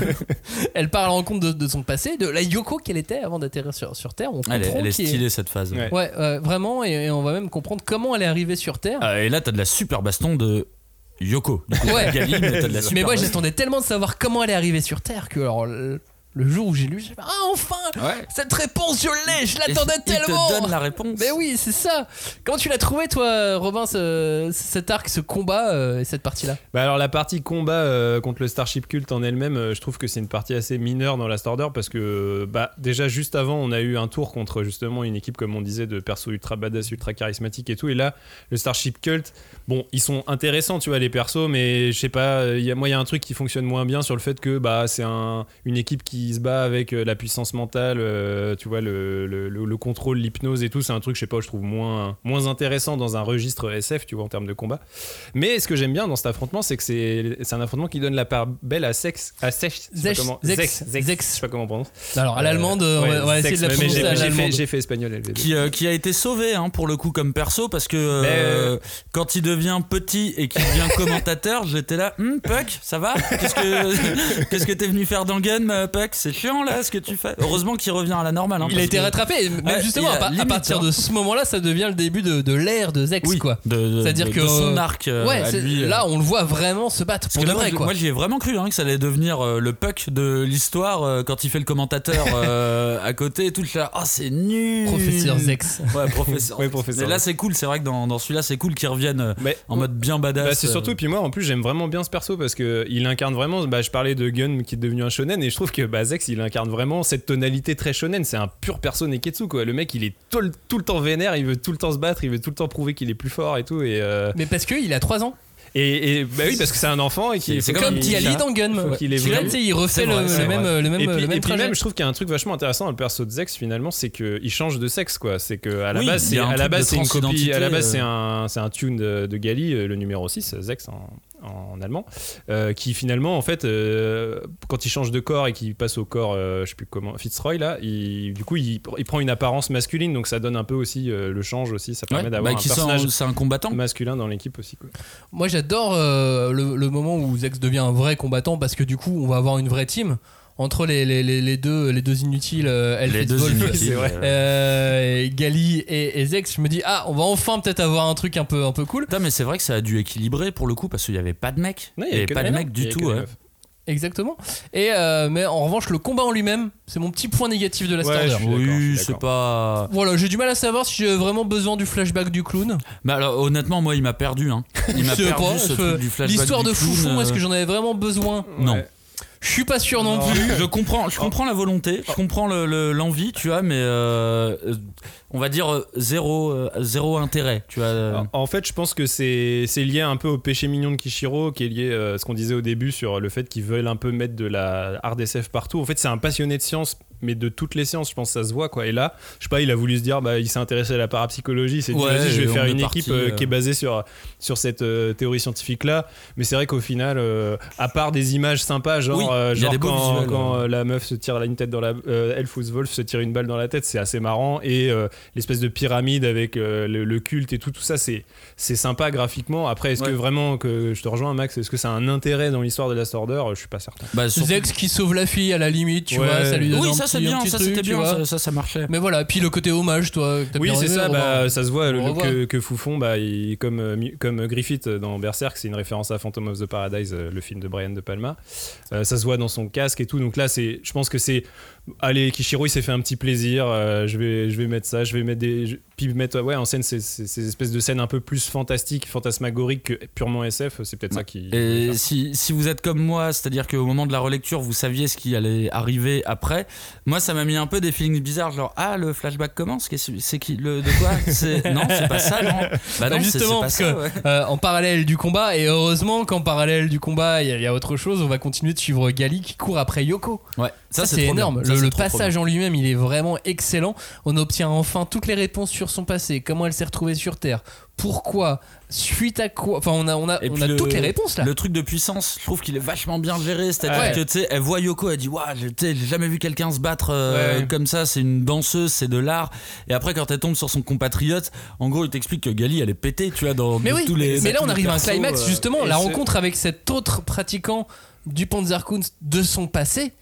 elle part à la rencontre de, de son passé, de la Yoko qu'elle était avant d'atterrir sur, sur Terre. On Elle est, elle stylée cette phase. Ouais. Ouais, ouais, vraiment, et, et on va même comprendre comment elle est arrivée sur Terre. Euh, et là, t'as de la super baston de Yoko. Du coup, Ouais. Gali, mais t'as de la super Mais moi, baston. j'attendais tellement de savoir comment elle est arrivée sur Terre que alors, le jour où j'ai lu, j'ai fait Ah, enfin Ouais. Cette réponse, je l'ai, je l'attendais il tellement te donne la réponse. Mais oui, c'est ça Comment tu l'as trouvé, toi, Robin, ce- cet arc, ce combat euh, et cette partie-là? Bah alors la partie combat euh, contre le Starship Cult en elle-même, euh, je trouve que c'est une partie assez mineure dans Last Order parce que bah déjà juste avant on a eu un tour contre justement une équipe comme on disait de persos ultra badass, ultra charismatiques et tout et là le Starship Cult, bon ils sont intéressants tu vois les persos mais je sais pas, il y a, moi il y a un truc qui fonctionne moins bien sur le fait que bah c'est un, une équipe qui se bat avec euh, la puissance mentale, euh, tu vois le, le, le- le contrôle, l'hypnose et tout, c'est un truc je sais pas je trouve moins, moins intéressant dans un registre SF tu vois en termes de combat. Mais ce que j'aime bien dans cet affrontement, c'est que c'est c'est un affrontement qui donne la part belle à Sex. À Sex. Zex, comment- Zex, Zex, Zex, Zex. Je sais pas comment on prononce. Alors, à l'allemande, on va- Ouais, on va essayer Zex, de la prononcer j'ai- à j'ai fait- l'allemande. J'ai fait espagnol. LV2. Qui, euh, qui a été sauvé hein, pour le coup comme perso parce que euh, quand il devient petit et qu'il devient commentateur j'étais là Hum, Puck ça va? Qu'est-ce que qu'est-ce que t'es venu faire dans Gun euh, C'est chiant là ce que tu fais heureusement qu'il revient à la normale hein, Il a été que- rattrapé, et même Ouais, justement, à, partir hein. de ce moment-là, ça devient le début de, de l'ère de Zex, oui quoi. C'est-à-dire que de son arc euh, ouais, à c'est- lui, euh. là on le voit vraiment se battre pour de vrai, quoi. Moi, j'y ai vraiment cru hein, que ça allait devenir euh, le puck de l'histoire euh, quand il fait le commentateur euh, à côté et tout. Je suis là, oh, c'est nul. Professeur Zex. Ouais, professeur. Ouais, professeur Mais là, c'est cool. C'est vrai que dans, dans celui-là, c'est cool qu'ils reviennent euh, Mais- en mode bien badass. Bah, c'est euh. surtout, puis moi en plus j'aime vraiment bien ce perso parce que il incarne vraiment, bah, je parlais de Gun qui est devenu un shonen et je trouve que bah, Zex il incarne vraiment cette tonalité très shonen, c'est un pur perso Neketsu quoi. Le mec il est tout le, tout le temps vénère, il veut tout le temps se battre, il veut tout le temps prouver qu'il est plus fort et tout et, euh, Mais parce qu'il a 3 ans. et, et- bah oui parce que c'est un enfant et qui C'est Comme qu'il- Tiali dans Gun. il refait le, vrai, le c'est même, vrai. le même, et puis, le et même puis même, je trouve qu'il y a un truc vachement intéressant dans le perso de Zex finalement, c'est qu'il change de sexe quoi. C'est que à la Oui, base, c'est un à la base c'est une copie, à la base c'est un c'est un tune de, de Gali, euh, le numéro 6 Zex en, en allemand, euh, qui finalement en fait euh, quand il change de corps et qu'il passe au corps, euh, je sais plus comment, Fitzroy là, il, du coup il, il prend une apparence masculine, donc ça donne un peu aussi euh, le change aussi, ça Ouais, permet d'avoir bah, un personnage c'est un combattant. masculin dans l'équipe aussi quoi. Moi j'adore euh, le, le moment où Zex devient un vrai combattant parce que du coup on va avoir une vraie team. Entre les, les, les, les deux, les deux inutiles, euh, Elf Les et deux inutiles, euh, Gali et, et Zex, je me dis, ah, on va enfin peut-être avoir un truc un peu, un peu cool. Putain, mais c'est vrai que ça a dû équilibrer pour le coup parce qu'il y avait pas de mec. Non, il y avait pas de mec du tout. ouais. Exactement. Et euh, mais en revanche, le combat en lui-même, c'est mon petit point négatif de la Ouais, je Oui, c'est pas. Voilà, j'ai du mal à savoir si j'ai vraiment besoin du flashback du clown. Mais alors, honnêtement, moi, il m'a perdu. Hein. Il m'a perdu pas, ce truc du flashback. L'histoire de clown, Foufon, est-ce que j'en avais vraiment besoin? Non. Ouais. Je suis pas sûr non, Non. plus. Je comprends, je comprends la volonté, je comprends le- le- l'envie, tu vois, mais euh, euh, on va dire euh, zéro, euh, zéro intérêt, tu vois. euh. En- fait, je pense que c'est c'est lié un peu au péché mignon de Kishiro, qui est lié à ce qu'on disait au début sur le fait qu'ils veulent un peu mettre de la hard SF partout. En fait, c'est un passionné de science, mais de toutes les sciences, je pense que ça se voit quoi. Et là, je sais pas, il a voulu se dire, bah, il s'est intéressé à la parapsychologie, dit, Ouais, je vais faire une équipe euh. qui est basée sur sur cette euh, théorie scientifique là. Mais c'est vrai qu'au final, euh, à part des images sympas, genre, Oui, genre quand, visuels, quand la meuf se tire une tête dans la, ou Wolf se tire une balle dans la tête, c'est assez marrant. Et l'espèce de pyramide avec euh, le, le culte et tout, tout ça, c'est c'est sympa graphiquement. Après, est-ce Ouais. que vraiment que je te rejoins, Max, est-ce que ça a un intérêt dans l'histoire de Last Order? Je suis pas certain. Bah, surtout- Zex qui sauve la fille à la limite, tu Ouais. vois, ça lui donne Oui, un ça petit- c'est un bien, petit ça truc, c'était bien, ça, ça, ça marchait. Mais voilà, puis le côté hommage, toi. que t'as Oui, bien c'est ça, bah, ça se voit le, que, que Foufon, bah, il- comme, euh, comme Griffith dans Berserk, c'est une référence à Phantom of the Paradise, euh, le film de Brian De Palma. Euh, ça se voit dans son casque et tout. Donc là, c'est, je pense que c'est. Allez, Kishiro, il s'est fait un petit plaisir. euh, je, vais, je vais mettre ça, je vais mettre des. je- puis mettre ouais, en scène ces, ces- ces espèces de scènes un peu plus fantastiques, fantasmagoriques que purement SF. C'est peut-être ça qui. Et si, si vous êtes comme moi, c'est-à-dire qu'au moment de la relecture, vous saviez ce qui allait arriver après, moi ça m'a mis un peu des feelings bizarres, genre ah le flashback commence, Qu'est-ce- c'est qui le de quoi C'est non, c'est pas ça, non. Bah non, justement, parce ça, que ouais. euh, en parallèle du combat, et heureusement qu'en parallèle du combat, il y, a- il y a autre chose, on va continuer de suivre Gali qui court après Yoko. Ouais, Ça, c'est énorme. bien. Le passage en lui-même, il est vraiment excellent. On obtient enfin toutes les réponses sur son passé, comment elle s'est retrouvée sur Terre, pourquoi, suite à quoi. Enfin, on a, on a, on a le- toutes les réponses là. Le truc de puissance, je trouve qu'il est vachement bien géré. C'est-à-dire Ouais. que tu sais, elle voit Yoko, elle dit Waouh, sais, j'ai jamais vu quelqu'un se battre euh, Ouais. comme ça. C'est une danseuse, c'est de l'art. Et après, quand elle tombe sur son compatriote, en gros, il t'explique que Gali, elle est pétée, tu vois, dans Mais dans oui, tous les. mais là on arrive à un climax euh, justement, la rencontre avec cet autre pratiquant du Panzerkunst de son passé.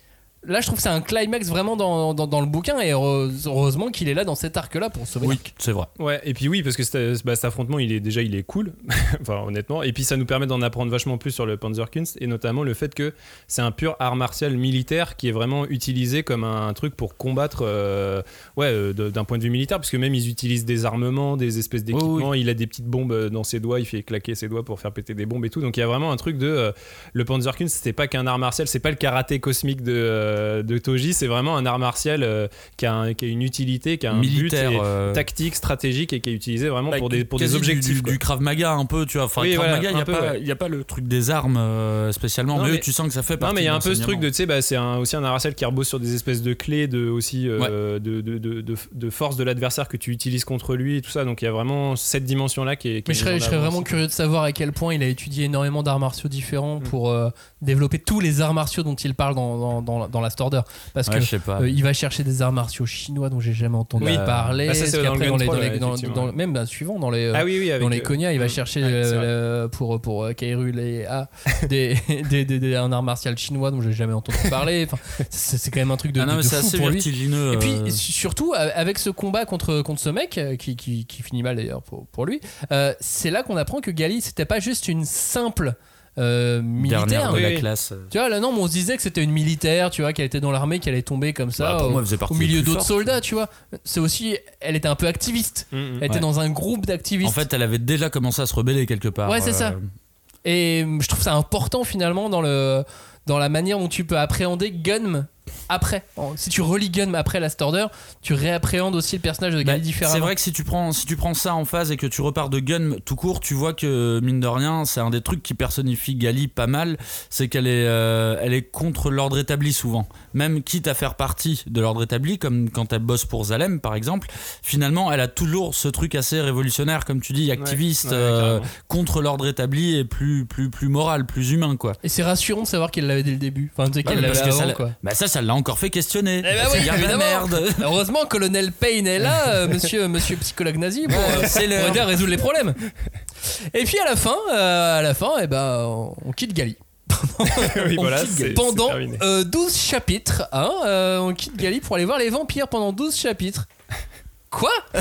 Là, je trouve que c'est un climax vraiment dans, dans, dans le bouquin et heureuse- heureusement qu'il est là dans cet arc-là pour sauver. Oui, c'est vrai. Ouais, et puis oui, parce que cet, bah, cet affrontement, il est déjà, il est cool, enfin honnêtement. Et puis ça nous permet d'en apprendre vachement plus sur le Panzerkunst et notamment le fait que c'est un pur art martial militaire qui est vraiment utilisé comme un, truc pour combattre, euh, ouais, euh, d'un point de vue militaire, parce que même ils utilisent des armements, des espèces d'équipements. Il a des petites bombes euh, dans ses doigts, il fait claquer ses doigts pour faire péter des bombes et tout. Donc il y a vraiment un truc de euh, le Panzerkunst, c'était pas qu'un art martial, c'est pas le karaté cosmique de, euh, de Toji, c'est vraiment un art martial euh, qui, a un- qui a une utilité, qui a un Militaire. but. et- euh, tactique, stratégique et qui est utilisé vraiment bah, pour des, pour des du- objectifs. Du, Krav Maga un peu, tu vois. Enfin, Oui, Krav voilà, Maga, il n'y un a, peu, pas- ouais. il y a pas le truc des armes euh, spécialement, Non, mais, tu sens que ça fait Non, partie mais il y a un peu ce truc de, tu sais, bah, c'est un- aussi un art martial qui repose sur des espèces de clés, de, aussi, euh, de, de, de, de- de force de l'adversaire que tu utilises contre lui et tout ça. Donc il y a vraiment cette dimension-là qui est. qui Mais est je serais, je vraiment curieux de savoir à quel point il a étudié énormément d'arts martiaux différents Mm. pour euh, développer tous les arts martiaux dont il parle dans, dans, dans, dans Last Order. Parce Ouais, que euh, il va chercher des arts martiaux chinois dont j'ai jamais entendu Oui. parler. Bah, ça, c'est dans dans les, les- ouais, même bah, suivant dans les. Ah oui, oui, avec, dans les euh, Konya, il va chercher ouais, euh, pour pour Kairul et A des, des, des- des- un art martial chinois dont j'ai jamais entendu parler. Enfin, c'est quand même un truc de, Ah non, de- fou assez pour lui. Et puis surtout avec ce combat contre, contre ce mec qui, qui, qui finit mal d'ailleurs pour, pour lui, euh, c'est là qu'on apprend que Gali c'était pas juste une simple euh, militaire. dernière de la oui. classe. Tu vois là non, mais on se disait que c'était une militaire, tu vois, qu'elle était dans l'armée, qu'elle allait tomber comme ça Bah, au, moi, milieu d'autres soldats, tu vois. C'est aussi, elle était un peu activiste. Mm, mm. Elle était Ouais. dans un groupe d'activistes. En fait, elle avait déjà commencé à se rebeller quelque part. Ouais, c'est euh, ça. Et euh, je trouve ça important finalement dans le dans la manière dont tu peux appréhender Gunm après. Si tu relis Gunm après Last Order, tu réappréhendes aussi le personnage de Bah, Gali différemment. c'est vrai que si tu prends si tu prends ça en phase et que tu repars de Gun tout court, tu vois que mine de rien, c'est un des trucs qui personnifie Gali pas mal, c'est qu'elle est euh, elle est contre l'ordre établi souvent. Même quitte à faire partie de l'ordre établi comme quand elle bosse pour Zalem par exemple, finalement, elle a toujours ce truc assez révolutionnaire comme tu dis, activiste ouais, euh, contre l'ordre établi et plus plus plus moral, plus humain quoi. Et c'est rassurant de savoir qu'elle l'avait dès le début. Enfin, tu sais qu'elle mais l'avait ça avant, l'a- quoi. Bah ça, ça l'a encore fait questionner. Eh ben Parce oui, la merde. Heureusement, colonel Payne est là, euh, monsieur, monsieur psychologue nazi, pour, euh, c'est pour l'heure. aider à résoudre les problèmes. Et puis à la fin, euh, à la fin, eh ben, on, on quitte Gali. oui, voilà, pendant euh, 12 chapitres, hein, euh, on quitte Gali pour aller voir les vampires pendant 12 chapitres. Quoi?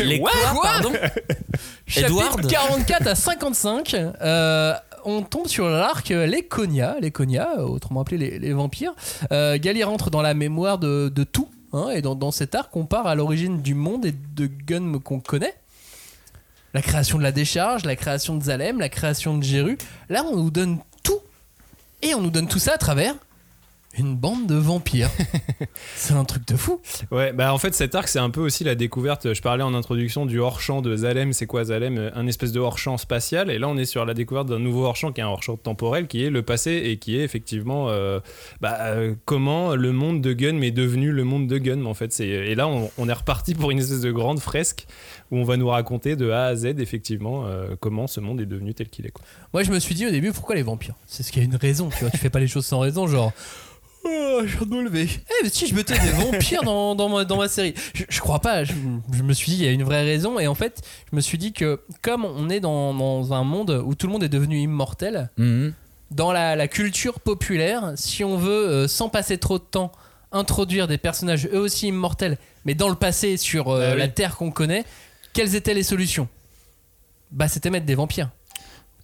Les What quoi, pardon? Chapitre Edward? 44 à 55, euh, on tombe sur l'arc euh, les Konya, les Konya, autrement appelés les, les vampires. Euh, Gali rentre dans la mémoire de, de tout, hein, et dans, dans cet arc, on part à l'origine du monde et de Gun qu'on connaît. La création de la décharge, la création de Zalem, la création de Jéru. Là, on nous donne. Et on nous donne tout ça à travers une bande de vampires. C'est un truc de fou. Ouais, bah en fait cet arc c'est un peu aussi la découverte, je parlais en introduction du hors-champ de Zalem, c'est quoi Zalem? Un espèce de hors-champ spatial, et là on est sur la découverte d'un nouveau hors-champ qui est un hors-champ temporel, qui est le passé et qui est effectivement euh, bah, euh, comment le monde de Gun est devenu le monde de Gun en fait. C'est- Et là on, on est reparti pour une espèce de grande fresque où on va nous raconter de A à Z effectivement euh, comment ce monde est devenu tel qu'il est. Quoi. Moi, je me suis dit au début, pourquoi les vampires? C'est ce qu'il y a une raison, tu vois. Tu fais pas les choses sans raison, genre. Oh, je viens de me lever. Eh, mais si je mettais des vampires dans, dans, ma, dans ma série. Je, je crois pas. Je, je me suis dit, il y a une vraie raison. Et en fait, je me suis dit que comme on est dans, dans un monde où tout le monde est devenu immortel, Mhm. dans la, la culture populaire, si on veut, euh, sans passer trop de temps, introduire des personnages eux aussi immortels, mais dans le passé, sur euh, Ah oui. la Terre qu'on connaît, quelles étaient les solutions? Bah, c'était mettre des vampires.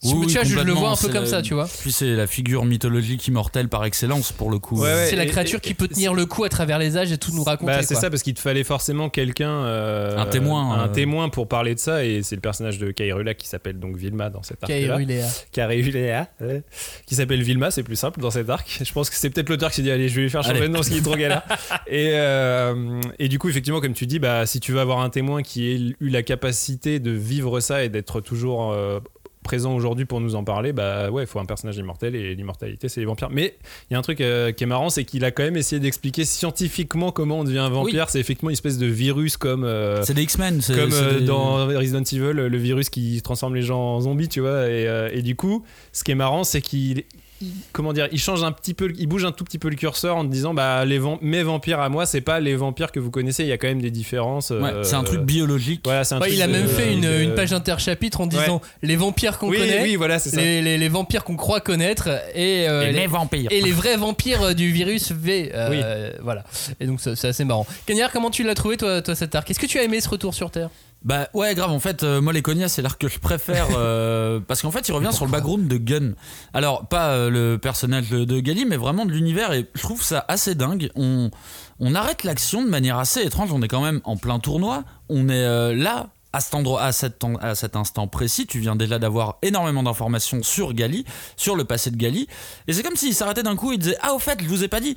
Oui, tu oui, vois, je, le vois un peu comme la- ça, tu vois. Puis c'est la figure mythologique immortelle par excellence pour le coup. Ouais, ouais. c'est la créature et- qui peut tenir le coup à travers les âges et tout nous raconter. Bah, c'est ça parce qu'il te fallait forcément quelqu'un euh, Un témoin, un euh. témoin pour parler de ça et c'est le personnage de Kairula qui s'appelle donc Vilma dans cet arc. Kairula ouais, qui s'appelle Vilma c'est plus simple dans cet arc je pense que c'est peut-être l'auteur qui s'est dit allez je vais lui faire de nom ce qui est trop galère et, euh, et du coup effectivement comme tu dis bah si tu veux avoir un témoin qui ait eu la capacité de vivre ça et d'être toujours euh, présent aujourd'hui pour nous en parler, bah ouais, il faut un personnage immortel et l'immortalité c'est les vampires. Mais il y a un truc euh, qui est marrant, c'est qu'il a quand même essayé d'expliquer scientifiquement comment on devient un vampire. C'est effectivement une espèce de virus comme euh, C'est des X-Men. c'est- comme euh, des- dans Resident Evil, le virus qui transforme les gens en zombies, tu vois. Et, et du coup, ce qui est marrant, c'est qu'il il- comment dire, il change un petit peu, il bouge un tout petit peu le curseur en te disant bah les mes vampires à moi, c'est pas les vampires que vous connaissez. Il y a quand même des différences. Ouais, euh, c'est un truc biologique. Voilà, c'est un Ouais, truc il a même fait une, page interchapitre en disant les vampires qu'on Oui, connaît, oui, voilà, c'est ça. les, les- les vampires qu'on croit connaître et, euh, Et les, les vampires. et les vrais vampires euh, du virus V. euh, Voilà. Et donc c'est c'est assez marrant. Cagnard, comment tu l'as trouvé toi, toi cet arc? Est-ce que tu as aimé ce retour sur Terre? Bah ouais, grave. En fait, euh, moi les cognas, c'est l'arc que je préfère euh, parce qu'en fait, il revient sur le background de Gun. Alors pas euh, le personnage de, de Gali, mais vraiment de l'univers. Et je trouve ça assez dingue. On on arrête l'action de manière assez étrange. On est quand même en plein tournoi. On est là. À cet, endroit, à, cet, à cet instant précis, tu viens déjà d'avoir énormément d'informations sur Gali, sur le passé de Gali. Et c'est comme s'il s'arrêtait d'un coup et il disait Ah, au fait, je vous ai pas dit.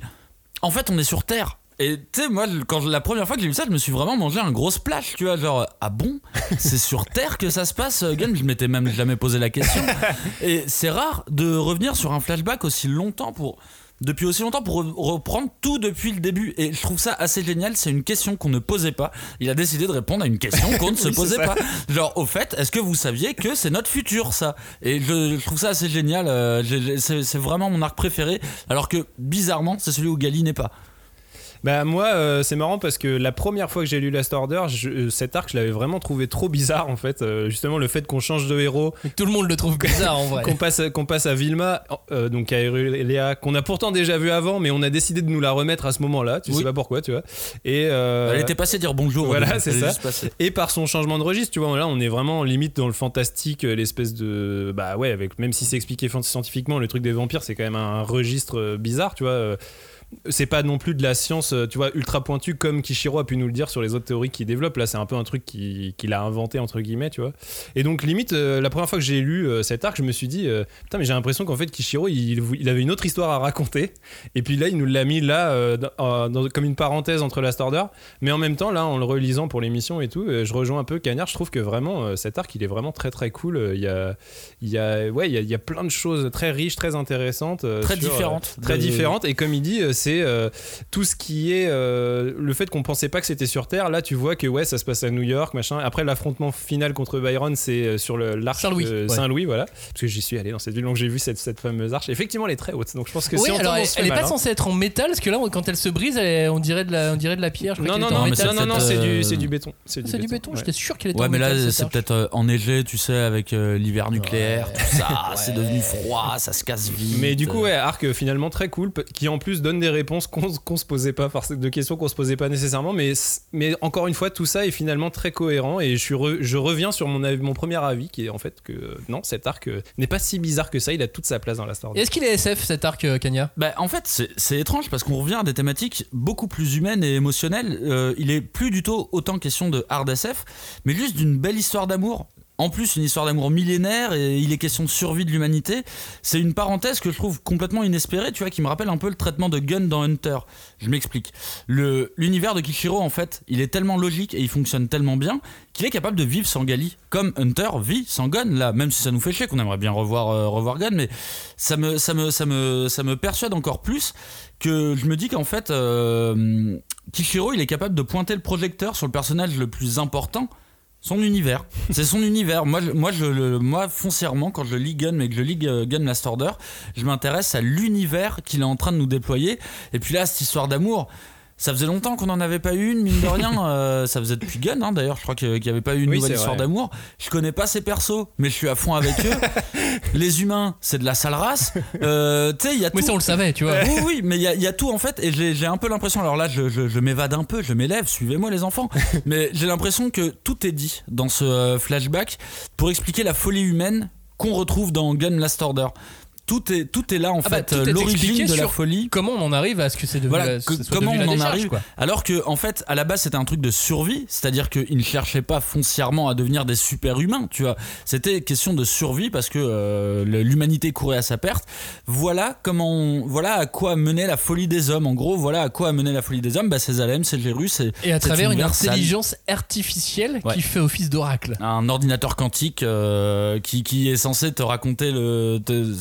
En fait, on est sur Terre. Et tu sais, moi, quand la première fois que j'ai vu ça, je me suis vraiment mangé un gros splash, tu vois, genre, ah bon? C'est sur Terre que ça se passe, euh, Gun Je m'étais même jamais posé la question. Et c'est rare de revenir sur un flashback aussi longtemps pour. Depuis aussi longtemps pour re- reprendre tout depuis le début. Et je trouve ça assez génial. C'est une question qu'on ne posait pas. Il a décidé de répondre à une question qu'on ne se Oui, posait pas. Genre, au fait, est-ce que vous saviez que c'est notre futur, ça? Et je, je trouve ça assez génial. euh, c'est vraiment mon arc préféré. Alors que, bizarrement, c'est celui où Gali n'est pas. Bah moi euh, c'est marrant parce que la première fois que j'ai lu Last Order, je- euh, cet arc je l'avais vraiment trouvé trop bizarre en fait. Euh, justement le fait qu'on change de héros, Tout le monde le trouve bizarre en vrai. qu'on passe qu'on passe à Vilma, euh, donc à Léa, qu'on a pourtant déjà vu avant, mais on a décidé de nous la remettre à ce moment-là. Tu Oui. sais pas pourquoi, tu vois. Et Elle était passée dire bonjour. au voilà, début. c'est Elle est ça. juste passée. Et par son changement de registre, tu vois, là, on est vraiment limite dans le fantastique, euh, l'espèce de, bah ouais, avec même si c'est expliqué fan- scientifiquement, le truc des vampires, c'est quand même un registre euh, bizarre, tu vois. euh, c'est pas non plus de la science, euh, tu vois, ultra pointue comme Kishiro a pu nous le dire sur les autres théories qu'il développe. Là, c'est un peu un truc qui- qu'il a inventé entre guillemets, tu vois. Et donc limite, euh, la première fois que j'ai lu euh, cet arc, je me suis dit, euh, putain, mais j'ai l'impression qu'en fait Kishiro, il, il avait une autre histoire à raconter. Et puis là, il nous l'a mis là euh, dans- dans- comme une parenthèse entre Last Order. Mais en même temps, là, en le relisant pour l'émission et tout, je rejoins un peu Cagnard. Je trouve que vraiment, cet arc, il est vraiment très très cool. Il y a, il y a, ouais, il y a, il y a plein de choses très riches, très intéressantes, Très sur, différentes. très différentes. Et comme il dit, c'est euh, tout ce qui est euh, le fait qu'on pensait pas que c'était sur Terre. Là, tu vois que ouais, ça se passe à New York, machin. Après, l'affrontement final contre Byron, c'est euh, sur le l'arche Saint-Louis, de ouais. Saint-Louis, voilà. Parce que j'y suis allé dans cette ville, donc j'ai vu cette, cette fameuse arche. Effectivement, elle est très haute. Donc je pense que Oui, si on alors tombe, on elle, elle est mal, pas hein. censée être en métal parce que là, quand elle se brise, elle est- on dirait de la, on dirait de la pierre. Je crois Non, non, non, non, non, c'est euh, du, c'est du béton. C'est C'est du béton. J'étais sûr qu'elle était Ouais, en mais métal. là, c'est peut-être enneigé, tu sais, avec l'hiver nucléaire, tout ça. C'est devenu froid, ça se casse vite. Mais du coup, ouais, arc finalement très cool, qui en plus donne des réponses qu'on se posait pas, de questions qu'on se posait pas nécessairement. Mais, mais encore une fois, tout ça est finalement très cohérent. Et je, suis re- je reviens sur mon, avis- mon premier avis, qui est en fait que euh, non, cet arc euh, n'est pas si bizarre que ça. Il a toute sa place dans la Star Est-ce qu'il est SF cet arc, euh, Kanya Bah, en fait, c'est- c'est étrange parce qu'on revient à des thématiques beaucoup plus humaines et émotionnelles. Euh, il est plus du tout autant question de hard SF, mais juste d'une belle histoire d'amour. En plus, une histoire d'amour millénaire et il est question de survie de l'humanité. C'est une parenthèse que je trouve complètement inespérée, tu vois, qui me rappelle un peu le traitement de Gun dans Hunter. Je m'explique. L'univers de Kishiro, en fait, il est tellement logique et il fonctionne tellement bien qu'il est capable de vivre sans Gali, comme Hunter vit sans Gun, là, même si ça nous fait chier qu'on aimerait bien revoir, euh, revoir Gun, mais ça me, ça, me, ça, me, ça me persuade encore plus que je me dis qu'en fait, euh, Kishiro, il est capable de pointer le projecteur sur le personnage le plus important, son univers. C'est son univers. Moi, moi, foncièrement, quand je lis Gun, mais que je lis euh, Gun Last Order, je m'intéresse à l'univers qu'il est en train de nous déployer. Et puis là, cette histoire d'amour. Ça faisait longtemps qu'on n'en avait pas eu une, mine de rien. euh, ça faisait depuis Gun, hein, d'ailleurs. Je crois qu'il n'y avait pas eu une Oui, nouvelle histoire d'amour. Je connais pas ces persos, mais je suis à fond avec eux. Les humains, c'est de la sale race. Euh, tu sais, il y a Oui, tout. ça on le savait, tu vois. Oui, oui, mais il y, a- il y a tout en fait, et j'ai un peu l'impression, alors là je, je- je m'évade un peu, je m'élève, suivez-moi les enfants, mais j'ai l'impression que tout est dit dans ce euh, flashback pour expliquer la folie humaine qu'on retrouve dans Gun Last Order. Tout est, tout est là en Ah bah, fait, l'origine de la folie. Comment on en arrive à ce que c'est devenu Voilà, que- ce comment on la en décharge, arrive quoi. Alors que, en fait, à la base, c'était un truc de survie, c'est-à-dire qu'ils ne cherchaient pas foncièrement à devenir des super-humains, tu vois. C'était question de survie parce que euh, l'humanité courait à sa perte. Voilà comment, on- voilà à quoi menait la folie des hommes. En gros, voilà à quoi mené la folie des hommes. Bah, c'est Zalem, c'est Gérus, c'est Et à travers une intelligence artificielle Ouais. qui fait office d'oracle. un ordinateur quantique euh, qui, qui est censé te raconter le. te-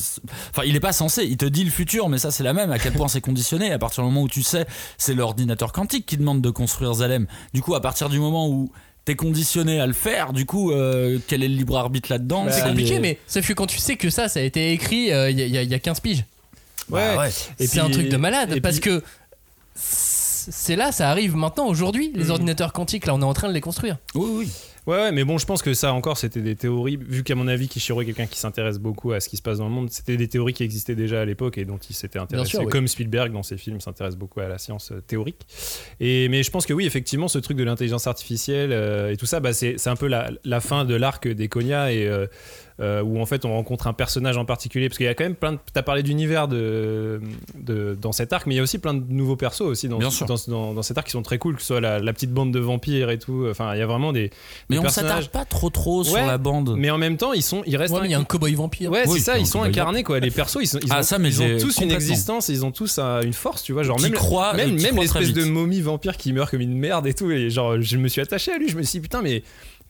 Enfin, il est pas censé, il te dit le futur, mais ça c'est la même. À quel point c'est conditionné. À partir du moment où tu sais, c'est l'ordinateur quantique qui demande de construire Zalem. Du coup, à partir du moment où t'es conditionné à le faire, du coup, euh, quel est le libre arbitre là-dedans C'est compliqué, est- mais sauf que quand tu sais que ça, ça a été écrit euh, il y, a- il y a- il y a 15 piges. Ouais. Bah ouais. Et C'est un truc de malade et parce puis- que c'est là, ça arrive maintenant, aujourd'hui, les Mm. ordinateurs quantiques, là on est en train de les construire. Oui, oui. Ouais, ouais, mais bon, je pense que ça encore, c'était des théories. Vu qu'à mon avis, Kishiro est quelqu'un qui s'intéresse beaucoup à ce qui se passe dans le monde, c'était des théories qui existaient déjà à l'époque et dont il s'était intéressé. sûr, oui. Comme Spielberg dans ses films s'intéresse beaucoup à la science euh, théorique. Et, mais je pense que oui, effectivement, ce truc de l'intelligence artificielle euh, et tout ça, bah, c'est c'est un peu la, la fin de l'arc des Konya et. euh, euh, où en fait on rencontre un personnage en particulier parce qu'il y a quand même plein de t'as parlé d'univers de, de dans cet arc mais il y a aussi plein de nouveaux persos aussi dans, dans, dans- dans cet arc qui sont très cool que ce soit la, la petite bande de vampires et tout enfin il y a vraiment des, Mais des on personnages s'attarde pas trop trop sur la bande. mais en même temps, ils sont, ils restent. Ouais, il y a un cowboy vampire. Ouais, Oui, c'est ça, ils sont incarnés quoi. Les persos, ils, sont, ils Ah, ont, ça, mais ils ont tous une existence, ils ont tous un- une force, tu vois. Genre même, crois, même, même l'espèce de momie vampire qui meurt comme une merde et tout. Et genre, je me suis attaché à lui. Je me suis dit putain, mais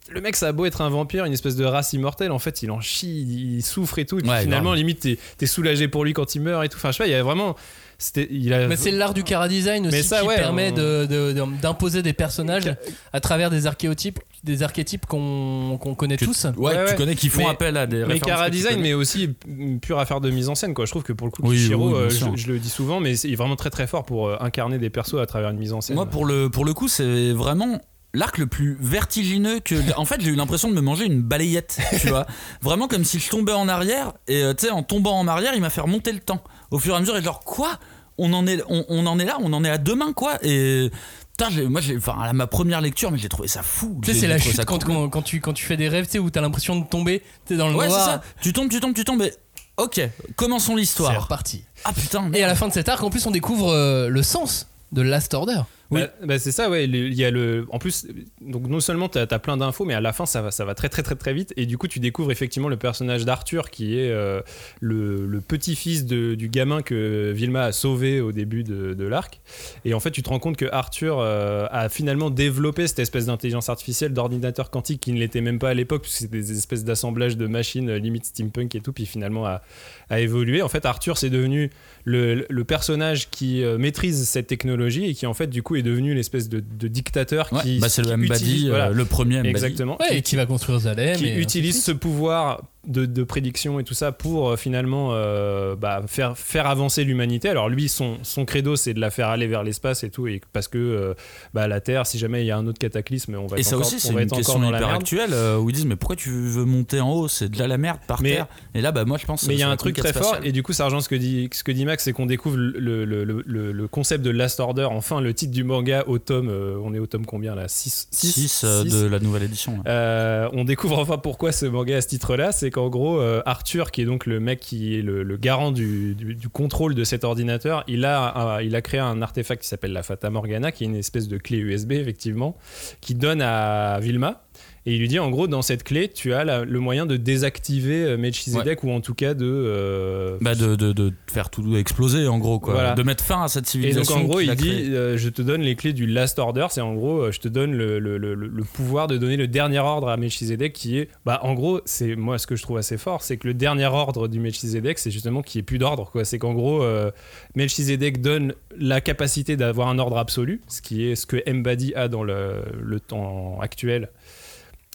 le mec, ça a beau être un vampire, une espèce de race immortelle. En fait, il en chie, il souffre et tout. Et puis Ouais, finalement, grave. limite, t'es es soulagé pour lui quand il meurt et tout. Enfin, je sais pas, il y a vraiment. C'était, il a. Mais c'est l'art du cara design aussi Mais ça, qui ouais, permet on- de- de- de- d'imposer des personnages à travers des archétypes, des archétypes qu'on connaît Que- tous. Ouais, Ouais, que ouais. tu connais, qui font Mais- appel à des mais design, connais. mais aussi une pure affaire de mise en scène, quoi. Je trouve que pour le coup, Oui, Kishiro, oui, euh, je, je le dis souvent, mais c'est vraiment très très fort pour euh, incarner des persos à travers une mise en scène. Moi, pour le, pour le coup, c'est vraiment l'arc le plus vertigineux que. En fait, j'ai eu l'impression de me manger une balayette, tu vois. Vraiment comme si je tombais en arrière, et euh, tu sais, en tombant en arrière, il m'a fait remonter le temps. Au fur et à mesure, et genre, quoi? On en, est, on, on en est là, on en est à demain, quoi? Et. Putain, moi, j'ai, enfin, à ma première lecture, mais j'ai trouvé ça fou. Tu sais, c'est la chute quand, cool. quand, quand tu, quand tu fais des rêves, tu sais, où t'as l'impression de tomber, t'es dans le Ouais, c'est noir. ça. Tu tombes, tu tombes, tu tombes, et. Ok, commençons C'est l'histoire. reparti. Ah putain, Et à la fin de cet arc, en plus, on découvre euh, le sens de Last Order. Oui. Bah, bah, c'est ça, ouais. Il y a le. En plus, donc non seulement t'as as plein d'infos, mais à la fin ça va, ça va très très très très vite. Et du coup, tu découvres effectivement le personnage d'Arthur, qui est euh, le, petit-fils du gamin que Vilma a sauvé au début de, l'arc. Et en fait, tu te rends compte que Arthur euh, a finalement développé cette espèce d'intelligence artificielle, d'ordinateur quantique qui ne l'était même pas à l'époque, parce que c'était des espèces d'assemblages de machines euh, limite steampunk et tout, puis finalement a, a évolué. En fait, Arthur, c'est devenu le, le personnage qui maîtrise cette technologie et qui en fait du coup est devenu l'espèce de, de dictateur Ouais, qui, bah, c'est le qui Mbadi, utilise- euh, voilà. le premier Mbadi. exactement Ouais, qui, et qui va construire Zalem. qui et utilise ce pouvoir de, de prédiction et tout ça pour euh, finalement euh, bah, faire, faire avancer l'humanité. Alors lui, son, son credo, c'est de la faire aller vers l'espace et tout, et parce que euh, bah, la Terre, si jamais il y a un autre cataclysme, on va Et être ça encore, aussi, c'est une question hyper actuelle euh, où ils disent Mais pourquoi tu veux monter en haut? C'est de là la merde par Mais- terre. Et là, bah, moi, je pense Mais il y a un truc très fort, et du coup, ça rejoint ce que dit, ce que dit Max, c'est qu'on découvre le, le, le, le- concept de Last Order, enfin le titre du manga au tome, on est au tome combien là? 6 6 euh, de la nouvelle édition. on découvre enfin pourquoi ce manga à ce titre-là, c'est qu'en gros, euh, Arthur, qui est donc le mec qui est le, garant du, contrôle de cet ordinateur, il a, il a créé un artefact qui s'appelle la Fata Morgana, qui est une espèce de clé USB, effectivement, qui donne à Vilma. Et il lui dit en gros, dans cette clé, tu as la- le moyen de désactiver euh, Melchizedek ou en tout cas de. euh, Bah, de, de, de faire tout exploser, en gros, quoi. Voilà. De mettre fin à cette Et donc civilisation. en gros, il dit euh, Je te donne les clés du Last Order. C'est en gros, je te donne le, le- le- le pouvoir de donner le dernier ordre à Melchizedek qui est. Bah, en gros, c'est moi ce que je trouve assez fort c'est que le dernier ordre du Melchizedek, c'est justement qu'il n'y ait plus d'ordre. quoi. C'est qu'en gros, euh, Melchizedek donne la capacité d'avoir un ordre absolu, ce qui est ce que Mbadi a dans le, le temps actuel.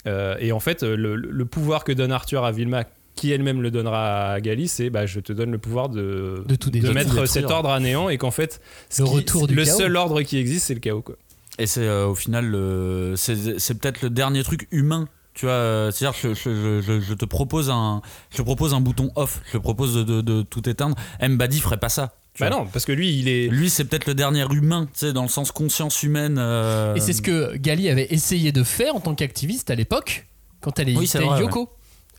Euh, et en fait, le, le pouvoir que donne Arthur à Vilma, qui elle-même le donnera à Gali, c'est bah, je te donne le pouvoir de, De tout de mettre cet ordre à néant et qu'en fait, Le qui- retour du le chaos. seul ordre qui existe, c'est le chaos. Quoi. Et c'est euh, au final, le- c'est c'est peut-être le dernier truc humain. Tu vois, euh, c'est-à-dire que je, je- je- je te propose un, je te propose un bouton off. Je te propose de, de- de tout éteindre. Mbadi ferait pas ça. Bah vois. non, parce que lui, il est. Lui, c'est peut-être le dernier humain, tu sais, dans le sens conscience humaine. euh, Et c'est ce que Gali avait essayé de faire en tant qu'activiste à l'époque, quand elle Oui, était vrai, Yoko.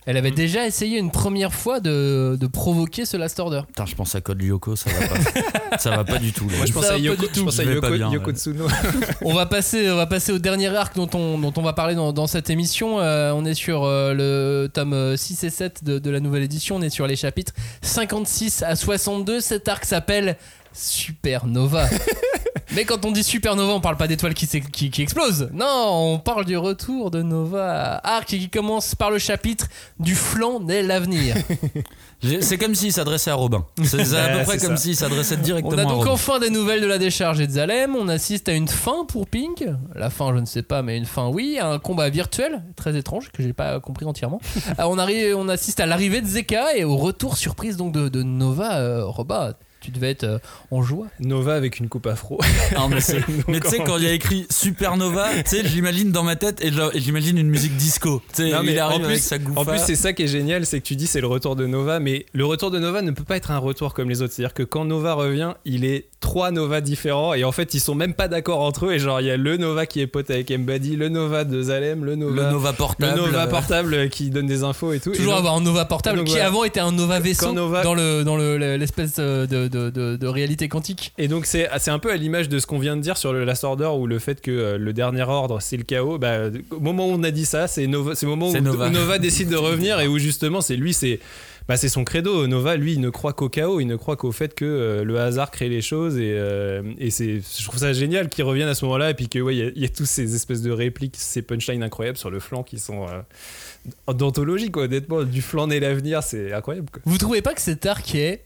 Elle avait déjà essayé une première fois de, de provoquer ce Last Order. Putain, je pense à Code Lyoko, ça va pas. ça va pas du tout. là. Moi, je pense Ça à Yoko, du je tout. pense à Je vais Yoko, pas bien, Yoko ouais. Tsuno. on va passer, on va passer au dernier arc dont on, dont on va parler dans, dans cette émission. Euh, on est sur euh, le tome euh, 6 et 7 de, de la nouvelle édition. On est sur les chapitres 56 à 62. Cet arc s'appelle Supernova. Mais quand on dit Supernova, on parle pas d'étoiles qui, s'ex- qui, qui explosent. Non, on parle du retour de Nova. Arc qui commence par le chapitre du flanc dès l'avenir. C'est comme s'il s'adressait à Robin. C'est à peu près comme s'il s'adressait On directement a à donc Robin. enfin des nouvelles de la décharge et de Zalem. On assiste à une fin pour Pink. La fin, je ne sais pas, mais une fin, oui. Un combat virtuel, très étrange, que j'ai pas compris entièrement. Euh, on, arrive, on assiste à l'arrivée de Zeka et au retour surprise donc de, de Nova. Euh, Roba, tu devais être euh, en joie. Nova avec une coupe afro. Non, mais tu sais, quand il y a écrit Supernova, tu sais, j'imagine dans ma tête et j'imagine une musique disco. Tu sais, Non, mais il arrive en avec plus- sa gouffa. En plus, c'est ça qui est génial, c'est que tu dis c'est le retour de Nova, mais le retour de Nova ne peut pas être un retour comme les autres. C'est-à-dire que quand Nova revient, il est trois Nova différents et en fait, ils sont même pas d'accord entre eux. Et genre, il y a le Nova qui est pote avec Mbadi, le Nova de Zalem, le Nova, le Nova le portable. Nova euh, portable qui donne des infos et tout. Et Toujours donc- avoir un Nova portable donc qui voilà. avant était un Nova vaisseau Nova- dans le dans le- l'espèce de, de, de- de réalité quantique. Et donc c'est c'est un peu à l'image de ce qu'on vient de dire sur le Last Order ou le fait que euh, le dernier ordre c'est le chaos. Bah, au moment où on a dit ça, c'est Nova, c'est le moment où Nova. décide de revenir et où justement c'est lui, c'est bah, c'est son credo. Nova, lui, il ne croit qu'au chaos, il ne croit qu'au fait que euh, le hasard crée les choses et, euh, et c'est, je trouve ça génial qu'il revienne à ce moment-là et puis que ouais, il y a- y, a tous ces espèces de répliques, ces punchlines incroyables sur le flanc qui sont euh, d'anthologie quoi. Honnêtement, du flanc naît l'avenir, c'est incroyable. Quoi. Vous trouvez pas que cet arc est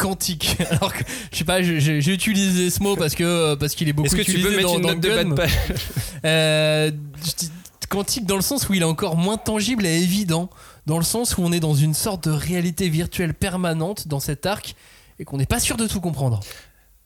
quantique. Alors que je sais pas, j'ai utilisé ce mot parce que parce qu'il est beaucoup Est-ce que tu peux mettre dans, une dans note de bas de page Euh, quantique dans le sens où il est encore moins tangible et évident, dans le sens où on est dans une sorte de réalité virtuelle permanente dans cet arc et qu'on n'est pas sûr de tout comprendre.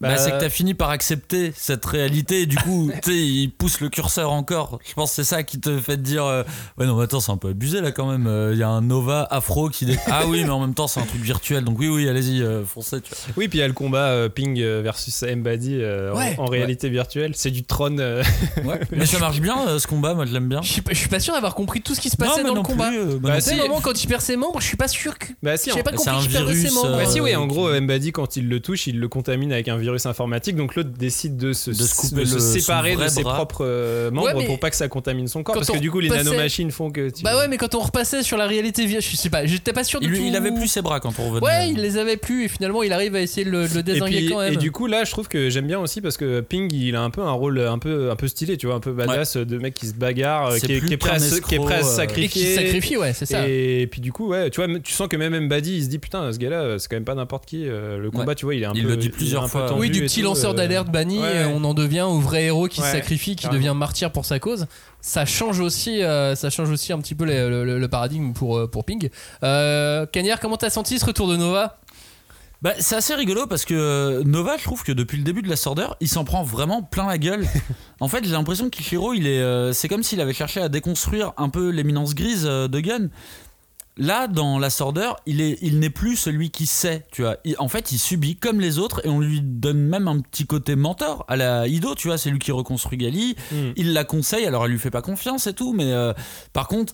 Bah, c'est que t'as fini par accepter cette réalité et du coup, tu sais, il pousse le curseur encore. Je pense que c'est ça qui te fait te dire euh, Ouais, non, mais attends, c'est un peu abusé là quand même. Euh, Il y a un Nova afro qui. dé- Ah oui, mais en même temps, c'est un truc virtuel. Donc oui, oui, allez-y, euh, foncez. Tu vois. Oui, puis il y a le combat euh, Ping versus Mbadi euh, en- Ouais. en, réalité virtuelle. C'est du trône. euh, Mais ça marche bien euh, ce combat, moi je l'aime bien. Je suis, pas- je suis pas sûr d'avoir compris tout ce qui se passait dans non le combat. plus, euh, Bah, sais, si. au moment quand il perd ses membres, je suis pas sûr que. Bah si, pas c'est compris un qu'il perdait ses virus, membres. euh, Bah si, oui, en gros, Mbadi, quand il le touche, il le contamine avec un virus informatique. Donc l'autre décide de se, De se couper de le- se son séparer de ses bras. propres euh, membres Ouais, pour pas que ça contamine son corps. Parce que du coup, les nanomachines font que. tu- Bah ouais, mais quand on repassait sur la réalité virtuelle, je sais pas, j'étais pas sûr de Il, tout. il avait plus ses bras quand on revenait. Ouais, il les avait plus et finalement il arrive à essayer de le, le Et, désinguer puis- quand même. et du coup là je trouve que j'aime bien aussi parce que Ping il a un peu un rôle un peu, un peu stylé tu vois un peu badass de mec qui se bagarre qui est, plus qui est prêt à qui est prêt à se escroc, euh, et qui sacrifier se sacrifie, ouais, c'est ça. Et puis du coup, ouais, tu vois, tu sens que même Mbadi, il se dit putain, ce gars-là, c'est quand même pas n'importe qui. euh, Le combat, tu vois, il est un Il peu. le dit plusieurs fois. Oui, du et petit tout, lanceur euh, d'alerte banni, ouais. on en devient au vrai héros qui se sacrifie, qui carrément. devient martyr pour sa cause. Ça change aussi, euh, ça change aussi un petit peu le, le- le paradigme pour, euh, pour Ping. Euh, Cagnard, comment t'as senti ce retour de Nova? Bah, c'est assez rigolo parce que Nova, je trouve que depuis le début de la Sorder, il s'en prend vraiment plein la gueule. en fait, j'ai l'impression que Kishiro, il est, euh, c'est comme s'il avait cherché à déconstruire un peu l'éminence grise euh, de Gun. Là, dans la Sorder, il est, il n'est plus celui qui sait, tu vois. Il- en fait, il subit comme les autres et on lui donne même un petit côté mentor à la Ido, tu vois. C'est lui qui reconstruit Gali. Mm. Il la conseille, alors elle lui fait pas confiance et tout, mais euh, par contre,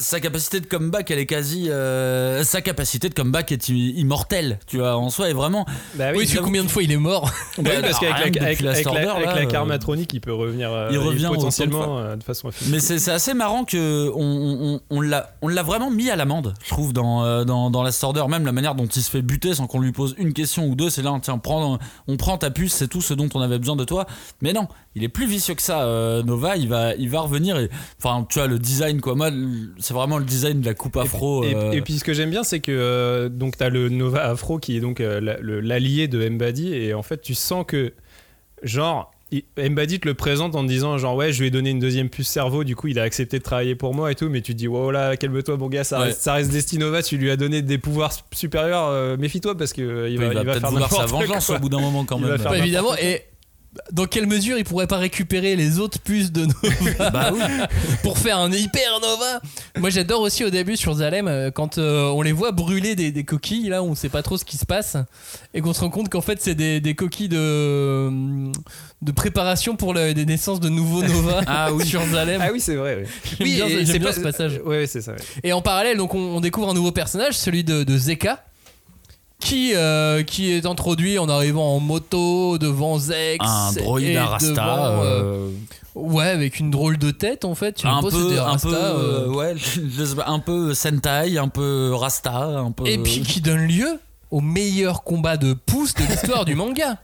sa capacité de comeback, elle est quasi. euh, sa capacité de comeback est immortelle, tu vois, en soi, est vraiment. Bah Oui, tu sais combien de fois il est mort Bah oui, parce qu'avec la, avec, la avec la- avec la euh, karmatronique, il peut revenir euh, il revient de potentiellement euh, de façon infinie. Mais c'est c'est assez marrant que on, on, on l'a on l'a vraiment mis à l'amende, je trouve, dans, euh, dans, dans la Sorder, même la manière dont il se fait buter sans qu'on lui pose une question ou deux, c'est là, tiens, prends, on prend ta puce, c'est tout ce dont on avait besoin de toi. Mais non, il est plus vicieux que ça, euh, Nova, il va, il va revenir et, enfin, tu vois, le design, quoi, moi, c'est vraiment le design de la coupe afro. Et, euh, et puis ce que j'aime bien, c'est que euh, donc t'as le Nova Afro qui est donc euh, l'allié de Mbadi et en fait tu sens que genre Mbadi te le présente en te disant genre ouais je lui ai donné une deuxième puce cerveau du coup il a accepté de travailler pour moi et tout mais tu te dis wow là calme-toi mon gars ça Ouais. reste, ça reste Destinova tu lui as donné des pouvoirs supérieurs euh, méfie-toi parce que euh, il va, il va, il va peut-être faire vouloir sa vengeance quoi. au bout d'un moment quand Il va même. faire Bah, Évidemment, et dans quelle mesure il pourrait pas récupérer les autres puces de Nova Bah oui. pour faire un hyper Nova Moi j'adore aussi au début sur Zalem euh, quand euh, on les voit brûler des, des coquilles là on sait pas trop ce qui se passe et qu'on se rend compte qu'en fait c'est des, des coquilles de, de préparation pour le- des naissances de nouveaux Nova Ah oui. sur Zalem. ah oui c'est vrai c'est bien pas- ce passage. ouais, ouais, c'est ça ouais. Et en parallèle, donc on, on découvre un nouveau personnage, celui de, de Zeka, qui, euh, qui est introduit en arrivant en moto devant Zex. Un droïde à Rasta. devant, euh, euh, ouais, avec une drôle de tête en fait. Sais un peu, des un Rasta, peu, euh, ouais, un peu Sentai, un peu Rasta, un peu. Et puis qui donne lieu au meilleur combat de pouce de l'histoire du manga.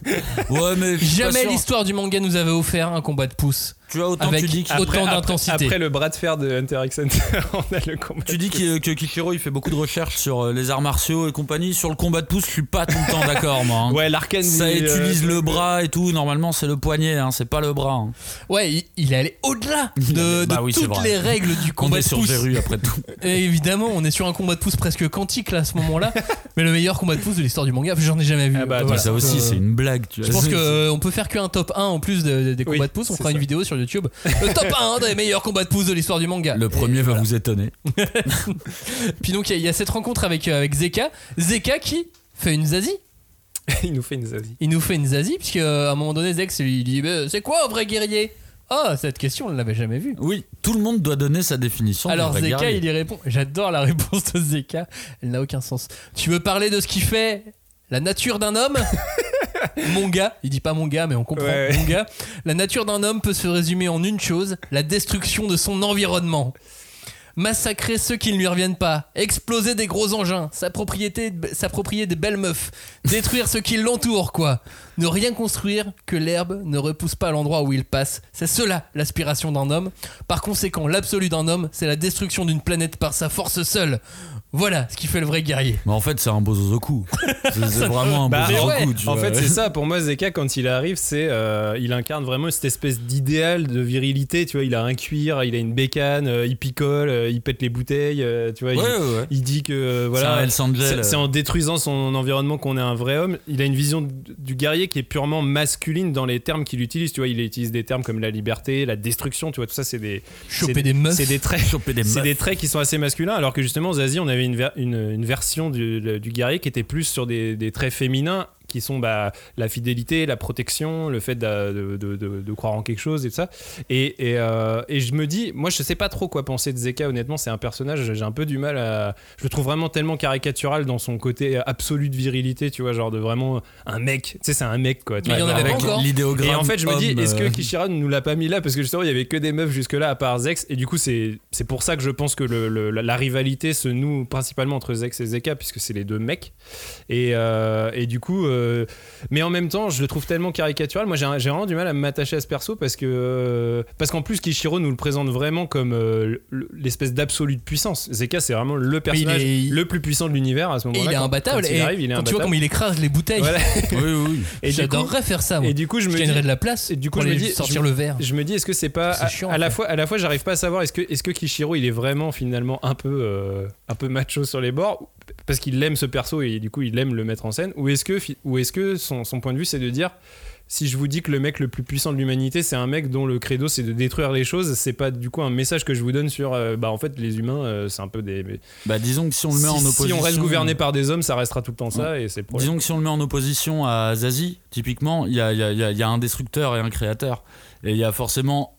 ouais, mais Jamais l'histoire du manga nous avait offert un combat de pouce. Tu vois, autant avec tu dis que- autant Après- d'intensité. après le bras de fer de Hunter x Hunter on a le combat Tu dis que, que Kishiro il fait beaucoup de recherches sur euh, les arts martiaux et compagnie. Sur le combat de pouce, je suis pas tout le temps d'accord, moi. hein. ouais l'arcane Ça dit, euh, utilise le bras et tout. Normalement, c'est le poignet, hein, c'est pas le bras. hein. Ouais, il, il est allé au-delà de, Bah oui, toutes les règles du On combat est de sur pouce. Verru après tout. Et évidemment, on est sur un combat de pouce presque quantique là à ce moment-là. mais le meilleur combat de pouce de l'histoire du manga, j'en ai jamais vu. Ah bah, Voilà. ça aussi, Euh, c'est une blague. Tu vois. Je pense qu'on peut faire qu'un top 1 en plus de- de- des Oui, combats de pouce. On fera une vidéo sur YouTube. Le top 1 des meilleurs combats de pouce de l'histoire du manga. Le premier Et va voilà. vous étonner. Puis donc, il y a- il y, a cette rencontre avec, euh, avec Zeka. Zeka qui fait une zazie. il nous fait une zazie Il nous fait une zazie, puisque euh, à un moment donné, Zex lui dit Bah, C'est quoi un vrai guerrier? Ah, cette question, on ne l'avait jamais vue. Oui, tout le monde doit donner sa définition. Alors Zeka, guerrier. il y répond. J'adore la réponse de Zeka. Elle n'a aucun sens. Tu veux parler de ce qui fait? La nature d'un homme? Mon gars, il dit pas mon gars, mais on comprend. Ouais. Mon gars, la nature d'un homme peut se résumer en une chose la destruction de son environnement. Massacrer ceux qui ne lui reviennent pas, exploser des gros engins, s'approprier s'approprier des belles meufs, détruire ceux qui l'entourent, quoi. Ne rien construire que l'herbe ne repousse pas à l'endroit où il passe. C'est cela l'aspiration d'un homme. Par conséquent, l'absolu d'un homme, c'est la destruction d'une planète par sa force seule. Voilà ce qui fait le vrai guerrier. Mais en fait, c'est un Bozozoku. C'est c'est vraiment un Bah, Bozozoku. ouais, tu en fait, c'est ça. Pour moi, Zeka, quand il arrive, c'est euh, il incarne vraiment cette espèce d'idéal de virilité. Tu vois, il a un cuir, il a une bécane, euh, il picole, euh, il pète les bouteilles. euh, tu vois, Ouais, il, ouais, ouais. il dit que euh, C'est voilà, c'est- en détruisant son environnement qu'on est un vrai homme. Il a une vision du guerrier qui est purement masculine dans les termes qu'il utilise. Tu vois, il utilise des termes comme la liberté, la destruction. Tu vois, tout ça, c'est des Choper c'est- des meufs. C'est des traits. Choper des C'est des traits qui sont assez masculins, alors que justement, Zazie, on avait une, une, version du, guerrier qui était plus sur des traits féminins qui sont bah, la fidélité, la protection, le fait de, de- de- de- de croire en quelque chose et tout ça. Et, et, euh, et je me dis, moi je sais pas trop quoi penser de Zeka, honnêtement, c'est un personnage, j'ai un peu du mal à. Je le trouve vraiment tellement caricatural dans son côté absolu de virilité, tu vois, genre de vraiment un mec, tu sais, c'est un mec quoi. tu Mais il y vois, en avait avec- pas. L'idéogramme. et en fait, je me dis, est-ce que euh, Kishira ne nous l'a pas mis là? Parce que justement, il y avait que des meufs jusque-là, à part Zex. Et du coup, c'est c'est pour ça que je pense que le- le- la, la rivalité se noue principalement entre Zex et Zeka, puisque c'est les deux mecs. Et, euh, et du coup, euh, mais en même temps, je le trouve tellement caricatural. Moi, j'ai vraiment du mal à m'attacher à ce perso parce que euh, parce qu'en plus, Kishiro nous le présente vraiment comme euh, l'espèce d'absolu de puissance. Zeka, c'est vraiment le personnage est- le plus puissant de l'univers à ce moment-là. il est imbattable. quand il et arrive, il est quand tu vois imbattable. comment il écrase les bouteilles, Voilà. Oui, oui, oui. Et j'adorerais faire ça. Moi. et du coup, je je me gagnerais dis, de la place. et du coup, pour je me dis- sortir je- le verre. je me dis, est-ce que c'est pas à, chiant, à la fois, à la fois, j'arrive pas à savoir est-ce que, est-ce que Kishiro il est vraiment finalement un peu, euh, un peu macho sur les bords parce qu'il aime ce perso et du coup il aime le mettre en scène ou est-ce que, ou est-ce que son, son point de vue c'est de dire si je vous dis que le mec le plus puissant de l'humanité c'est un mec dont le credo c'est de détruire les choses, c'est pas du coup un message que je vous donne sur euh, bah en fait les humains euh, c'est un peu des Bah, disons que si on le met si, en si opposition. on reste gouverné par des hommes ça restera tout le temps ça et c'est. Disons que si on le met en opposition à Zazie, typiquement, il y a, y a- y a un destructeur et un créateur. Et il y a forcément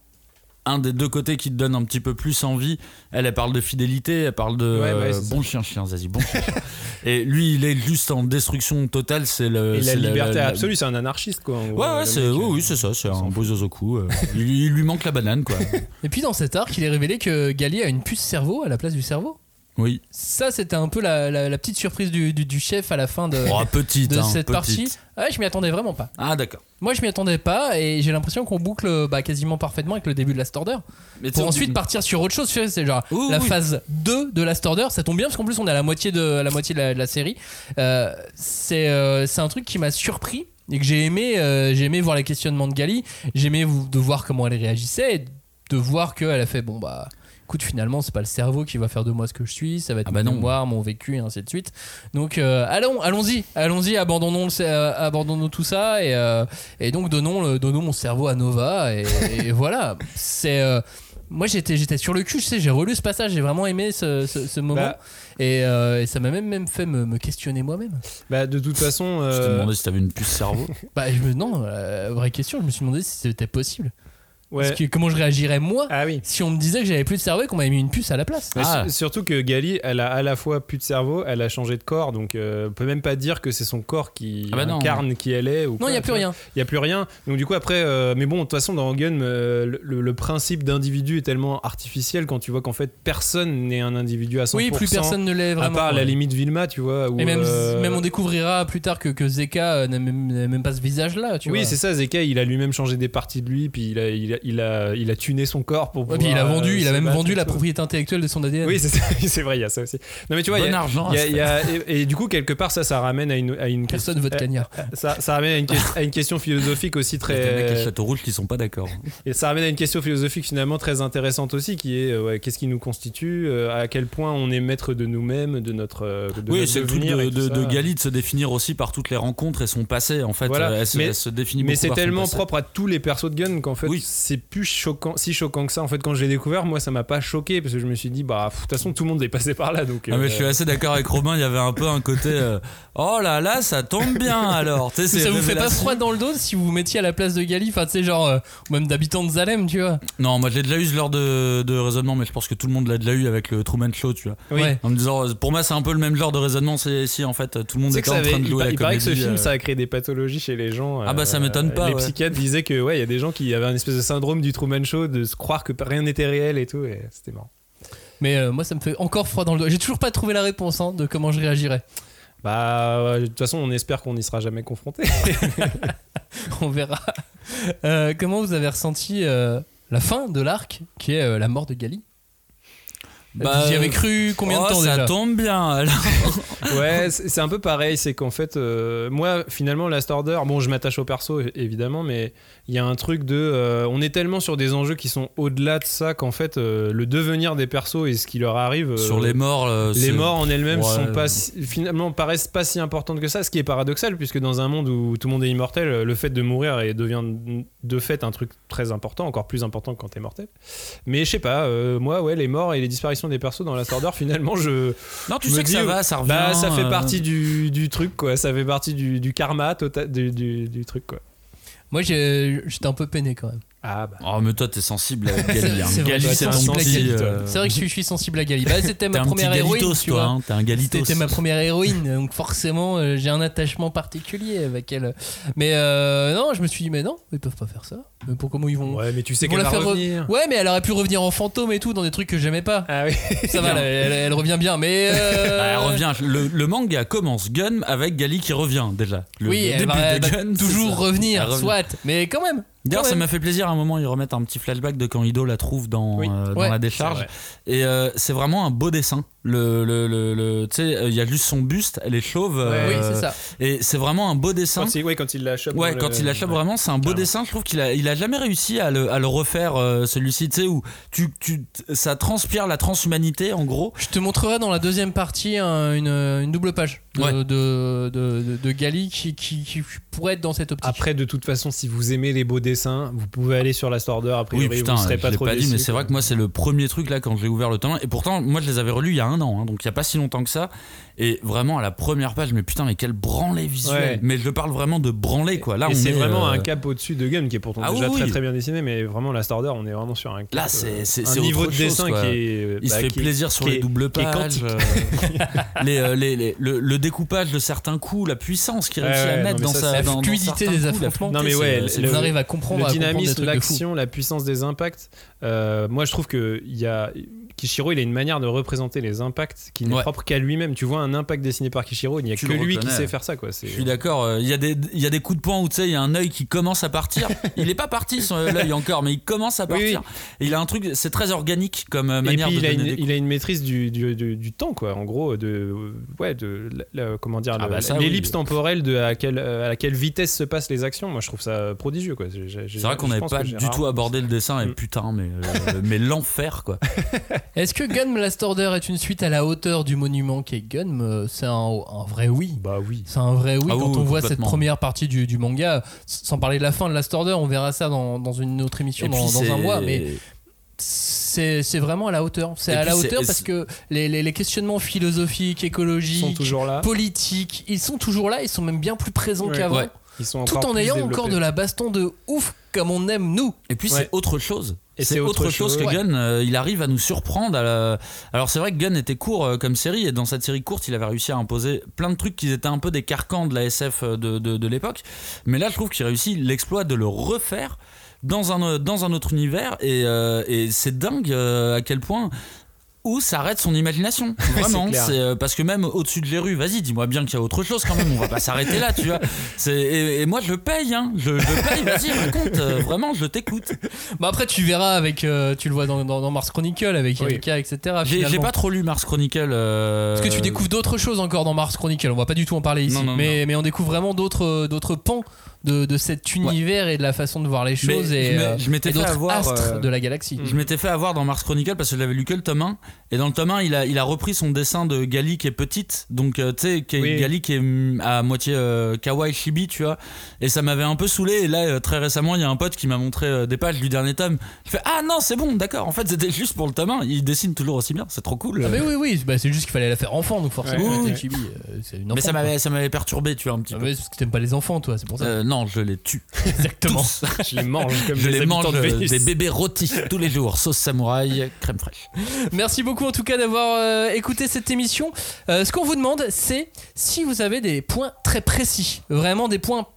un des deux côtés qui te donne un petit peu plus envie. Elle, elle parle de fidélité, elle parle de Ouais, ouais, euh, bon chien, chien, Zazie, bon chien. chien. et lui, il est juste en destruction totale. C'est le. et la liberté la- absolue, c'est un anarchiste quoi. Ouais, ouais, c'est, oui, euh, c'est ça, c'est un beau zozoku. euh. il, il lui manque la banane, quoi. Et puis dans cet arc, il est révélé que Gali a une puce cerveau à la place du cerveau. Oui. Ça, c'était un peu la, la- la petite surprise du, du- du chef à la fin de, Oh, petite, de hein, cette petite. partie. Ouais, je m'y attendais vraiment pas. Ah, d'accord. Moi, je m'y attendais pas et j'ai l'impression qu'on boucle bah, quasiment parfaitement avec le début de Last Order. Mais Pour ensuite partir sur autre chose. C'est genre la oui. phase 2 de Last Order. Ça tombe bien parce qu'en plus, on est à la moitié de, à la, moitié de, la, de la série. Euh, c'est euh, c'est un truc qui m'a surpris et que j'ai aimé, euh, j'ai aimé voir les questionnements de Gali. J'ai aimé de voir comment elle réagissait et de voir qu'elle a fait bon, bah. Écoute, finalement, c'est pas le cerveau qui va faire de moi ce que je suis, ça va être Ah bah mon non. mémoire, mon vécu, et ainsi de suite. Donc, euh, allons, allons-y, allons-y, abandonnons, le- euh, abandonnons tout ça et, euh, et donc donnons, le, donnons mon cerveau à Nova et, et voilà. C'est, euh, moi j'étais, j'étais sur le cul, je sais, j'ai relu ce passage, j'ai vraiment aimé ce, ce- ce moment Bah. et, euh, et ça m'a même, même fait me, me questionner moi-même. Bah, de toute façon, Je te euh, demandais si t'avais une puce cerveau. Bah, je me, non, euh, vraie question, je me suis demandé si c'était possible. Ouais. Parce que comment je réagirais moi Ah oui. si on me disait que j'avais plus de cerveau et qu'on m'avait mis une puce à la place. Ah. su- surtout que Gali, elle a à la fois plus de cerveau, elle a changé de corps, donc euh, on peut même pas dire que c'est son corps qui Ah bah non. incarne qui elle est. Ou Non, il n'y a plus rien. Il y a plus rien. Donc du coup après, euh, mais bon, de toute façon dans Gun, euh, le, principe d'individu est tellement artificiel quand tu vois qu'en fait personne n'est un individu à 100%. Oui, plus personne ne l'est À vraiment. part la limite Vilma, tu vois. où, Et même, euh, même on découvrira plus tard que, que Zeka n'a même, pas ce visage-là. Tu Oui, vois. c'est ça. Zeka, il a lui-même changé des parties de lui, puis il a, il a, il a, il a tuné son corps pour. Ouais, puis il a pouvoir, vendu, euh, il a même vendu la propriété intellectuelle de son ADN. Oui, c'est vrai, il y a ça aussi. Non, mais tu vois, il y a- argent. il y a- à il y a- et, et du coup, quelque part, ça, ça ramène à une, à une Personne cagnard. ça, ça ramène à une, à une question philosophique aussi Il y a des mecs à très. Château Rouge qui sont pas d'accord. Et ça ramène à une question philosophique finalement très intéressante aussi, qui est euh, ouais, qu'est-ce qui nous constitue, euh, à quel point on est maître de nous-mêmes, de notre. de oui, c'est le truc de, de, de. Gali de se définir aussi par toutes les rencontres et son passé. En fait, Voilà. Elle, se, Mais- elle se définit Mais c'est tellement propre à tous les persos de Gun qu'en fait Oui. c'est plus choquant, si choquant que ça. En fait, quand je l'ai découvert, moi ça m'a pas choqué parce que je me suis dit bah de toute façon tout le monde est passé par là donc. Ah mais euh, je suis assez d'accord avec Robin, il y avait un peu un côté euh, oh là là, ça tombe bien alors. Ça vous fait pas froid dans le dos si vous vous mettiez à la place de Gali Enfin, tu sais, genre, euh, ou même d'habitants de Zalem, tu vois. Non, moi je l'ai déjà eu ce genre de, de raisonnement, mais je pense que tout le monde l'a déjà eu avec le Truman Show, tu vois. Oui. Ouais. En me disant, pour moi c'est un peu le même genre de raisonnement, c'est si en fait tout le monde était ça en train de il, jouer pa- la il paraît que ce film euh, ça a créé des pathologies chez les gens. Ah bah, ça m'étonne pas, Les ouais. psychiatres disaient que ouais il y a des gens qui avaient un espèce de syndrome du Truman Show de se croire que rien n'était réel et tout et c'était marrant. Mais euh, moi, ça me fait encore froid dans le dos. J'ai toujours pas trouvé la réponse hein, de comment je réagirais. Bah ouais, de toute façon on espère qu'on n'y sera jamais confronté. On verra. Euh, comment vous avez ressenti euh, la fin de l'arc, qui est euh, la mort de Gali? Bah, J'y avais cru combien oh, de temps ça déjà tombe bien alors. ouais, c'est un peu pareil, c'est qu'en fait, euh, moi, finalement, Last Order, bon, je m'attache au perso, évidemment, mais il y a un truc de. euh, on est tellement sur des enjeux qui sont au-delà de ça qu'en fait, euh, le devenir des persos et ce qui leur arrive. euh, Sur les morts, euh, les morts en elles-mêmes Ouais. sont pas si- finalement paraissent pas si importantes que ça, ce qui est paradoxal puisque dans un monde où tout le monde est immortel, le fait de mourir et devient de fait un truc très important, encore plus important quand t'es mortel. Mais je sais pas, euh, moi ouais, les morts et les disparitions des persos dans la Order, finalement, je. Non, tu me sais que dis, ça va, ça revient. Bah, ça fait euh, partie du, du truc, quoi. Ça fait partie du, du karma total, du, du, du truc, quoi. Moi, j'ai- j'étais un peu peiné quand même. Ah, bah. Oh, mais toi, t'es sensible avec Gali. hein. C'est vrai, c'est à euh, vrai que je suis, je suis sensible à Gali. Bah, c'était ma un petit première héroïne. Galitos, tu toi. vois. hein. T'es un Galitos. C'était ma première héroïne, donc forcément euh, j'ai un attachement particulier avec elle. Mais euh, non, je me suis dit, mais non, ils peuvent pas faire ça. Mais pour comment ils vont. Ouais, mais tu sais qu'elle la va faire re- revenir. Ouais, mais elle aurait pu revenir en fantôme et tout dans des trucs que j'aimais pas. Ah oui. Ça va, elle, elle- elle revient bien, mais. euh, Bah, elle revient. Le, le manga commence Gun avec Gali qui revient déjà. Le, oui, le elle début va, de Gun, toujours revenir, soit. Mais quand même. D'ailleurs, ça m'a fait plaisir à un moment, ils remettent un petit flashback de quand Ido la trouve dans, Oui. euh, dans Ouais, la décharge. vrai. Et euh, c'est vraiment un beau dessin. Le, le, le, le- tu sais, euh, il y a juste son buste, elle est chauve. euh, Oui, c'est ça. Et c'est vraiment un beau dessin. Quand il, ouais, quand il la chope. Ouais, quand le- il la chope ouais. vraiment, c'est un beau Carrément. dessin. Je trouve qu'il a, il a jamais réussi à le, à le refaire, euh, celui-ci, tu sais, où tu, tu, ça transpire la transhumanité, en gros. Je te montrerai dans la deuxième partie un- une, une double page de, Ouais. de, de, de- de Gali qui, qui, qui pourrait être dans cette optique. Après, de toute façon, si vous aimez les beaux dessins, vous pouvez aller sur la Order. Après, Oui, putain, vous serez je pas l'ai trop pas dit, mais c'est vrai que moi, c'est le premier truc là quand j'ai ouvert le 1. Et pourtant, moi, je les avais relus il y a un an, hein, donc il y a pas si longtemps que ça. Et vraiment, à la première page, mais putain, mais quel branlé visuel. Ouais. Mais je parle vraiment de branlé, quoi. Là, c'est est, vraiment euh, un cap au-dessus de Gun qui est pourtant Ah déjà oui, très très bien dessiné, mais vraiment la Order, on est vraiment sur un cap, Là, c'est- euh, c'est- un c'est niveau autre de chose, dessin quoi. qui est. Il se bah, fait est- plaisir sur les est- doubles pages. euh, les, euh, les- les- le, le découpage de certains coups, la puissance qu'il Ouais, réussit à mettre dans sa La fluidité des affrontements. Non, mais ouais, on arrive à comprendre, le dynamisme, l'action, la puissance des impacts. euh, moi, je trouve que il y a Kishiro, il a une manière de représenter les impacts qui n'est Ouais. propre qu'à lui-même. Tu vois un impact dessiné par Kishiro, il n'y a Tu que lui qui sait faire ça, quoi. Je suis d'accord. euh, Il y, a des- il y a des coups de poing où tu sais, il y a un œil qui commence à partir. Il est pas parti son l'œil encore, mais il commence à Oui, oui. partir. Et il a un truc, c'est très organique comme euh, Et manière puis de il a, une, des il a une maîtrise du, du, du- du temps, quoi. En gros, de ouais, de la- la- comment dire, Ah bah l'ellipse oui. temporelle de à quelle, à laquelle vitesse se passent les actions. Moi, je trouve ça prodigieux, quoi. C'est vrai qu'on n'avait pas du tout abordé le dessin et Mm. putain, mais, euh, mais l'enfer quoi. Est-ce que Gun Last Order est une suite à la hauteur du monument qui est Gun C'est un, un vrai oui. Bah oui. C'est un vrai oui Ah quand oui, on voit cette première partie du, du manga. Sans parler de la fin de Last Order, on verra ça dans, dans une autre émission dans, un mois. Mais c'est vraiment à la hauteur. C'est à la hauteur parce que les, les- les questionnements philosophiques, écologiques, sont toujours là. politiques, ils sont toujours là. Ils sont même bien plus présents Ouais. qu'avant. Ouais. Ils sont Tout en ayant développés. encore de la baston de ouf comme on aime nous. Et puis Ouais. c'est autre chose. Et c'est autre, autre chose chose, que ouais. Gun. euh, il arrive à nous surprendre. à la- Alors c'est vrai que Gun était court euh, comme série et dans cette série courte, il avait réussi à imposer plein de trucs qui étaient un peu des carcans de la SF de, de, de l'époque. Mais là, je trouve qu'il réussit l'exploit de le refaire dans un, dans un autre univers et, euh, et c'est dingue euh, à quel point où s'arrête son imagination. Vraiment, c'est euh, parce que même au-dessus de les rues, vas-y, dis-moi bien qu'il y a autre chose quand même. On va pas s'arrêter là, tu vois. C'est et, et moi je paye, hein. Je, je paye. Vas-y, raconte. euh, vraiment, je t'écoute. Bah après tu verras avec, euh, tu le vois dans, dans, dans Mars Chronicle avec Oui. Erika, etc. J'ai pas trop lu Mars Chronicle. euh, Parce que tu découvres d'autres choses encore dans Mars Chronicle. On va pas du tout en parler ici, Non, non, mais, mais on découvre vraiment d'autres d'autres pans de, de cet univers et de la façon de voir les Mais choses je et, m'ai- euh, je m'étais et fait d'autres avoir, astres euh, de la galaxie. Je m'étais fait avoir dans Mars Chronicle parce que j'avais lu que le tome 1 et dans le tome 1 il a, il a repris son dessin de Gali qui est petite. Donc euh, tu sais qui est- Oui. Gali qui est mm, à moitié euh, kawaii chibi tu vois. Et ça m'avait un peu saoulé. Et là euh, très récemment il y a un pote qui m'a montré euh, des pages du dernier tome. Je fais ah non c'est bon d'accord. En fait c'était juste pour le tome 1 il dessine toujours aussi bien. C'est trop cool. Ah mais oui oui, bah, c'est juste qu'il fallait la faire enfant donc forcément Ouais. Chibi, euh, c'est une mais enfant, ça quoi. m'avait ça m'avait perturbé tu vois un petit Ah, peu. mais parce que t'aimes pas les enfants toi, c'est pour ça. Euh, non je les tue Exactement. tous. Je les mange comme je les, mange de euh, Vénus. des bébés rôtis tous les jours sauce samouraï crème fraîche Merci beaucoup en tout cas d'avoir euh, écouté cette émission. Euh, ce qu'on vous demande, c'est si vous avez des points très précis, vraiment des points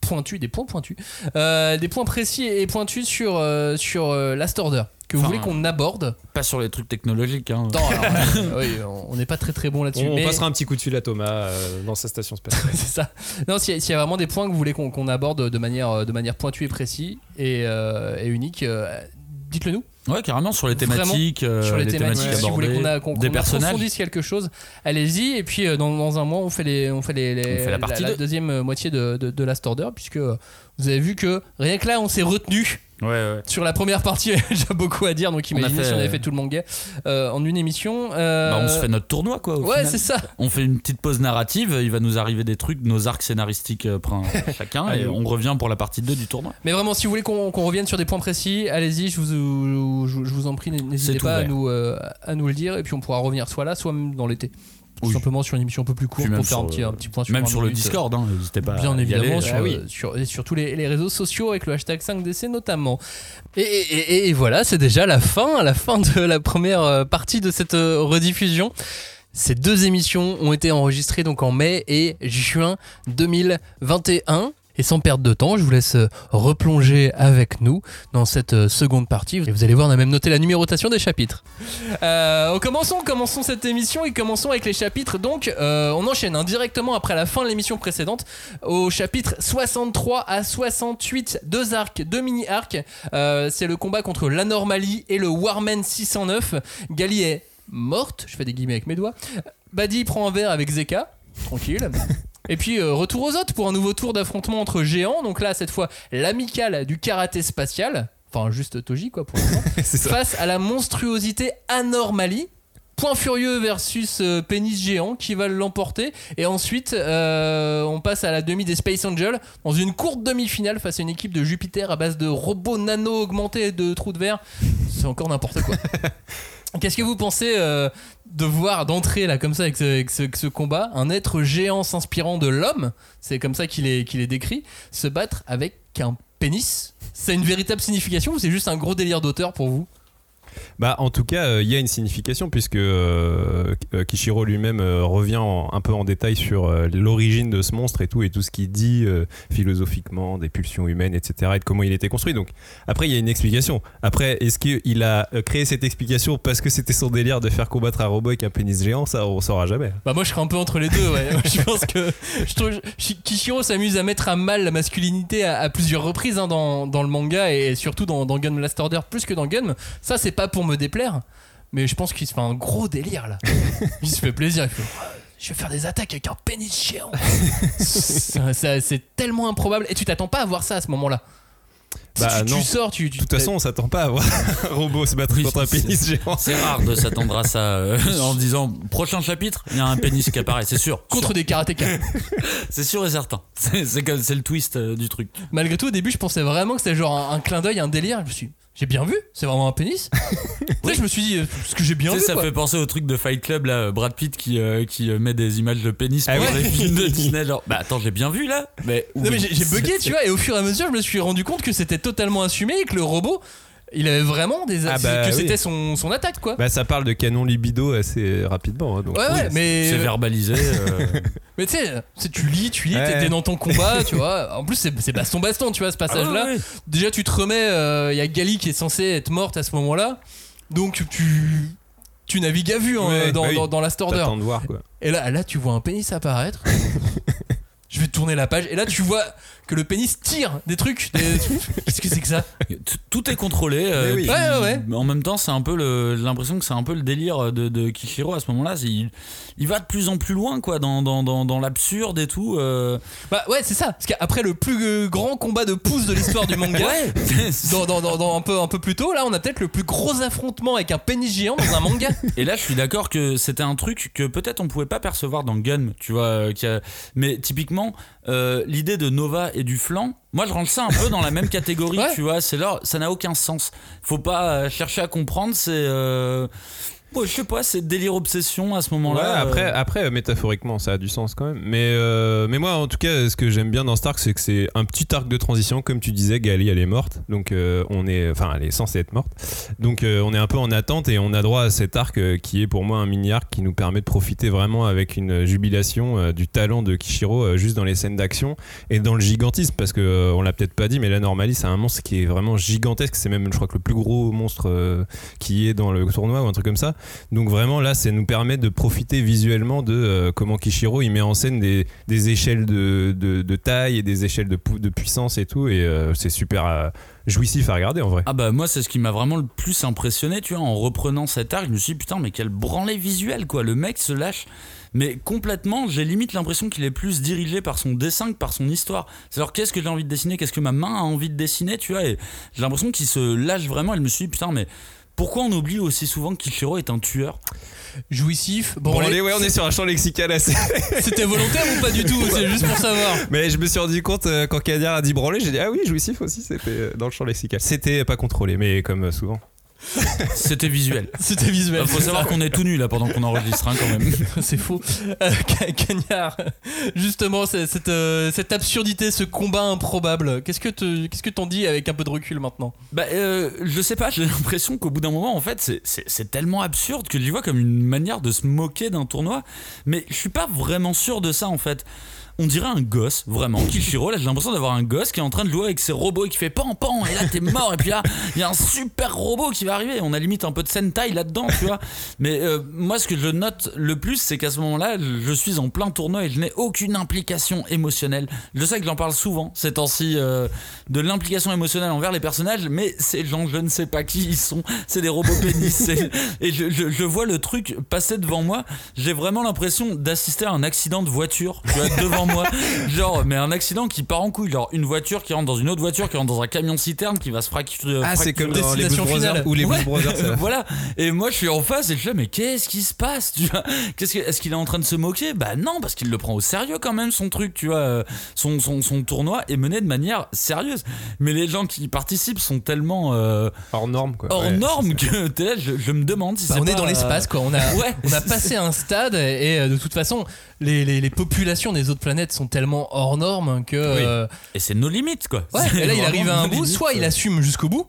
pointus, des points pointus, euh, des points précis et pointus sur, sur Last Order que vous Enfin, voulez qu'on aborde. pas sur les trucs technologiques hein. Non, alors, euh, oui, on on n'est pas très très bon là-dessus. On, mais- passera un petit coup de fil à Thomas euh, dans sa station spatiale. c'est ça. Non, s'il y, a- s'il y a vraiment des points que vous voulez qu'on qu'on aborde de manière, de manière pointue et précise et, euh, et unique, euh, dites-le nous. Ouais, carrément sur les Vraiment, thématiques, euh, sur les, thématiques, si vous abordées, voulez qu'on a- qu'on- des qu'on personnages. approfondisse quelque chose, allez-y. Et puis euh, dans, dans un mois, on fait, les, on fait, les, les- On fait la partie deux. deuxième euh, moitié de, de, de Last Order, puisque euh, vous avez vu que rien que là, on s'est retenu Ouais, ouais. Sur la première partie, j'ai beaucoup à dire, donc On imaginez fait- si on avait fait tout le manga euh, en une émission. euh, Bah, on se fait notre tournoi, quoi. Ouais, c'est ça. On fait une petite pause narrative, il va nous arriver des trucs, nos arcs scénaristiques euh, chacun, et on revient pour la partie 2 du tournoi. Mais vraiment, si vous voulez qu'on revienne sur des points précis, allez-y, je vous, je, je vous en prie, n'hésitez pas à nous, euh, à nous le dire, et puis on pourra revenir soit là, soit même dans l'été. Tout Oui. simplement sur une émission un peu plus courte pour faire un petit, euh, un petit point sur Même 20 sur le minutes. Discord, hein, n'hésitez pas Bien à y évidemment, aller. sur, Ah oui. euh, sur, et sur tous les, les réseaux sociaux avec le hashtag 5DC notamment. Et, et- et- voilà, c'est déjà la fin, la fin de la première euh, partie de cette euh, rediffusion. Ces deux émissions ont été enregistrées donc en mai et juin 2021. Et sans perdre de temps, je vous laisse euh, replonger avec nous dans cette euh, seconde partie. Vous allez voir, on a même noté la numérotation des chapitres. Euh, commençons, commençons cette émission et commençons avec les chapitres. Donc, on enchaîne hein, directement après la fin de l'émission précédente au chapitre 63 à 68, deux arcs, deux mini-arcs. C'est le combat contre l'Anormalie et le Warman 609. Gali est morte, je fais des guillemets avec mes doigts. Buddy prend un verre avec Zeka, tranquille. Et puis euh, retour aux autres pour un nouveau tour d'affrontement entre géants. Donc là, cette fois, l'amical du karaté spatial. Enfin, juste Toji, quoi, pour l'instant. Face à la monstruosité Anormalie. Point furieux versus euh, pénis géant qui va l'emporter. Et ensuite, euh, on passe à la demi des Space Angels dans une courte demi-finale face à une équipe de Jupiter à base de robots nano augmentés et de trous de verre. C'est encore n'importe quoi. Qu'est-ce que vous pensez euh, de voir d'entrer là comme ça avec ce, combat un être géant s'inspirant de l'homme, c'est comme ça qu'il est, qu'il est décrit, se battre avec un pénis? C'est une véritable signification ou c'est juste un gros délire d'auteur pour vous? Bah, en tout cas, euh, il y a une signification puisque euh, euh, Kishiro lui-même euh, revient en- un peu en détail sur l'origine de ce monstre et tout, et tout ce qu'il dit philosophiquement des pulsions humaines, etc., et de comment il était construit. Donc, après, il y a une explication. Après, est-ce qu'il a créé cette explication parce que c'était son délire de faire combattre un robot avec un pénis géant? Ça, on saura jamais. Bah moi je serais un peu entre les deux ouais. Je pense que je trouve Kishiro s'amuse à mettre à mal la masculinité à, à plusieurs reprises hein, dans, dans le manga et surtout dans, dans Gun Last Order plus que dans Gun. Ça c'est pas pour me déplaire, mais je pense qu'il se fait un gros délire là. Il se fait plaisir, il fait je vais faire des attaques avec un pénis géant. C'est tellement improbable et tu t'attends pas à voir ça à ce moment-là. Bah, tu, tu non. sors, tu, tu De toute façon, on s'attend pas à voir un robot se battre Oui, contre un c'est- pénis géant. C'est rare de s'attendre à ça euh, en disant prochain chapitre, il y a un pénis qui apparaît, c'est sûr. contre Sûr. des karatékas. C'est sûr et certain. C'est le twist euh, du truc. Malgré tout, au début, je pensais vraiment que c'était genre un, un clin d'œil, un délire. Je me suis, j'ai bien vu, c'est vraiment un pénis. Tu sais, je me suis dit, euh, ce que j'ai bien Tu vu. ça quoi. fait penser au truc de Fight Club, là, Brad Pitt qui, euh, qui met des images de pénis pour Ah ouais. les films de Disney. Genre, bah attends, j'ai bien vu là Mais, Non, mais j'ai bugué, tu vois, et au fur et à mesure, je me suis rendu compte que c'était totalement assumé et que le robot, il avait vraiment des. Ah bah que oui. c'était son, son attaque, quoi. Bah, ça parle de canon libido assez rapidement. hein, donc, ouais, oui, ouais, mais. C'est verbalisé. euh, Mais tu sais, tu lis, tu lis, Ouais. t'es dans ton combat, tu vois. En plus, c'est c'est baston-baston, tu vois, ce passage-là. ah ouais, ouais. Déjà, tu te remets, il y a Gali qui est censée être morte à ce moment-là. Donc, tu. Tu navigues à vue hein, Ouais, dans, bah oui. dans, dans. T'attends de voir quoi. Et là, là, tu vois un pénis apparaître. Je vais tourner la page. Et là, tu vois que le pénis tire des trucs. des- Qu'est-ce que c'est que ça Tout est contrôlé. euh, Mais oui. puis, Ouais, ouais, ouais. mais En même temps, c'est un peu l'impression que c'est un peu le délire de, de Kishiro à ce moment-là. c'est- Il, il va de plus en plus loin, quoi, dans, dans, dans, dans l'absurde et tout. euh. Bah ouais, c'est ça. Parce qu'après le plus euh, grand combat de pouce de l'histoire du manga, dans, dans- dans- dans un, peu, un peu plus tôt, là, on a peut-être le plus gros affrontement avec un pénis géant dans un manga. Et là, je suis d'accord que c'était un truc que peut-être on pouvait pas percevoir dans Gun, tu vois. euh, qui a- Mais typiquement, euh, l'idée de Nova et du flanc, moi je range ça un peu dans la même catégorie, Ouais. tu vois. C'est là, ça n'a aucun sens. Faut pas euh, chercher à comprendre, c'est. euh, je sais pas, c'est délire obsession à ce Ouais, moment-là. après, euh, après, euh, métaphoriquement, ça a du sens quand même. Mais, euh, mais moi, en tout cas, ce que j'aime bien dans Stark, c'est que c'est un petit arc de transition. Comme tu disais, Gali, elle est morte. Donc, euh, on est. Enfin, elle est censée être morte. Donc, euh, on est un peu en attente et on a droit à cet arc qui est pour moi un mini-arc qui nous permet de profiter vraiment avec une jubilation du talent de Kishiro juste dans les scènes d'action et dans le gigantisme. Parce que, on l'a peut-être pas dit, mais la Normalie, c'est un monstre qui est vraiment gigantesque. C'est même, je crois, que le plus gros monstre qui est dans le tournoi ou un truc comme ça. Donc vraiment là, ça nous permet de profiter visuellement de euh, comment Kishiro il met en scène des, des échelles de, de, taille et des échelles de, de puissance et tout, et euh, c'est super euh, jouissif à regarder en vrai. Ah bah moi c'est ce qui m'a vraiment le plus impressionné, tu vois, en reprenant cet arc, je me suis dit putain mais quel branlé visuel quoi, le mec se lâche, mais complètement, j'ai limite l'impression qu'il est plus dirigé par son dessin que par son histoire. C'est alors qu'est-ce que j'ai envie de dessiner, qu'est-ce que ma main a envie de dessiner, tu vois, et j'ai l'impression qu'il se lâche vraiment, et je me suis dit putain mais pourquoi on oublie aussi souvent que Kishiro est un tueur? Jouissif. Bon, Bon, allez, les- ouais, on est sur un champ lexical assez. C'était volontaire ou pas du tout? C'est juste pour savoir. Mais je me suis rendu compte euh, quand Kadir a dit branler, j'ai dit ah oui, jouissif aussi, c'était euh, dans le champ lexical. C'était pas contrôlé, mais comme euh, souvent. C'était visuel. C'était visuel. Il faut savoir qu'on est tout nu là pendant qu'on enregistre hein, quand même. C'est faux. Euh, Ca- Cagnard, justement, c'est- cette, euh, cette absurdité, ce combat improbable, qu'est-ce que te- qu'est-ce que t'en dis avec un peu de recul maintenant? Bah, euh, je sais pas, j'ai l'impression qu'au bout d'un moment, en fait, c'est- tellement absurde que j'y vois comme une manière de se moquer d'un tournoi. Mais je suis pas vraiment sûr de ça, en fait. On dirait un gosse, vraiment. Kishiro, là, j'ai l'impression d'avoir un gosse qui est en train de jouer avec ses robots et qui fait pan pan, et là, t'es mort, et puis là, il y a un super robot qui va arriver. On a limite un peu de Sentai là-dedans, tu vois. Mais euh, moi, ce que je note le plus, c'est qu'à ce moment-là, je suis en plein tournoi et je n'ai aucune implication émotionnelle. Je sais que j'en parle souvent ces temps-ci euh, de l'implication émotionnelle envers les personnages, mais ces gens, je ne sais pas qui ils sont. C'est des robots pénis. Et je, je- je vois le truc passer devant moi. J'ai vraiment l'impression d'assister à un accident de voiture, tu vois, devant moi. Genre, mais un accident qui part en couille. Genre, une voiture qui rentre dans une autre voiture, qui rentre dans un camion citerne, qui va se fracturer. Ah, c'est comme dans les Blues Brothers, ou les Ouais, Blues Brothers. voilà. Et moi, je suis en face et je fais, mais qu'est-ce qui se passe tu vois? Qu'est-ce que, Est-ce qu'il est en train de se moquer? Bah non, parce qu'il le prend au sérieux quand même, son truc, tu vois. euh, Son, son, son tournoi est mené de manière sérieuse. Mais les gens qui y participent sont tellement euh, Hors norme, quoi. hors Ouais, norme que t'es là, je, je me demande si Bah, c'est On est dans l'espace, quoi. On a, Ouais. on a passé un stade et euh, de toute façon, les, les- les populations des autres planètes sont tellement hors normes que. euh, Et c'est nos limites, quoi. Ouais, et là il arrive à un bout, limites. soit il assume jusqu'au bout,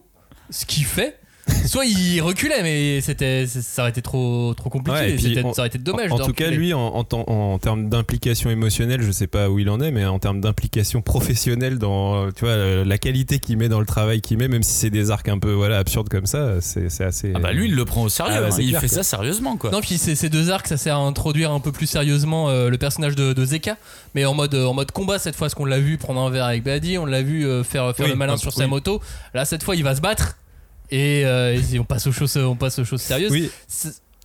ce qu'il fait, soit il reculait, mais c'était, ça aurait été trop, trop compliqué, Ouais, et puis, ça aurait été dommage. En, tout cas, lui, en, en, temps- en termes d'implication émotionnelle, je sais pas où il en est, mais en termes d'implication professionnelle dans, tu vois, la qualité qu'il met dans le travail qu'il met, même si c'est des arcs un peu, voilà, absurdes comme ça, c'est c'est assez. Ah bah lui, il le prend au sérieux. Ah bah, hein. il clair, fait quoi. ça sérieusement, quoi. Non, puis ces, ces deux arcs, ça sert à introduire un peu plus sérieusement euh, le personnage de, de Zeka, mais en mode, en mode combat cette fois, parce qu'on l'a vu prendre un verre avec Buddy, on l'a vu euh, faire, faire Oui, le malin sur sa moto. Là, cette fois, il va se battre. Et, euh, et on passe aux choses, on passe aux choses sérieuses. Oui.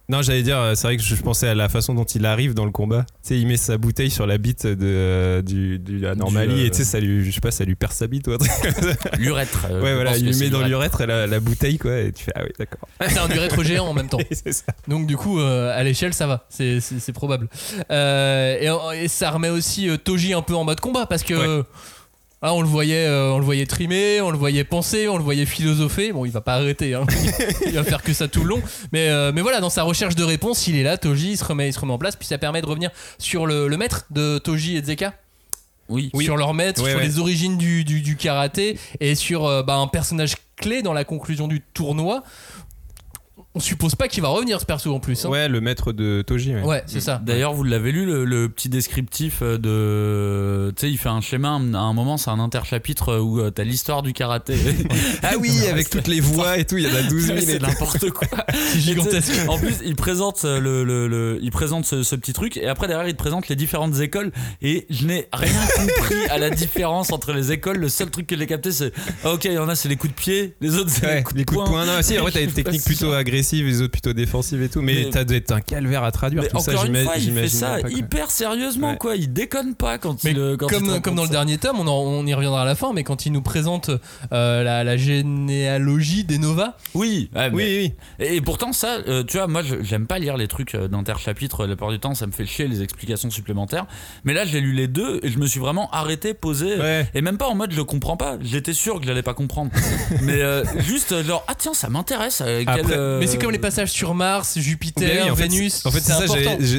Non, j'allais dire, euh, c'est vrai que je pensais à la façon dont il arrive dans le combat. Tu sais, il met sa bouteille sur la bite de, euh, du, du euh, et tu sais, ça lui, je sais pas, ça lui perce sa bite ou un truc comme ça. L'urètre. euh, Ouais, voilà, il lui met dans l'urètre. la, la bouteille, quoi, et tu fais, ah oui, d'accord. C'est un urètre géant en même temps. ça. Donc du coup, euh, à l'échelle, ça va, c'est, probable. Euh, et, et ça remet aussi euh, Toji un peu en mode combat parce que Ouais. Ah, on le voyait, euh, on le voyait trimer, on le voyait penser, on le voyait philosopher. Bon, il va pas arrêter, hein. il va faire que ça tout le long. Mais, euh, mais voilà, dans sa recherche de réponse, il est là, Toji, il se remet, il se remet en place, puis ça permet de revenir sur le, le maître de Toji et Zeka. Oui. Sur leur maître, Ouais, sur ouais. les origines du, du- du karaté et sur euh, bah, un personnage clé dans la conclusion du tournoi. On suppose pas qu'il va revenir ce perso en plus. hein. Ouais, le maître de Toji. Ouais. Ouais, c'est ça. D'ailleurs, vous l'avez lu, le, le petit descriptif de. Tu sais, il fait un schéma, à un moment, c'est un interchapitre où euh, t'as l'histoire du karaté. Ah oui, avec toutes les voix et tout, il y en a 12 000. et c'est n'importe quoi. C'est gigantesque. En plus, il présente, euh, le, le- le- il présente ce, ce petit truc et après, derrière, il te présente les différentes écoles. Et je n'ai rien compris à la différence entre les écoles. Le seul truc que j'ai capté, c'est ah, ok, il y en a, c'est les coups de pied, les autres, c'est Ouais, les coups de les coups de poing. Non, si, en vrai, t'as pas techniques plutôt sûr. Agressives, les autres plutôt défensives et tout. Mais, Mais- ça doit être un calvaire à traduire. Mais tout ça, une fois, il fait ça pas, hyper sérieusement, Ouais. quoi. Il déconne pas quand Mais il. euh, quand comme, comme dans le dernier tome, on, en- on y reviendra à la fin, mais quand il nous présente euh, la, la généalogie des Nova, Oui, ouais, mais- Oui, oui. Et, pourtant, ça, euh, tu vois, moi, j'aime pas lire les trucs d'interchapitre. La plupart du temps, ça me fait chier les explications supplémentaires. Mais là, j'ai lu les deux et je me suis vraiment arrêté, posé. Ouais. Et même pas en mode je comprends pas. J'étais sûr que j'allais pas comprendre. mais euh, juste genre, ah tiens, ça m'intéresse. euh, quel, Après- euh, mais c'est comme les passages sur Mars, Jupiter, oui, en Vénus. En fait, c'est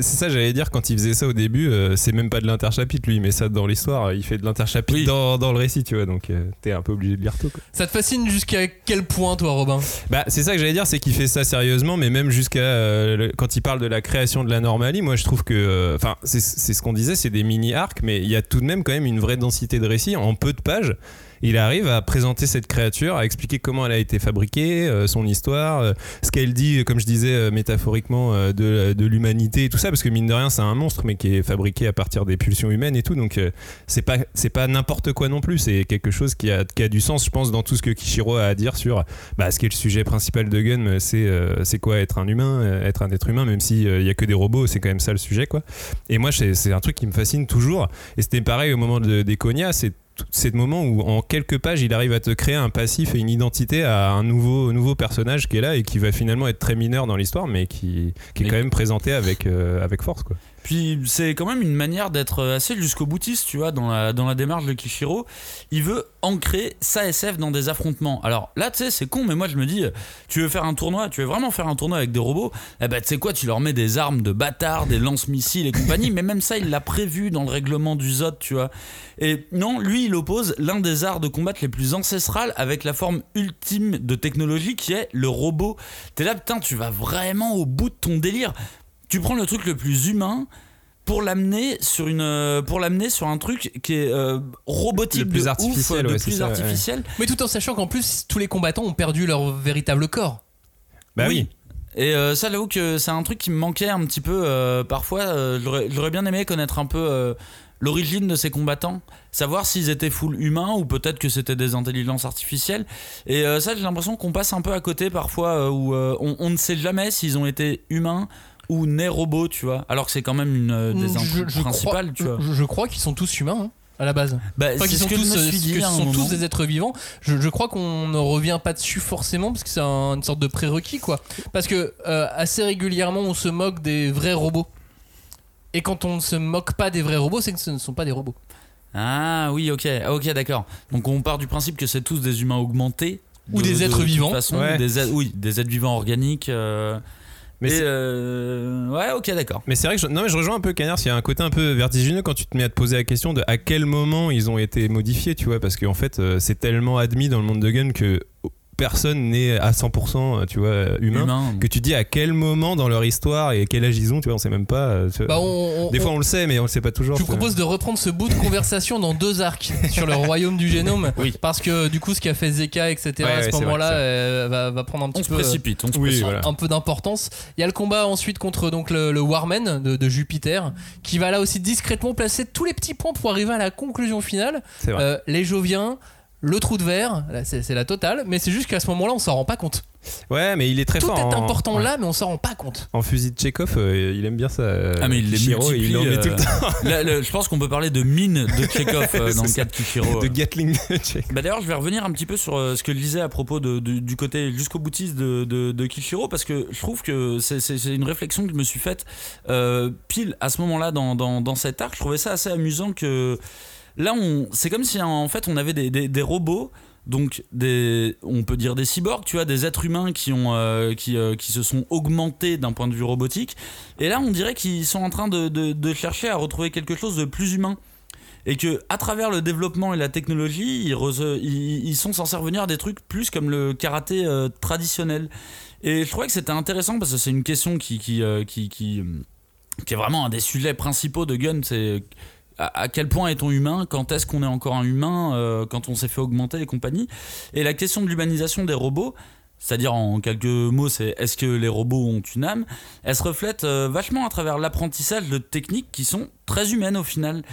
ça, j'allais- dire quand il faisait ça au début. euh, c'est même pas de l'interchapitre, lui, met ça dans l'histoire. Il fait de l'interchapitre Oui. dans, dans le récit, tu vois. Donc, euh, t'es un peu obligé de lire tout. Quoi. Ça te fascine jusqu'à quel point, toi, Robin? Bah, c'est ça que j'allais dire, c'est qu'il fait ça sérieusement, mais même jusqu'à euh, quand il parle de la création de la normalie, moi je trouve que, enfin, c'est c'est ce qu'on disait, c'est des mini arcs, mais il y a tout de même quand même une vraie densité de récit en peu de pages. Il arrive à présenter cette créature, à expliquer comment elle a été fabriquée, euh, son histoire, euh, ce qu'elle dit, comme je disais euh, métaphoriquement, de, l'humanité et tout ça, parce que mine de rien, c'est un monstre, mais qui est fabriqué à partir des pulsions humaines et tout. Donc c'est pas c'est pas n'importe quoi non plus. C'est quelque chose qui a, qui a du sens, je pense, dans tout ce que Kishiro a à dire sur bah, ce qui est le sujet principal de Gun, c'est c'est quoi être un humain, être un être humain, même si il y a que des robots, c'est quand même ça le sujet, quoi. Et moi, c'est c'est un truc qui me fascine toujours. Et c'était pareil au moment de, des Konya, c'est c'est le moment où en quelques pages il arrive à te créer un passif et une identité à un nouveau, nouveau personnage qui est là et qui va finalement être très mineur dans l'histoire mais qui, qui est Mais- quand même présenté avec, euh, avec force quoi. Puis c'est quand même une manière d'être assez jusqu'au boutiste, tu vois, dans la, dans la démarche de Kishiro. Il veut ancrer sa SF dans des affrontements. Alors là, tu sais, c'est con, mais moi je me dis, tu veux faire un tournoi, tu veux vraiment faire un tournoi avec des robots, eh ben tu sais quoi, tu leur mets des armes de bâtards, des lance-missiles et compagnie, mais même ça, il l'a prévu dans le règlement du ZOT, tu vois. Et non, lui, il oppose l'un des arts de combattre les plus ancestrales avec la forme ultime de technologie qui est le robot. T'es là, putain, tu vas vraiment au bout de ton délire. Tu prends le truc le plus humain pour l'amener sur une euh, pour l'amener sur un truc qui est euh, robotique Le plus de artificiel, de ouais, plus ça, ouais. artificiel Mais tout en sachant qu'en plus, tous les combattants ont perdu leur véritable corps. Bah oui. Et euh, ça, j'avoue que c'est un truc qui me manquait un petit peu euh, parfois. euh, j'aurais- J'aurais bien aimé connaître un peu euh, l'origine de ces combattants, savoir s'ils étaient full humains ou peut-être que c'était des intelligences artificielles. Et euh, ça, j'ai l'impression qu'on passe un peu à côté parfois, euh, où euh, on, on ne sait jamais s'ils ont été humains ou nés robots, tu vois. Alors que c'est quand même une euh, des intrigues principales, crois, tu vois. Je, je crois qu'ils sont tous humains. hein, à la base. Bah, Enfin, qu'ils sont, que tous, euh, que sont moment. tous des êtres vivants. Je, je crois qu'on ne revient pas dessus forcément parce que c'est un- une sorte de prérequis quoi. Parce que euh, assez régulièrement on se moque des vrais robots. Et quand on ne se moque pas des vrais robots, c'est que ce ne sont pas des robots. Ah oui, ok, Ah, ok, d'accord. Donc on part du principe que c'est tous des humains augmentés. Ou des êtres toute vivants. façon, Ouais. des êtres- oui, des êtres vivants organiques. euh, Mais et euh, ouais, ok, d'accord. Mais c'est vrai que je, non, mais je rejoins un peu Cagnard, il y a un côté un peu vertigineux quand tu te mets à te poser la question de à quel moment ils ont été modifiés, tu vois, parce qu'en fait euh, c'est tellement admis dans le monde de Gun que personne n'est à 100% tu vois humain, Humain. que tu dis à quel moment dans leur histoire et quel âge ils ont, tu vois, on sait même pas. euh. Bah, on- on- Des fois on- on le sait mais on le sait pas toujours. Je vous propose de reprendre ce bout de conversation dans deux arcs sur le royaume du génome. Oui. Parce que du coup, ce qu'a fait Zeka, etc., Ouais, à ouais, ce c'est vrai. euh, va, va prendre un petit peu. euh, précipite, on se Oui, précipite. voilà. un peu d'importance. Il y a le combat ensuite contre donc le, le Warman de, de Jupiter, qui va là aussi discrètement placer tous les petits points pour arriver à la conclusion finale. Euh, les Joviens, le trou de verre, là, c'est la totale, mais c'est juste qu'à ce moment-là, on s'en rend pas compte. Ouais, mais il est très Tout fort. est en- important ouais. là, mais on s'en rend pas compte. En fusil de Chekhov, euh, il aime bien ça. euh, Ah mais il les multiplie. il en met tout le euh, temps. là, le- je pense qu'on peut parler de mine de Chekhov euh, dans le cas de Kishiro. de Gatling de Chekhov. Bah d'ailleurs, je vais revenir un petit peu sur euh, ce que je disais à propos de, de- du côté jusqu'au boutiste de, de, Kishiro, parce que je trouve que c'est- une réflexion que je me suis faite euh, pile à ce moment-là dans, dans, dans cet arc. Je trouvais ça assez amusant que là, on, c'est comme si en fait on avait des, des, robots. Donc des, on peut dire des cyborgs, tu vois, des êtres humains qui ont, euh, qui, euh, qui se sont augmentés d'un point de vue robotique. Et là, on dirait qu'ils sont en train de, de, chercher à retrouver quelque chose de plus humain et que à travers le développement et la technologie, ils, ils, sont censés revenir à des trucs plus comme le karaté euh, traditionnel. Et je trouvais que c'était intéressant parce que c'est une question qui qui, qui, qui, qui est vraiment un des sujets principaux de Gun, c'est à, quel point est-on humain Quand est-ce qu'on est encore un humain euh, Quand on s'est fait augmenter et compagnie? Et la question de l'humanisation des robots, c'est-à-dire en quelques mots, c'est est-ce que les robots ont une âme? Elle se reflète euh, vachement à travers l'apprentissage de techniques qui sont très humaines au final.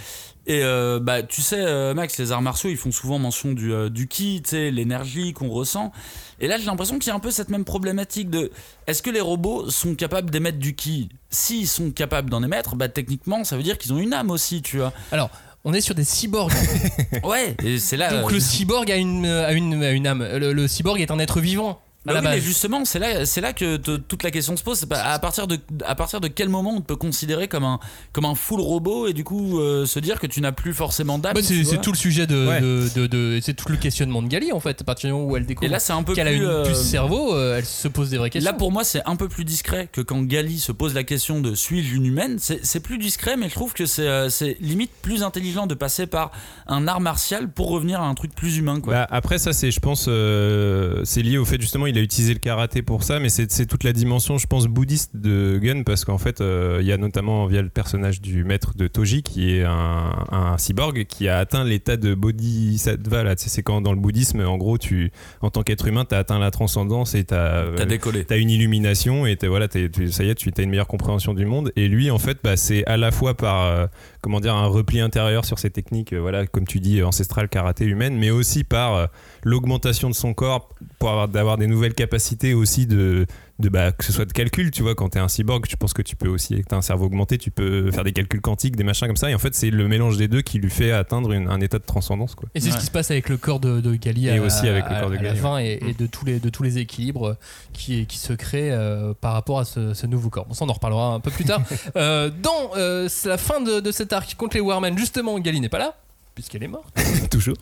Et euh, bah tu sais euh, Max, les arts martiaux ils font souvent mention du, euh, du ki, l'énergie qu'on ressent. Et là j'ai l'impression qu'il y a un peu cette même problématique de est-ce que les robots sont capables d'émettre du ki? S'ils sont capables d'en émettre, bah techniquement ça veut dire qu'ils ont une âme aussi, tu vois. Alors, on est sur des cyborgs. Ouais, c'est là. Donc euh, le cyborg a une, a une, a une âme. Le, le cyborg est un être vivant. À Bah oui, mais justement, c'est là, c'est là que te- toute la question se pose. C'est pas à partir de, à partir de quel moment on te peut considérer comme un, comme un full robot et du coup euh, se dire que tu n'as plus forcément d'âme. Bah, c'est tout le sujet de, Ouais. de, de- de- c'est tout le questionnement de Gali en fait. À partir du moment où elle découvre Et là, c'est un peu qu'elle a plus. une euh, puce cerveau, euh, elle se pose des vraies questions. Là, pour moi, c'est un peu plus discret que quand Gali se pose la question de suis-je une humaine. C'est c'est plus discret, mais je trouve que c'est euh, c'est limite plus intelligent de passer par un art martial pour revenir à un truc plus humain. Quoi. Bah, après ça c'est je pense euh, c'est lié au fait justement il a utilisé le karaté pour ça, mais c'est toute la dimension, je pense, bouddhiste de Gun, parce qu'en fait, euh, il y a notamment via le personnage du maître de Toji, qui est un, un cyborg qui a atteint l'état de bodhisattva. Là, c'est quand dans le bouddhisme, en gros, tu, en tant qu'être humain, tu as atteint la transcendance et tu as, décollé. T'as une illumination et voilà, tu- ça y est, tu as une meilleure compréhension du monde. Et lui, en fait, bah, c'est à la fois par euh, comment dire un repli intérieur sur ses techniques, euh, voilà, comme tu dis, ancestrales karaté humaine, mais aussi par euh, l'augmentation de son corps pour avoir d'avoir des nouvelles capacités aussi de de bah, que ce soit de calcul, tu vois, quand t'es un cyborg, je pense que tu peux aussi, t'as un cerveau augmenté, tu peux faire des calculs quantiques, des machins comme ça. Et en fait, c'est le mélange des deux qui lui fait atteindre une- un état de transcendance, quoi. Et c'est ce qui se passe avec le corps de, de Gali Et à, aussi avec le corps de à la Gali, fin et, et de, tous les, de tous les équilibres qui, qui se créent euh, par rapport à ce, ce nouveau corps. Bon, ça, on en reparlera un peu plus tard. Euh, dans euh, la fin de, de cet arc contre les Warmen, justement, Gali n'est pas là, puisqu'elle est morte. Toujours.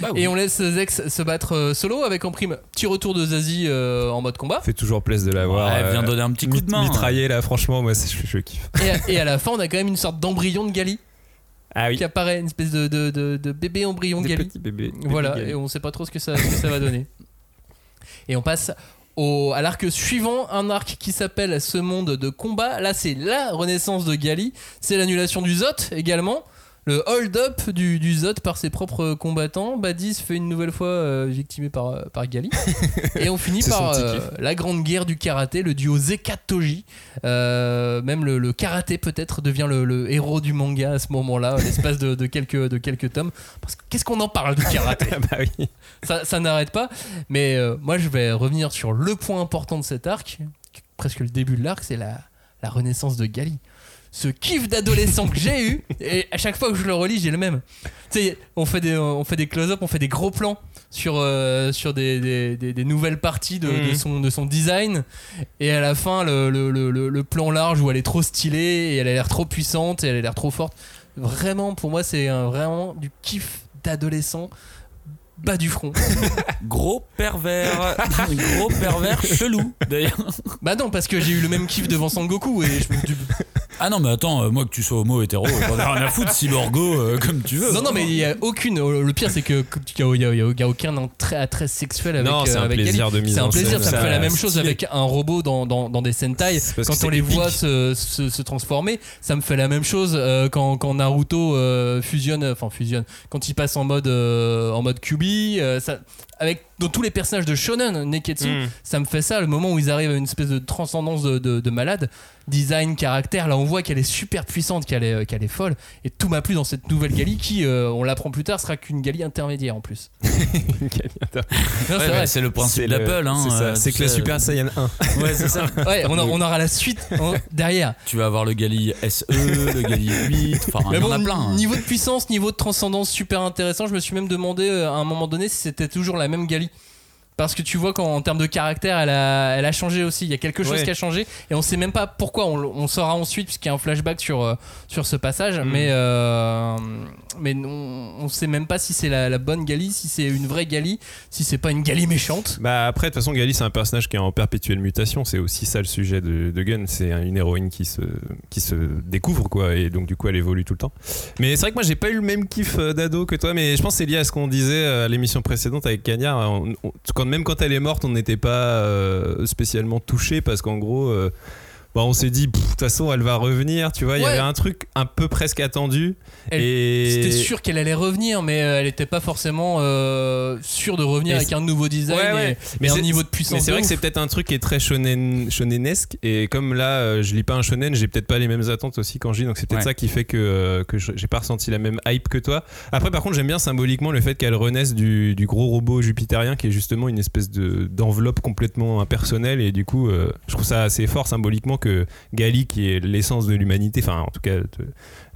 Bah oui. Et on laisse Zex se battre euh, solo avec en prime petit retour de Zazie euh, en mode combat. Fait toujours plaisir de l'avoir. Ouais, elle vient euh, donner un petit coup de main. Mitraillé là, franchement, moi, c'est- je, je kiffe. Et à, et à la fin, on a quand même une sorte d'embryon de Gali Ah qui apparaît, une espèce de, de, de- de bébé embryon de Des Gali. bébés. des Voilà, et on sait pas trop ce que ça, ce que ça va donner. Et on passe au, à l'arc suivant, un arc qui s'appelle Ce monde de combat. Là, c'est la renaissance de Gali. C'est l'annulation du Zot également. Le hold-up du, du Zot par ses propres combattants. Badis fait une nouvelle fois euh, victimé par, euh, par Gali. Et on finit par euh, la grande guerre du karaté, le duo Zeka Toji. Euh, même le, le karaté peut-être devient le, le héros du manga à ce moment-là, l'espace de, de quelques, de quelques tomes. Parce que qu'est-ce qu'on en parle du karaté? Ah bah oui. ça, ça n'arrête pas. Mais moi, je vais revenir sur le point important de cet arc, presque le début de l'arc, c'est la, la renaissance de Gali. Ce kiff d'adolescent que j'ai eu, et à chaque fois que je le relis, j'ai le même. Tu sais, on fait des, on fait des close-up, on fait des gros plans sur, euh, sur des, des- des- des nouvelles parties de, de Mhm. son, de son design, et à la fin, le, le- le- le- plan large où elle est trop stylée, et elle a l'air trop puissante, et elle a l'air trop forte. Vraiment, pour moi, c'est vraiment du kiff d'adolescent bas du front. Gros pervers. Gros pervers chelou, d'ailleurs. Bah non, parce que j'ai eu le même kiff devant Sangoku et je du- Ah non, mais attends, euh, moi que tu sois homo, hétéro, j'en ai rien à foutre, cyborgo, euh, comme tu veux. Non, non, mais il y a aucune. Le pire, c'est que qu'il y a, il y a- a aucun attrait, sexuel avec. Non, c'est euh, un avec plaisir de mise C'est un plaisir, scène, ça me ça, fait la même chose stylé. avec un robot dans, dans, dans des Sentai. Quand on les voit se, se, se transformer, ça me fait la même chose euh, quand, quand Naruto euh, fusionne, enfin fusionne, quand il passe en mode, euh, en mode Euh, ça, avec dans tous les personnages de Shonen, Neketsu, Mm. ça me fait ça, le moment où ils arrivent à une espèce de transcendance de, de, de malade, design, caractère, là on voit qu'elle est super puissante, qu'elle est, qu'elle est folle, et tout m'a plu dans cette nouvelle Gali qui, euh, on l'apprend plus tard, sera qu'une Gali intermédiaire en plus. C'est Ouais, vrai. c'est le principe d'Apple. Hein, c'est euh, que la Super Saiyan 1. Ouais, c'est ça. Ouais, on, a- on aura la suite hein, derrière. Tu vas avoir le Gali SE, le Gali 8, enfin, il y en bon, a plein. hein. niveau de puissance, niveau de transcendance super intéressant, je me suis même demandé euh, à un moment donné si c'était toujours la même Gali. Parce que tu vois qu'en termes de caractère, elle a, elle a changé aussi. Il y a quelque chose Ouais. qui a changé et on sait même pas pourquoi. On, on saura ensuite puisqu'il y a un flashback sur, euh, sur ce passage. Mm. Mais, euh, mais on, on sait même pas si c'est la, la bonne Gali, si c'est une vraie Gali, si c'est pas une Gali méchante. Bah après, de toute façon, Gali, c'est un personnage qui est en perpétuelle mutation. C'est aussi ça le sujet de, de Gun. C'est une héroïne qui se, qui se découvre, quoi. Et donc, du coup, elle évolue tout le temps. Mais c'est vrai que moi, j'ai pas eu le même kiff euh, d'ado que toi. Mais je pense que c'est lié à ce qu'on disait à l'émission précédente avec Cagnard. On- on- quand, même quand elle est morte, on n'était pas euh, spécialement touché parce qu'en gros. euh, bah, on s'est dit, de toute façon, elle va revenir, tu vois. Il y avait un truc un peu presque attendu. Elle- et C'était sûr qu'elle allait revenir, mais euh, elle était pas forcément euh, sûre de revenir Et avec un nouveau design Ouais, ouais. et, Mais et un c'est- niveau de puissance. Mais c'est vrai que c'est peut-être un truc qui est très shonen, shonenesque. Et comme là, euh, je lis pas un shonen, j'ai peut-être pas les mêmes attentes aussi quand je lis. Donc c'est peut-être Ouais. ça qui fait que, que je- j'ai pas ressenti la même hype que toi. Après, par contre, j'aime bien symboliquement le fait qu'elle renaisse du, du gros robot jupitérien qui est justement une espèce de, d'enveloppe complètement impersonnelle. Et du coup, euh, je trouve ça assez fort symboliquement que Gali, qui est l'essence de l'humanité, enfin en tout cas de, de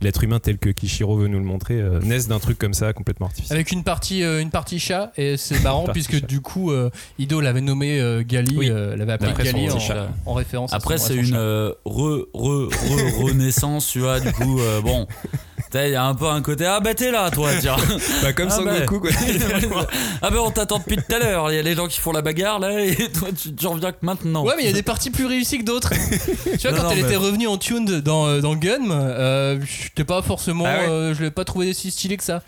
l'être humain tel que Kishiro veut nous le montrer, euh, naisse d'un truc comme ça complètement artificiel. Avec une partie, euh, une partie chat, et c'est marrant puisque chat. du coup, euh, Ido l'avait nommé euh, Gali, Oui. euh, l'avait appelé Gali en, chat. en référence. à Après, c'est une euh, re, re, re, renaissance, tu vois. Du coup, euh, bon, il y a un peu un côté Ah, bah t'es là, toi, tiens. Bah, comme Ah Son bah. Goku, quoi. ah, bah on t'attend depuis tout à l'heure. Il y a les gens qui font la bagarre là, et toi, tu, tu reviens que maintenant. Ouais, mais il y a des parties plus réussies que d'autres. tu vois, Non, quand non, elle mais- était revenue en tuned dans, euh, dans Gun, euh, j'étais pas forcément. Ah ouais euh, je l'ai pas trouvé si stylé que ça.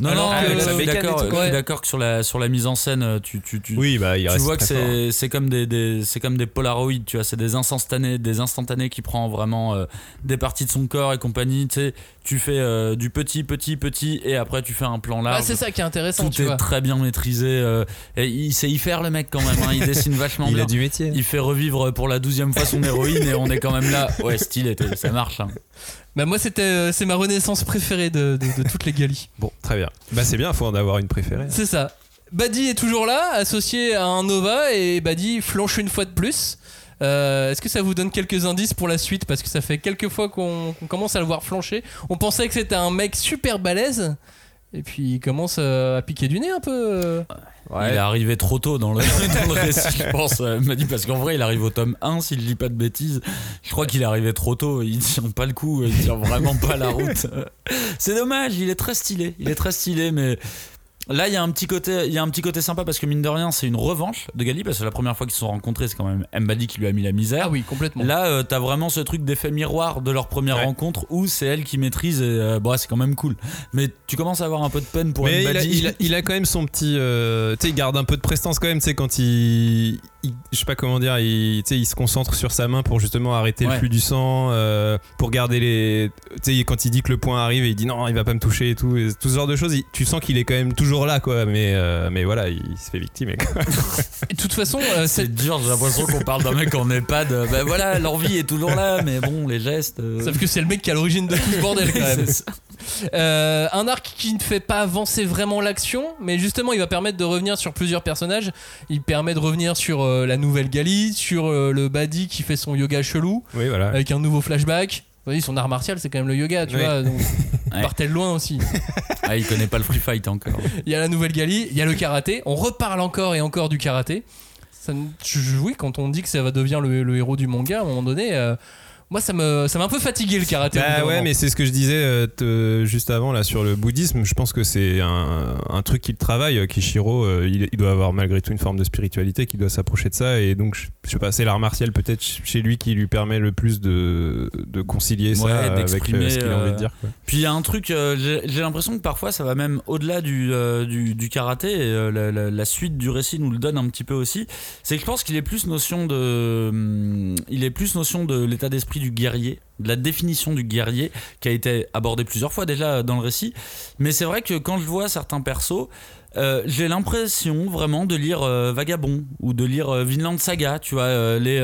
Non, Alors non, mais je suis d'accord, ouais. que sur la, sur la mise en scène, tu, tu, tu, Oui, bah il tu vois que c'est c'est comme des, des c'est comme des polaroids tu vois c'est des instantanés des instantanés qui prend vraiment euh, des parties de son corps et compagnie tu sais tu fais euh, du petit petit petit et après tu fais un plan Ah, large c'est ça qui est intéressant, tout tu est vois. très bien maîtrisé euh, et il sait y faire le mec quand même hein, il dessine vachement Il bien a du métier. il fait revivre pour la douzième fois son héroïne et on est quand même là ouais stylé ça marche hein. Bah, moi, c'était, euh, c'est ma renaissance préférée de, de- de toutes les Gali. Bon, très bien. Bah c'est bien, faut en avoir une préférée. C'est ça. Buddy est toujours là, associé à un Nova, et Buddy flanche une fois de plus. Euh, Est-ce que ça vous donne quelques indices pour la suite? Parce que ça fait quelques fois qu'on qu'on commence à le voir flancher. On pensait que c'était un mec super balèze, et puis il commence euh, à piquer du nez un peu. euh. il est arrivé trop tôt dans le, dans le récit je pense euh, il m'a dit parce qu'en vrai il arrive au tome 1 s'il lit pas de bêtises je crois qu'il est arrivé trop tôt il tient pas le coup il tient vraiment pas la route c'est dommage il est très stylé il est très stylé mais Là, il y a un petit côté, il y a un petit côté sympa parce que mine de rien, c'est une revanche de Gali parce que la première fois qu'ils se sont rencontrés, c'est quand même Mbadi qui lui a mis la misère. Ah oui, complètement. Là, euh, t'as vraiment ce truc d'effet miroir de leur première Ouais. rencontre où c'est elle qui maîtrise et euh, bon, c'est quand même cool. Mais tu commences à avoir un peu de peine pour Mais il a, Mbadi. il a- il a quand même son petit. euh, tu sais, il garde un peu de prestance quand même, tu sais, quand il, il- Je sais pas comment dire, il, tu sais, il se concentre sur sa main pour justement arrêter Ouais. le flux du sang, euh, pour garder les. Tu sais, quand il dit que le point arrive et il dit non, il va pas me toucher et tout, et tout ce genre de choses, il- tu sens qu'il est quand même toujours là, quoi. Mais, euh, mais voilà, il, se fait victime. et quoi. Et de toute façon, euh, C'est cette- dur, j'ai l'impression qu'on parle d'un mec en EHPAD. Ben voilà, l'envie est toujours là, mais bon, les gestes. euh, sauf que c'est le mec qui a l'origine de tout ce bordel quand même. Euh, un arc qui ne fait pas avancer vraiment l'action, mais justement il va permettre de revenir sur plusieurs personnages. Il permet de revenir sur euh, la nouvelle Gali, sur euh, le Badi qui fait son yoga chelou, Oui, voilà. avec un nouveau flashback. Voyez, son art martial c'est quand même le yoga, tu Oui. vois. Donc, il Ouais. partait loin aussi. Ah, il connaît pas le free fight encore. Il y a la nouvelle Gali, il y a le karaté. On reparle encore et encore du karaté. Ça, oui, quand on dit que ça va devenir le, le héros du manga, à un moment donné, euh, moi ça me ça m'a un peu fatigué le karaté. Bah ouais, moment. mais c'est ce que je disais euh, te- juste avant là sur le bouddhisme. Je pense que c'est un, un truc qu'il travaille. Kishiro, euh, il, il doit avoir malgré tout une forme de spiritualité qui doit s'approcher de ça. Et donc, je, je sais pas, c'est l'art martial peut-être chez lui qui lui permet le plus de, de concilier ça avec euh, d'exprimer, ce qu'il a envie de euh, dire. quoi. Puis il y a un truc, euh, j'ai j'ai l'impression que parfois ça va même au-delà du, euh, du, du karaté, et euh, la, la- la suite du récit nous le donne un petit peu aussi. C'est que je pense qu'il est plus notion de, hum, il est plus notion de l'état d'esprit du guerrier, de la définition du guerrier qui a été abordé plusieurs fois déjà dans le récit. Mais c'est vrai que quand je vois certains persos, euh, j'ai l'impression vraiment de lire euh, Vagabond ou de lire euh, Vinland Saga, tu vois, les,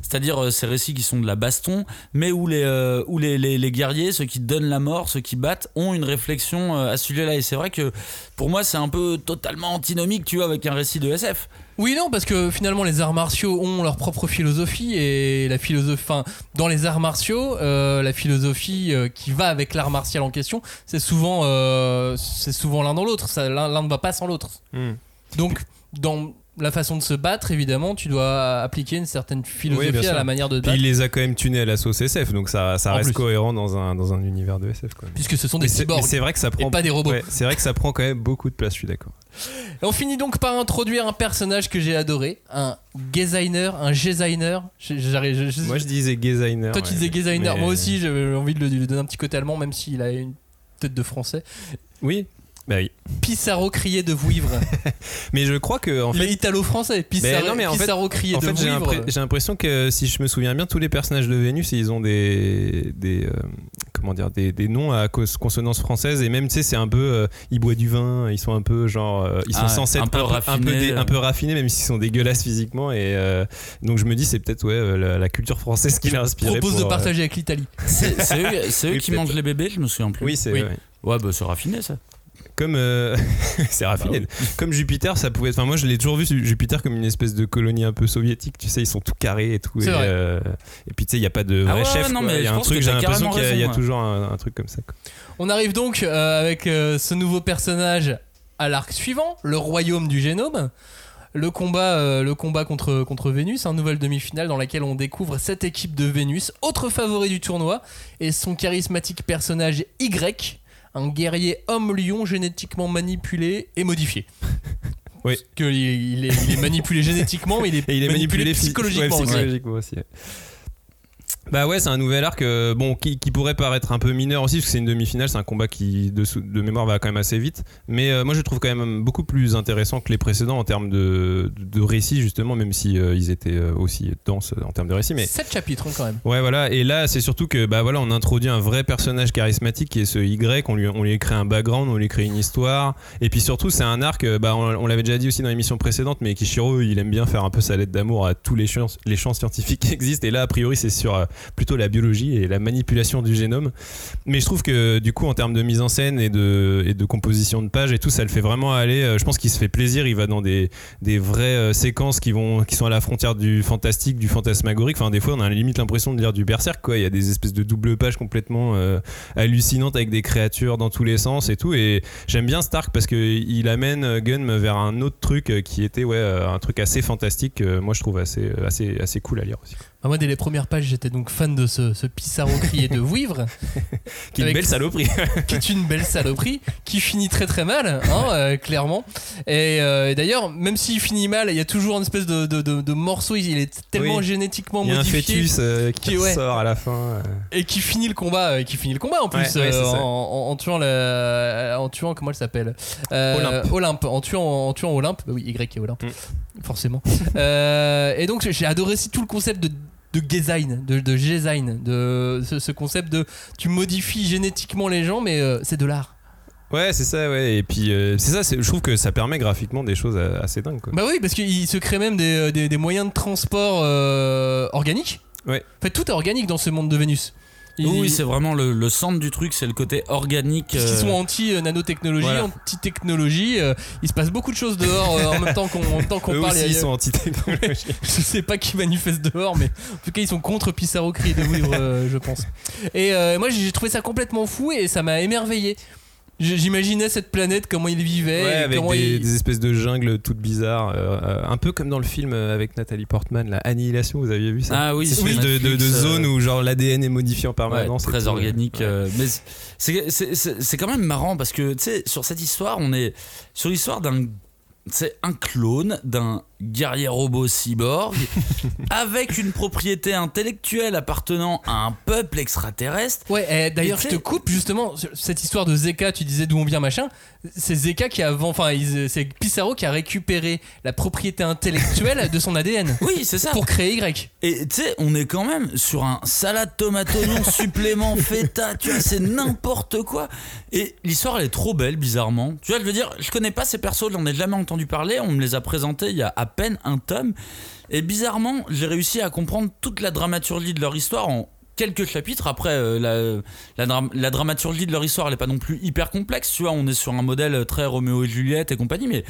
c'est-à-dire ces récits qui sont de la baston, mais où les, où les, les, les guerriers, ceux qui donnent la mort, ceux qui battent, ont une réflexion à ce sujet-là. Et c'est vrai que pour moi, c'est un peu totalement antinomique, tu vois, avec un récit de SF. Oui, non, parce que finalement, les arts martiaux ont leur propre philosophie et la philosophie, enfin, dans les arts martiaux, euh, la philosophie euh, qui va avec l'art martial en question, c'est souvent, euh, c'est souvent l'un dans l'autre. Ça, L'un l'un ne va pas sans l'autre. Hmm. Donc, dans la façon de se battre, évidemment, tu dois appliquer une certaine philosophie Oui, à la manière de te Puis battre, il les a quand même tunés à la sauce SF, donc ça, reste cohérent dans un, dans un univers de SF. Quoi. puisque ce sont des cyborgs c'est vrai que ça prend. et pas des robots. ouais, c'est vrai que ça prend quand même beaucoup de place, je suis d'accord. On finit donc par introduire un personnage que j'ai adoré, un designer, un designer. Moi je disais designer. Toi, tu disais designer. Mais- Moi aussi, j'avais envie de lui donner un petit côté allemand, même s'il a une tête de français. Oui. Bah oui. Pissarro crié de vouivre. Mais je crois que en fait, est italo-français. Pissarro, Mais non, mais en fait- Pissarro En de fait, j'ai vouivre. l'impre- j'ai l'impression que si je me souviens bien, tous les personnages de Vénus, ils ont des, des euh, comment dire, des, des noms à consonance française et même tu sais, c'est un peu, euh, ils boivent du vin, ils sont un peu genre, euh, ils sont Ah, censés un être peu raffinés. dé- un peu raffinés, même s'ils sont dégueulasses physiquement et euh, donc je me dis c'est peut-être ouais euh, la, la culture française qui l'a inspiré. propose de pour, euh, partager avec l'Italie. C'est c'est eux, c'est eux Oui, qui peut-être. mangent les bébés, je me souviens plus. Oui, c'est Oui. ouais. Ouais, bah c'est raffiné ça. Comme euh, c'est raffiné. Bah Comme Jupiter, ça pouvait. Enfin, moi, je l'ai toujours vu Jupiter comme une espèce de colonie un peu soviétique. Tu sais, ils sont tout carrés et tout. Et, euh, et puis tu sais, il y a pas de Ah vrai ouais, chef. non, quoi. mais Il y a un truc. J'ai l'impression qu'il y a- y, toujours un, un truc comme ça. quoi. On arrive donc euh, avec ce nouveau personnage à l'arc suivant, le royaume du génome. Le combat, euh, le combat contre, contre Vénus, un nouvelle demi-finale dans laquelle on découvre cette équipe de Vénus, autre favori du tournoi, et son charismatique personnage Y, un guerrier homme-lion génétiquement manipulé et modifié. Oui. Parce que il, il est, il est manipulé génétiquement, mais il est, Et il est manipulé, psychologiquement. ouais, aussi. psychologiquement aussi. ouais. Bah ouais, c'est un nouvel arc euh, bon qui, qui pourrait paraître un peu mineur aussi parce que c'est une demi-finale, c'est un combat qui de, de mémoire va quand même assez vite. Mais euh, moi je le trouve quand même beaucoup plus intéressant que les précédents en termes de, de, de récit justement, même si euh, ils étaient aussi denses en termes de récit. Mais 7 chapitres hein, quand même. Ouais, voilà. Et là, c'est surtout que, bah voilà, on introduit un vrai personnage charismatique qui est ce Y. On lui, on lui crée un background, on lui crée une histoire. Et puis surtout, c'est un arc, bah, on, on l'avait déjà dit aussi dans l'émission précédente, mais Kishiro, il aime bien faire un peu sa lettre d'amour à tous les champs, les champs scientifiques qui existent. Et là, a priori, c'est sur plutôt la biologie et la manipulation du génome. Mais je trouve que, du coup, en termes de mise en scène et de, et de composition de pages et tout, ça le fait vraiment aller. euh, Je pense qu'il se fait plaisir. Il va dans des, des vraies euh, séquences qui, vont, qui sont à la frontière du fantastique, du fantasmagorique. Enfin, des fois, on a limite l'impression de lire du berserk. Il y a des espèces de double pages complètement euh, hallucinantes avec des créatures dans tous les sens et tout. Et j'aime bien Stark parce qu'il amène Gunn vers un autre truc qui était, ouais, un truc assez fantastique. Moi, je trouve assez, assez, assez cool à lire aussi. Bah, moi, dès les premières pages, j'étais donc fan de ce, ce Pissarro crié de Vouivre. Qui est une belle saloperie. qui est une belle saloperie, qui finit très très mal, hein, euh, clairement. Et, euh, et d'ailleurs, même s'il finit mal, il y a toujours une espèce de, de, de- de morceau, il est tellement Oui. génétiquement Il y a un modifié. fœtus euh, qui qui- ouais. sort à la fin. Et qui finit le combat, euh, qui finit le combat en plus, Ouais, ouais, en, en- en tuant la, en tuant comment elle s'appelle Olympe. Olympe, en tuant, en tuant Olympe, bah oui, Y et Olympe, Mm. forcément. Et donc j'ai adoré aussi tout le concept de de Gezain, de, de Gezain, de ce, ce concept de tu modifies génétiquement les gens, mais euh, c'est de l'art. Ouais, c'est ça, ouais. Et puis, euh, c'est ça, je trouve que ça permet graphiquement des choses euh, assez dingues, quoi. Bah oui, parce qu'il se crée même des, des- des moyens de transport euh, organiques. Ouais. En fait, tout est organique dans ce monde de Vénus. Ils- Oui, c'est vraiment le, le centre du truc, c'est le côté organique. Parce qu'ils euh, sont anti-nanotechnologie, Voilà. anti-technologie. euh, il se passe beaucoup de choses dehors euh, en même temps qu'on Eux parle. aussi, ils sont anti-technologie. je sais pas qui manifeste dehors, mais en tout cas, ils sont contre Pissarro Cri de Vouivre, euh, je pense. Et euh, moi, j'ai trouvé ça complètement fou et ça m'a émerveillé. J'imaginais cette planète, comment il vivait, Ouais, avec comment des, il. des espèces de jungles toutes bizarres, euh, euh, un peu comme dans le film euh, avec Nathalie Portman, la Annihilation, vous aviez vu ça? Ah oui, espèce de, de, de zone où genre l'ADN est modifié en Ouais, permanence. et très organique. ouais. euh, mais c'est- c'est c'est- c'est quand même marrant parce que tu sais, sur cette histoire, on est sur l'histoire d'un. C'est un clone d'un guerrier robot cyborg avec une propriété intellectuelle appartenant à un peuple extraterrestre. Ouais, et d'ailleurs, je te coupe justement cette histoire de Zeka. Tu disais d'où on vient, machin. C'est Zeka qui a, enfin, c'est Pissarro qui a récupéré la propriété intellectuelle de son ADN Oui, c'est ça. pour créer Y. Et tu sais, on est quand même sur un salade tomate oignon supplément feta, tu vois, c'est n'importe quoi. Et l'histoire, elle est trop belle, bizarrement. Tu vois, je veux dire, je connais pas ces persos, j'en ai jamais entendu parler, on me les a présentés il y a à peine un tome. Et bizarrement, j'ai réussi à comprendre toute la dramaturgie de leur histoire en quelques chapitres. Après, euh, la, la, dra- la dramaturgie de leur histoire, elle est pas non plus hyper complexe. Tu vois, on est sur un modèle très Roméo et Juliette et compagnie. Mais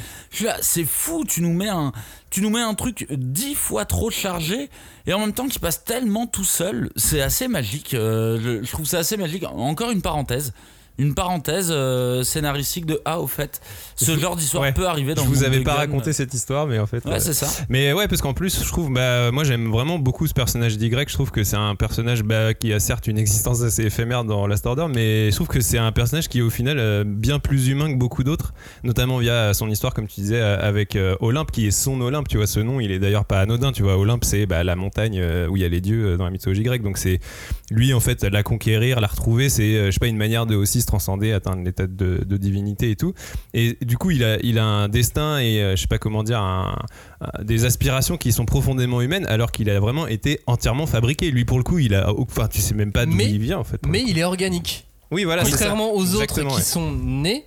c'est fou. Tu nous mets un, tu nous mets un truc dix fois trop chargé et en même temps qui passe tellement tout seul. C'est assez magique. Euh, je trouve ça assez magique. Encore une parenthèse. Une parenthèse euh, scénaristique de Ah, au fait, ce genre d'histoire Ouais. peut arriver dans Je le vous avais pas raconté cette histoire, mais en fait. Ouais, euh, c'est ça. Mais ouais, parce qu'en plus, je trouve, bah, moi j'aime vraiment beaucoup ce personnage d'Y. Je trouve que c'est un personnage bah, qui a certes une existence assez éphémère dans Last Order, mais je trouve que c'est un personnage qui est au final euh, bien plus humain que beaucoup d'autres, notamment via son histoire, comme tu disais, avec Olympe, qui est son Olympe. Tu vois, ce nom, il est d'ailleurs pas anodin. Tu vois, Olympe, c'est bah, la montagne où il y a les dieux dans la mythologie grecque. Donc c'est lui, en fait, la conquérir, la retrouver, c'est, je sais pas, une manière de aussi se transcender, atteindre l'état de, de divinité et tout. Et du coup, il a, il a un destin et euh, je sais pas comment dire, un- un- des aspirations qui sont profondément humaines, alors qu'il a vraiment été entièrement fabriqué. Lui, pour le coup, il a, enfin, tu sais même pas d'où Mais- il vient en fait. Mais il est organique. oui, voilà, ça. Contrairement aux autres Exactement, qui ouais. sont nés,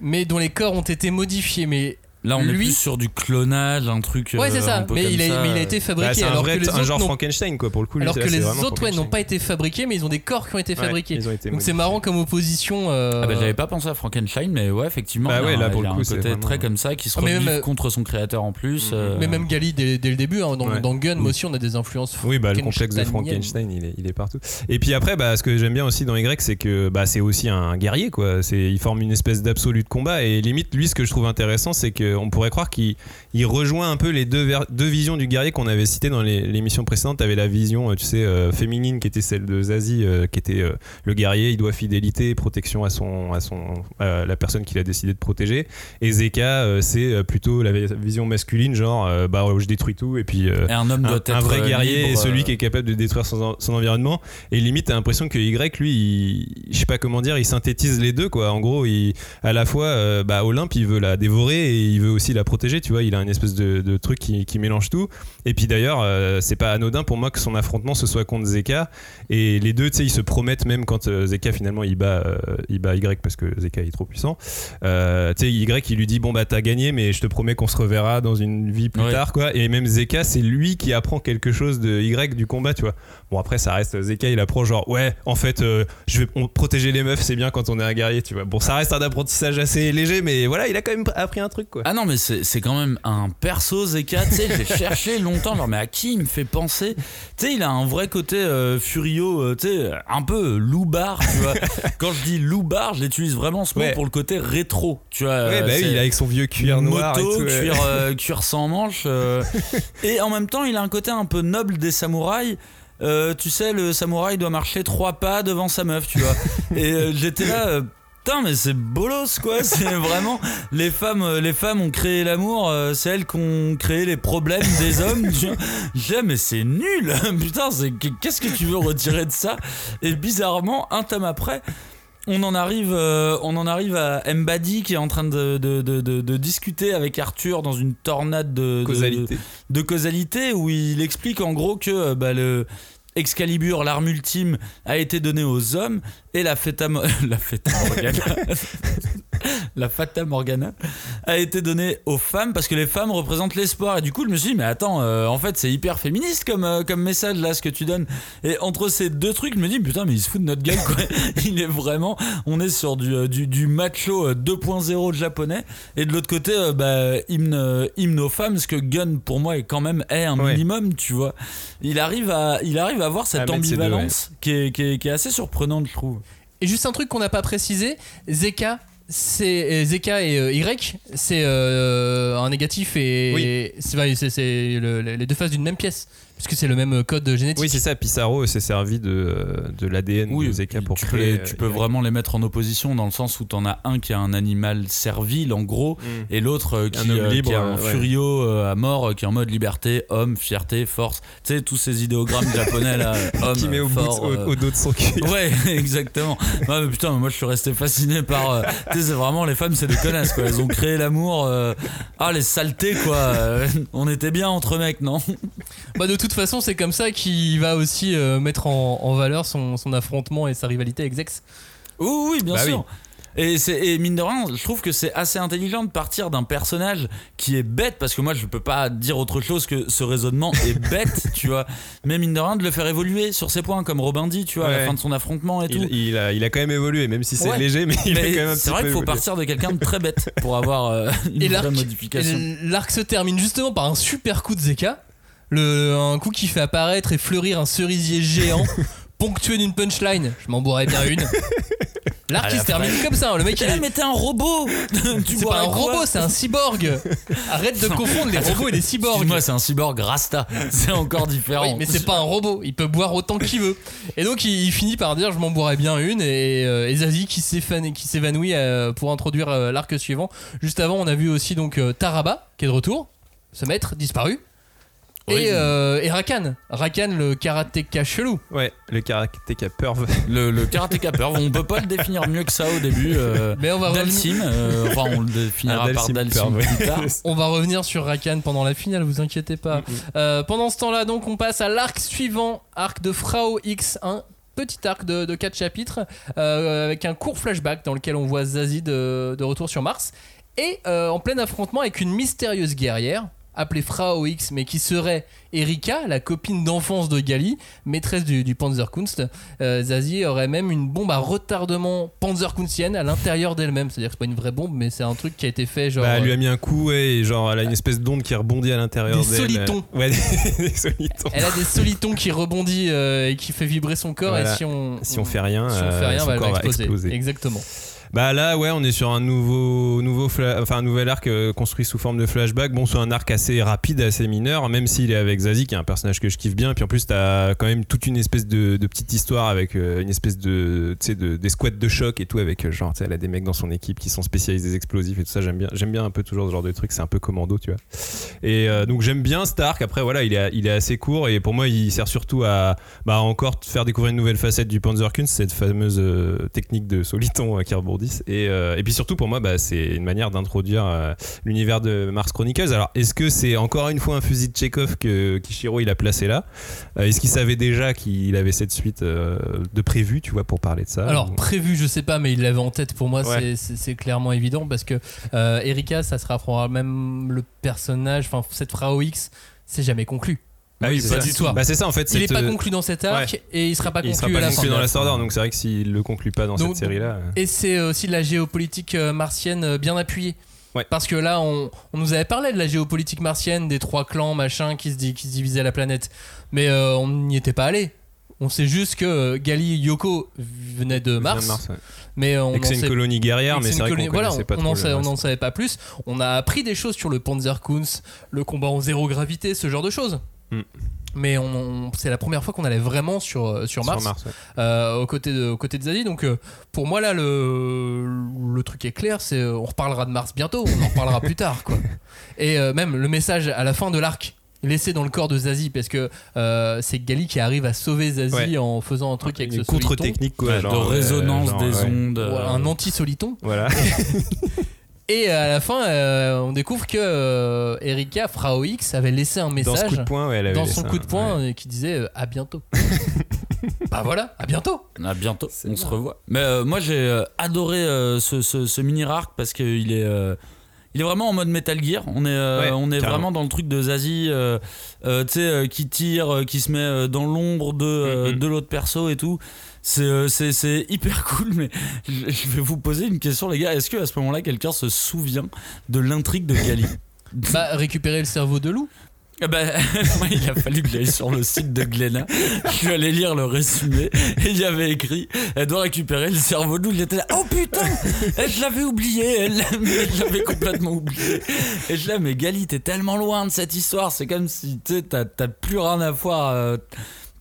mais dont les corps ont été modifiés. Mais Là, on est Lui- plus sur du clonage, un truc. ouais, euh, c'est ça. un peu Mais comme il, a, ça. mais il a été Bah, fabriqué. c'est un alors vrai, que les un autres genre n'ont- Frankenstein quoi pour le coup. alors que les autres ouais, n'ont pas été fabriqués, mais ils ont des corps qui ont été fabriqués. ont été Donc c'est marrant comme opposition. euh, Ah bah, j'avais pas pensé à Frankenstein, mais ouais, effectivement. Bah ouais, là, pour il y le a coup, un c'est côté vraiment- très comme ça qui se Ah, mais rebiffe même, euh, contre son créateur en plus. Mhm. euh, Mais même Gali dès, dès le début, hein, dans, Ouais. dans Gun, moi aussi, on a des influences. Oui, bah, le complexe de. Frankenstein, il est, il est partout. Et puis après, bah, ce que j'aime bien aussi dans Y, c'est que bah, c'est aussi un guerrier, quoi. C'est, il forme une espèce d'absolu de combat. Et limite, lui, ce que je trouve intéressant, c'est que qu'on pourrait croire qu'il il rejoint un peu les deux, ver- deux visions du guerrier qu'on avait citées dans l'émission précédente. T'avais la vision, euh, tu sais, euh, féminine qui était celle de Zazie, euh, qui était euh, le guerrier, il doit fidélité et protection à son, à son, à la personne qu'il a décidé de protéger. Et Zeka, c'est plutôt la vision masculine, genre, bah, je détruis tout et puis. Et un homme doit être un vrai guerrier libre, et celui qui est capable de détruire son, en- son environnement et limite t'as l'impression que Y lui je sais pas comment dire il synthétise les deux quoi en gros il, à la fois bah, Olympe il veut la dévorer et il veut aussi la protéger tu vois il a une espèce de, de truc qui, qui mélange tout. Et puis d'ailleurs euh, c'est pas anodin pour moi que son affrontement ce soit contre Zeka. Et les deux tu sais ils se promettent même quand euh, Zeka finalement il bat, euh, il bat Y parce que Zeka est trop puissant. Tu sais Y il lui dit bon bah t'as gagné mais je te promets qu'on se reverra dans une vie plus Ouais. tard quoi. Et même Zeka c'est lui qui apprend quelque chose de Y du combat tu vois. Bon après ça reste Zeka il apprend genre ouais en fait je vais on- protéger les meufs c'est bien quand on est un guerrier tu vois. Bon ça reste un apprentissage assez léger mais voilà il a quand même appris un truc quoi. Ah non, mais c'est quand même un perso Zeka, tu sais, j'ai cherché longtemps, genre, mais à qui il me fait penser? Tu sais, il a un vrai côté euh, Furio, euh, tu sais, un peu loupard, tu vois. Quand je dis loupard, je l'utilise vraiment ce mot Ouais. pour le côté rétro, tu vois. ouais bah oui il a avec son vieux cuir noir et moto, tout, ouais. cuir, euh, cuir sans manche. euh, et en même temps, il a un côté un peu noble des samouraïs. Tu sais, le samouraï doit marcher trois pas devant sa meuf, tu vois. et j'étais là. Putain, mais c'est bolos quoi! C'est vraiment. Les femmes, euh, les femmes ont créé l'amour, euh, c'est elles qui ont créé les problèmes des hommes. tu vois. J'ai, mais c'est nul! Putain, c'est- qu'est-ce que tu veux retirer de ça? Et bizarrement, un tome après, on en arrive, euh, on en arrive à Mbadi qui est en train de, de, de, de- de discuter avec Arthur dans une tornade de, causalité de causalité où il explique en gros que bah, le Excalibur, l'arme ultime, a été donnée aux hommes et la Feta, Mo- la Feta Morgana, la Fata Morgana a été donnée aux femmes parce que les femmes représentent l'espoir. Et du coup, je me suis dit, mais attends, euh, en fait, c'est hyper féministe comme, euh, comme message là, ce que tu donnes. Et entre ces deux trucs, je me dis, putain, mais il se fout de notre gueule, quoi. il est vraiment, on est sur du, euh, du, du macho euh, 2.0 de japonais. Et de l'autre côté, euh, bah, hymne, hymne aux femmes, ce que Gun, pour moi, est quand même est un Ouais. minimum, tu vois. Il arrive à, il arrive à avoir cette À deux, ambivalence qui, est, qui, est, qui est assez surprenante, je trouve. Et juste un truc qu'on n'a pas précisé, Zeka, c'est euh, Zeka et euh, Y, c'est euh, un négatif et c'est c'est- c'est le- les deux faces d'une même pièce, puisque c'est le même euh, code génétique. oui c'est ça Pissarro s'est servi de, euh, de l'ADN Oui, de Zeka pour tu peux, créer les- tu peux euh, vraiment les mettre en opposition dans le sens où t'en as un qui a un animal servile en gros Mm. et l'autre euh, qui, Un homme euh, libre, qui a euh, un ouais. furio euh, à mort euh, qui est en mode liberté, homme, fierté, force. Tu sais, tous ces idéogrammes japonais là, homme, qui met au, bout fort. au- euh, au dos de son cuir Ouais, exactement. Ouais, mais putain, mais moi je suis resté fasciné par. euh, tu sais, c'est vraiment les femmes, c'est des connasses quoi. Elles ont créé l'amour. euh, ah, les saletés quoi. Euh, on était bien entre mecs, non? Bah, de toute façon, c'est comme ça qu'il va aussi euh, mettre en, en valeur son, son affrontement et sa rivalité avec Zex. Oui, oui, bien Bah sûr. Et, et mine de rien, je trouve que c'est assez intelligent de partir d'un personnage qui est bête, parce que moi je peux pas dire autre chose que ce raisonnement est bête, tu vois. Mais mine de rien, de le faire évoluer sur ses points, comme Robin dit, tu vois, à la fin de son affrontement et tout. il, il a, il a quand même évolué même si c'est Ouais. léger mais il a Mais quand même un c'est vrai qu'il faut évolué. partir de quelqu'un de très bête pour avoir euh, une Et vraie l'arc, modification. et l'arc se termine justement par un super coup de Zeka, le, un coup qui fait apparaître et fleurir un cerisier géant, ponctué d'une punchline. Je m'en bourrais bien une. L'arc Ah, il la se termine comme ça, hein. le mec il Eh, est. mais t'es un robot Tu C'est boirais pas un robot, c'est un cyborg. Arrête de confondre les robots et les cyborgs. Moi, c'est un cyborg Rasta. C'est encore différent. Oui, mais c'est pas un robot, il peut boire autant qu'il veut. Et donc il, il finit par dire je m'en boirais bien une et, euh, et Zazie qui qui s'évanouit euh, pour introduire euh, l'arc suivant. Juste avant on a vu aussi donc euh, Taraba qui est de retour, ce maître disparu. Et, euh, et Rakan, Rakan le karatéka chelou. ouais le karatéka perv Le, le karatéka peur, on peut pas le définir mieux que ça au début. euh, Mais on va revenir, Dalsim, euh, enfin on le définira Ah, par Dalsim Perv, plus tard. on va revenir sur Rakan pendant la finale, vous inquiétez pas. Mm, Euh, pendant ce temps-là, donc, on passe à l'arc suivant, arc de Frau X1. Petit arc de, de 4 chapitres euh, avec un court flashback dans lequel on voit Zazie de, de retour sur Mars et euh, en plein affrontement avec une mystérieuse guerrière appelée Frau X mais qui serait Erika, la copine d'enfance de Gali, maîtresse du, du Panzerkunst. Euh, Zazie aurait même une bombe à retardement panzerkunstienne à l'intérieur d'elle-même, c'est-à-dire que c'est pas une vraie bombe mais c'est un truc qui a été fait genre Bah, elle lui a mis un coup ouais, et genre elle a une espèce d'onde qui rebondit à l'intérieur Des d'elle. solitons. Ouais, des, des solitons. Elle a des solitons qui rebondit euh, et qui fait vibrer son corps Voilà. et si on Si on fait rien, si on fait euh, rien, son bah, elle corps va va exploser. exploser. Exactement. Bah là, ouais, on est sur un nouveau, nouveau enfin, un nouvel arc euh, construit sous forme de flashback. Bon, c'est un arc assez rapide, assez mineur, même s'il est avec Zazie, qui est un personnage que je kiffe bien. Puis en plus, t'as quand même toute une espèce de, de petite histoire avec euh, une espèce de, tu sais, de, d'escouade de choc et tout, avec euh, genre, tu sais, elle a des mecs dans son équipe qui sont spécialisés des explosifs et tout ça. J'aime bien, j'aime bien un peu toujours ce genre de truc. C'est un peu commando, tu vois. Et euh, donc j'aime bien cet arc. Après, voilà, il est, il est assez court et pour moi, il sert surtout à bah, encore faire découvrir une nouvelle facette du Panzerkunst, cette fameuse euh, technique de soliton euh, qui Et, euh, et puis surtout, pour moi, bah, c'est une manière d'introduire euh, l'univers de Mars Chronicles. Alors, est-ce que c'est encore une fois un fusil de Chekhov que Kishiro il a placé là? Euh, Est-ce qu'il savait déjà qu'il avait cette suite de prévu, tu vois, pour parler de ça? Alors Ou- prévu, je sais pas, mais il l'avait en tête. Pour moi, Ouais. c'est- clairement évident parce que Erika, ça sera probablement même le personnage, enfin cette Frau X, c'est jamais conclu. Ah oui, c'est. Bah, c'est ça en fait. Il est cette, pas euh, conclu dans cet arc et il sera pas il conclu sera à pas la conclu fin. dans la Sword Art, donc c'est vrai que s'il le conclut pas dans Donc- cette série-là. euh, Et c'est aussi de la géopolitique euh, martienne euh, bien appuyée. Ouais. Parce que là, on, on nous avait parlé de la géopolitique martienne, des trois clans, machin, qui se, di- qui se divisaient la planète. Mais euh, on n'y était pas allé. On sait juste que euh, Gali Yoko venait de Mars. Mars, ouais. Mais on Et que c'est en une sait- colonie guerrière, mais c'est c'est une vrai qu'on colonie- voilà, connaissait pas on trop n'en savait, on reste. n'en savait pas plus. On a appris des choses sur le Panzerkunst, le combat en zéro gravité, ce genre de choses. Hmm. Mais on, on- c'est la première fois qu'on allait vraiment sur, euh, sur Mars, Sur Mars, ouais. euh, aux, côtés de, aux côtés de Zadie. Donc euh, pour moi, là, le, le truc est clair c'est on reparlera de Mars bientôt, on en reparlera plus tard. Quoi. Et euh, même le message à la fin de l'arc. Laissé dans le corps de Zazie parce que euh, c'est Gali qui arrive à sauver Zazie Ouais. en faisant un truc avec Une ce contre-technique, quoi. Ouais, genre, de euh, résonance genre, des ouais. ondes. Euh, un anti-soliton. Voilà. Et à la fin, euh, on découvre que euh, Erika Frau X avait laissé un Dans ce message coup de poing, ouais, elle avait dans son un- coup de poing ouais. qui disait euh, à bientôt. bah voilà, à bientôt. À bientôt, on se revoit. Mais euh, moi j'ai euh, adoré euh, ce, ce, ce mini arc parce qu'il est, euh, il est vraiment en mode Metal Gear. On est, euh, Ouais, on est carrément. vraiment dans le truc de Zazie, euh, euh, tu sais, euh, qui tire, euh, qui se met euh, dans l'ombre de, euh, Mhm. de l'autre perso et tout. C'est, euh, c'est, c'est hyper cool, mais je je vais vous poser une question, les gars. Est-ce que à ce moment-là, quelqu'un se souvient de l'intrigue de Gali Bah récupérer le cerveau de loup. Ah bah, moi, il a fallu que j'aille sur le site de Glénat. Je suis allé lire le résumé et il y avait écrit Elle doit récupérer le cerveau de loup. Il était là Oh putain Eh, Je l'avais oublié elle, l'avais complètement oublié. Et je là, mais Gali, t'es tellement loin de cette histoire. C'est comme si tu sais, t'as t'as plus rien à voir. euh,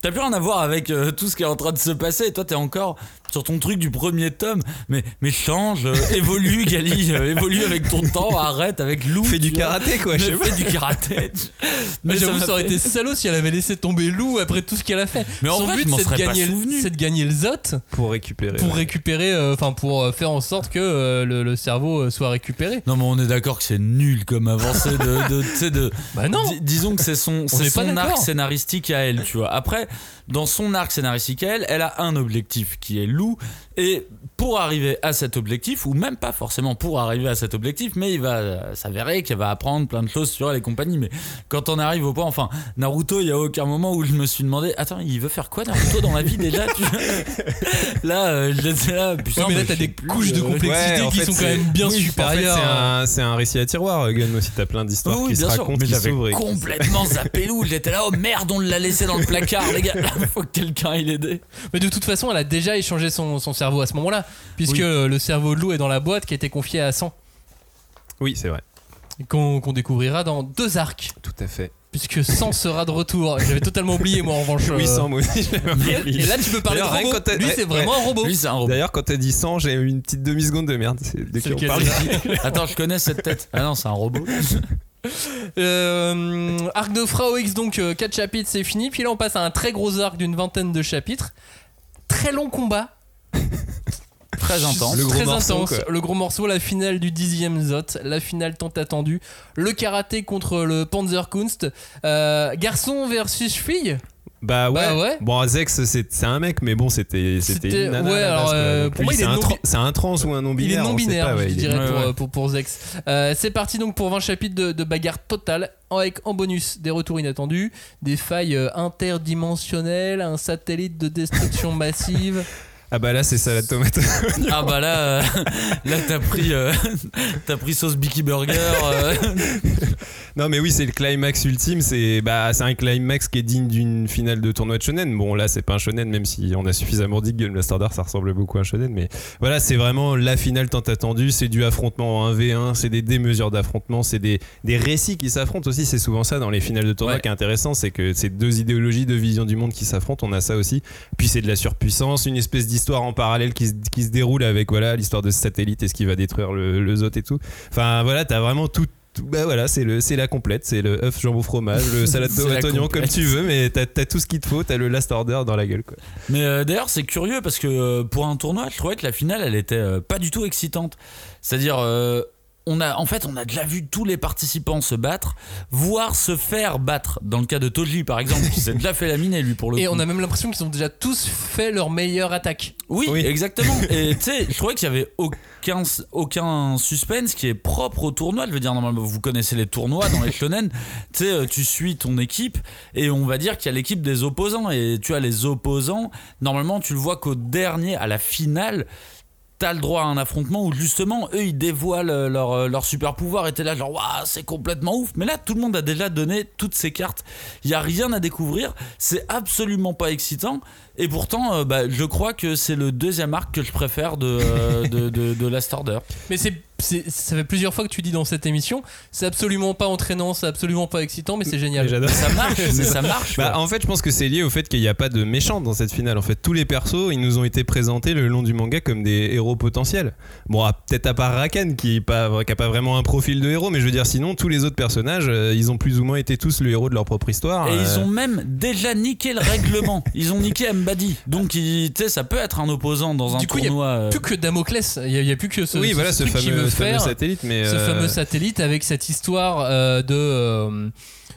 T'as plus rien à voir avec euh, tout ce qui est en train de se passer et toi t'es encore sur ton truc du premier tome. Mais, mais change, euh, évolue Gali, euh, évolue avec ton temps, arrête avec Lou. Fais du karaté, quoi, je sais Fais du karaté. Mais j'avoue, m'a ça aurait fait- été salaud si elle avait laissé tomber loup après tout ce qu'elle a fait. Mais en Son vrai, but je m'en c'est de gagner, le- de gagner le Zot Pour récupérer. pour ouais. récupérer, euh, enfin pour faire en sorte que euh, le, le cerveau soit récupéré. Non mais on est d'accord que c'est nul comme avancée de, de, sais, de Bah non. Di- disons que c'est son, c'est n'est pas son arc scénaristique à elle, tu vois. Après, dans son arc scénaristique elle, elle a un objectif qui est Lou. Et pour arriver à cet objectif, ou même pas forcément pour arriver à cet objectif, mais il va euh, s'avérer qu'elle va apprendre plein de choses sur elle et compagnie. Mais quand on arrive au point, enfin, Naruto, il y a aucun moment où je me suis demandé, attends, il veut faire quoi Naruto dans la vie déjà tu Là, euh, j'étais là, putain, Ouais, mais là je t'as des plus, couches de euh, complexité Ouais, qui fait, sont quand même bien oui, supérieures. En fait, c'est un, récit à tiroir, Gun aussi. T'as plein d'histoires Oui, qui se bien sûr, racontent, mais j'avais complètement zappé Lou. J'étais là, oh merde, on l'a laissé dans le placard, les gars. Faut que quelqu'un il aide. Mais de toute façon, elle a déjà échangé son, son cerveau à ce moment-là, puisque Oui. euh, le cerveau de loup est dans la boîte qui a été confié à 100, Oui, c'est vrai. qu'on découvrira dans deux arcs, Tout à fait. puisque 100 sera de retour. J'avais totalement oublié, moi, en revanche. euh, 800, moi aussi, Et, là, tu peux parler de robot. Lui, c'est vraiment un robot. Lui, c'est un robot. D'ailleurs, quand t'as dit 100, j'ai eu une petite demi-seconde de merde. Dès qu'on parle. Attends, je connais cette tête. Ah non, c'est un robot. Euh, arc de Frau X, donc 4 chapitres, c'est fini. Puis là, on passe à un très gros arc d'une vingtaine de chapitres. Très long combat. Très intense. Le gros très morceau, intense. Le gros morceau, la finale du dixième Zot, la finale tant attendue. Le karaté contre le Panzerkunst. Euh, garçon versus fille. Bah ouais. Bah ouais. Bon, Zex, c'est un mec, mais bon, c'était c'était ouais, alors, euh, pour moi, c'est un, trans ou un non Il est binaire. non binaire, je dirais, pour, ouais. euh, pour, pour Zex. Euh, c'est parti donc pour 20 chapitres de, de bagarre totale, avec en bonus des retours inattendus, des failles interdimensionnelles, un satellite de destruction massive. Ah bah là, c'est salade tomate. Ah bah là, euh, là t'as pris, euh, pris sauce Bicky Burger. euh. Non mais oui c'est le climax ultime c'est bah c'est un climax qui est digne d'une finale de tournoi de shonen bon là c'est pas un shonen même si on a suffisamment dit que Dark ça ressemble beaucoup à un shonen mais voilà c'est vraiment la finale tant attendue c'est du affrontement en 1v1 c'est des démesures d'affrontement c'est des, des récits qui s'affrontent aussi c'est souvent ça dans les finales de tournoi Ouais. qui est intéressant c'est que c'est deux idéologies deux visions du monde qui s'affrontent on a ça aussi puis c'est de la surpuissance une espèce d'histoire en parallèle qui se, qui se déroule avec voilà l'histoire de ce satellite et ce qui va détruire le, le Zot et tout enfin voilà t'as vraiment tout bah voilà, c'est le, c'est la complète, c'est le œuf jambon fromage, le salade tomate oignon comme tu veux, mais t'as, t'as tout ce qu'il te faut, t'as le last order dans la gueule quoi. Mais euh, d'ailleurs, c'est curieux parce que euh, pour un tournoi, je trouvais que la finale, elle était euh, pas du tout excitante. C'est-à-dire, on a, en fait, on a déjà vu tous les participants se battre, voire se faire battre. Dans le cas de Toji, par exemple, qui s'est déjà fait laminer, lui, pour le Et coup. on a même l'impression qu'ils ont déjà tous fait leur meilleure attaque. Oui, Oui. exactement. Et tu sais, je trouvais qu'il y avait aucun, aucun suspense qui est propre au tournoi. Je veux dire, normalement, vous connaissez les tournois dans les shonen. Tu sais, euh, tu suis ton équipe et on va dire qu'il y a l'équipe des opposants. Et tu as les opposants. Normalement, tu le vois qu'au dernier, à la finale. T'as le droit à un affrontement où justement eux ils dévoilent euh, leur, euh, leur super pouvoir et t'es là genre waouh c'est complètement ouf. Mais là tout le monde a déjà donné toutes ses cartes. Il y a rien à découvrir. C'est absolument pas excitant. Et pourtant euh, bah, je crois que c'est le deuxième arc que je préfère de, euh, de, de, de Last Order. Mais c'est, c'est- ça fait plusieurs fois que tu dis dans cette émission, c'est absolument pas entraînant, c'est absolument pas excitant, mais c'est génial. J'adore. ça marche mais ça marche Bah, en fait, je pense que c'est lié au fait qu'il n'y a pas de méchants dans cette finale. En fait, tous les persos, ils nous ont été présentés le long du manga comme des héros potentiels. Bon, peut-être à part Rakan qui n'a pas, qui a pas vraiment un profil de héros, mais je veux dire, sinon, tous les autres personnages, euh, ils ont plus ou moins été tous le héros de leur propre histoire. Et Euh, ils ont même déjà niqué le règlement. Ils ont niqué Mbadi. Donc, tu sais, ça peut être un opposant dans un Du coup, il y a euh, Plus que Damoclès, il y, a plus que ce, oui, voilà ce fameux, fameux satellite, mais ce euh, fameux satellite avec cette histoire euh, de, euh,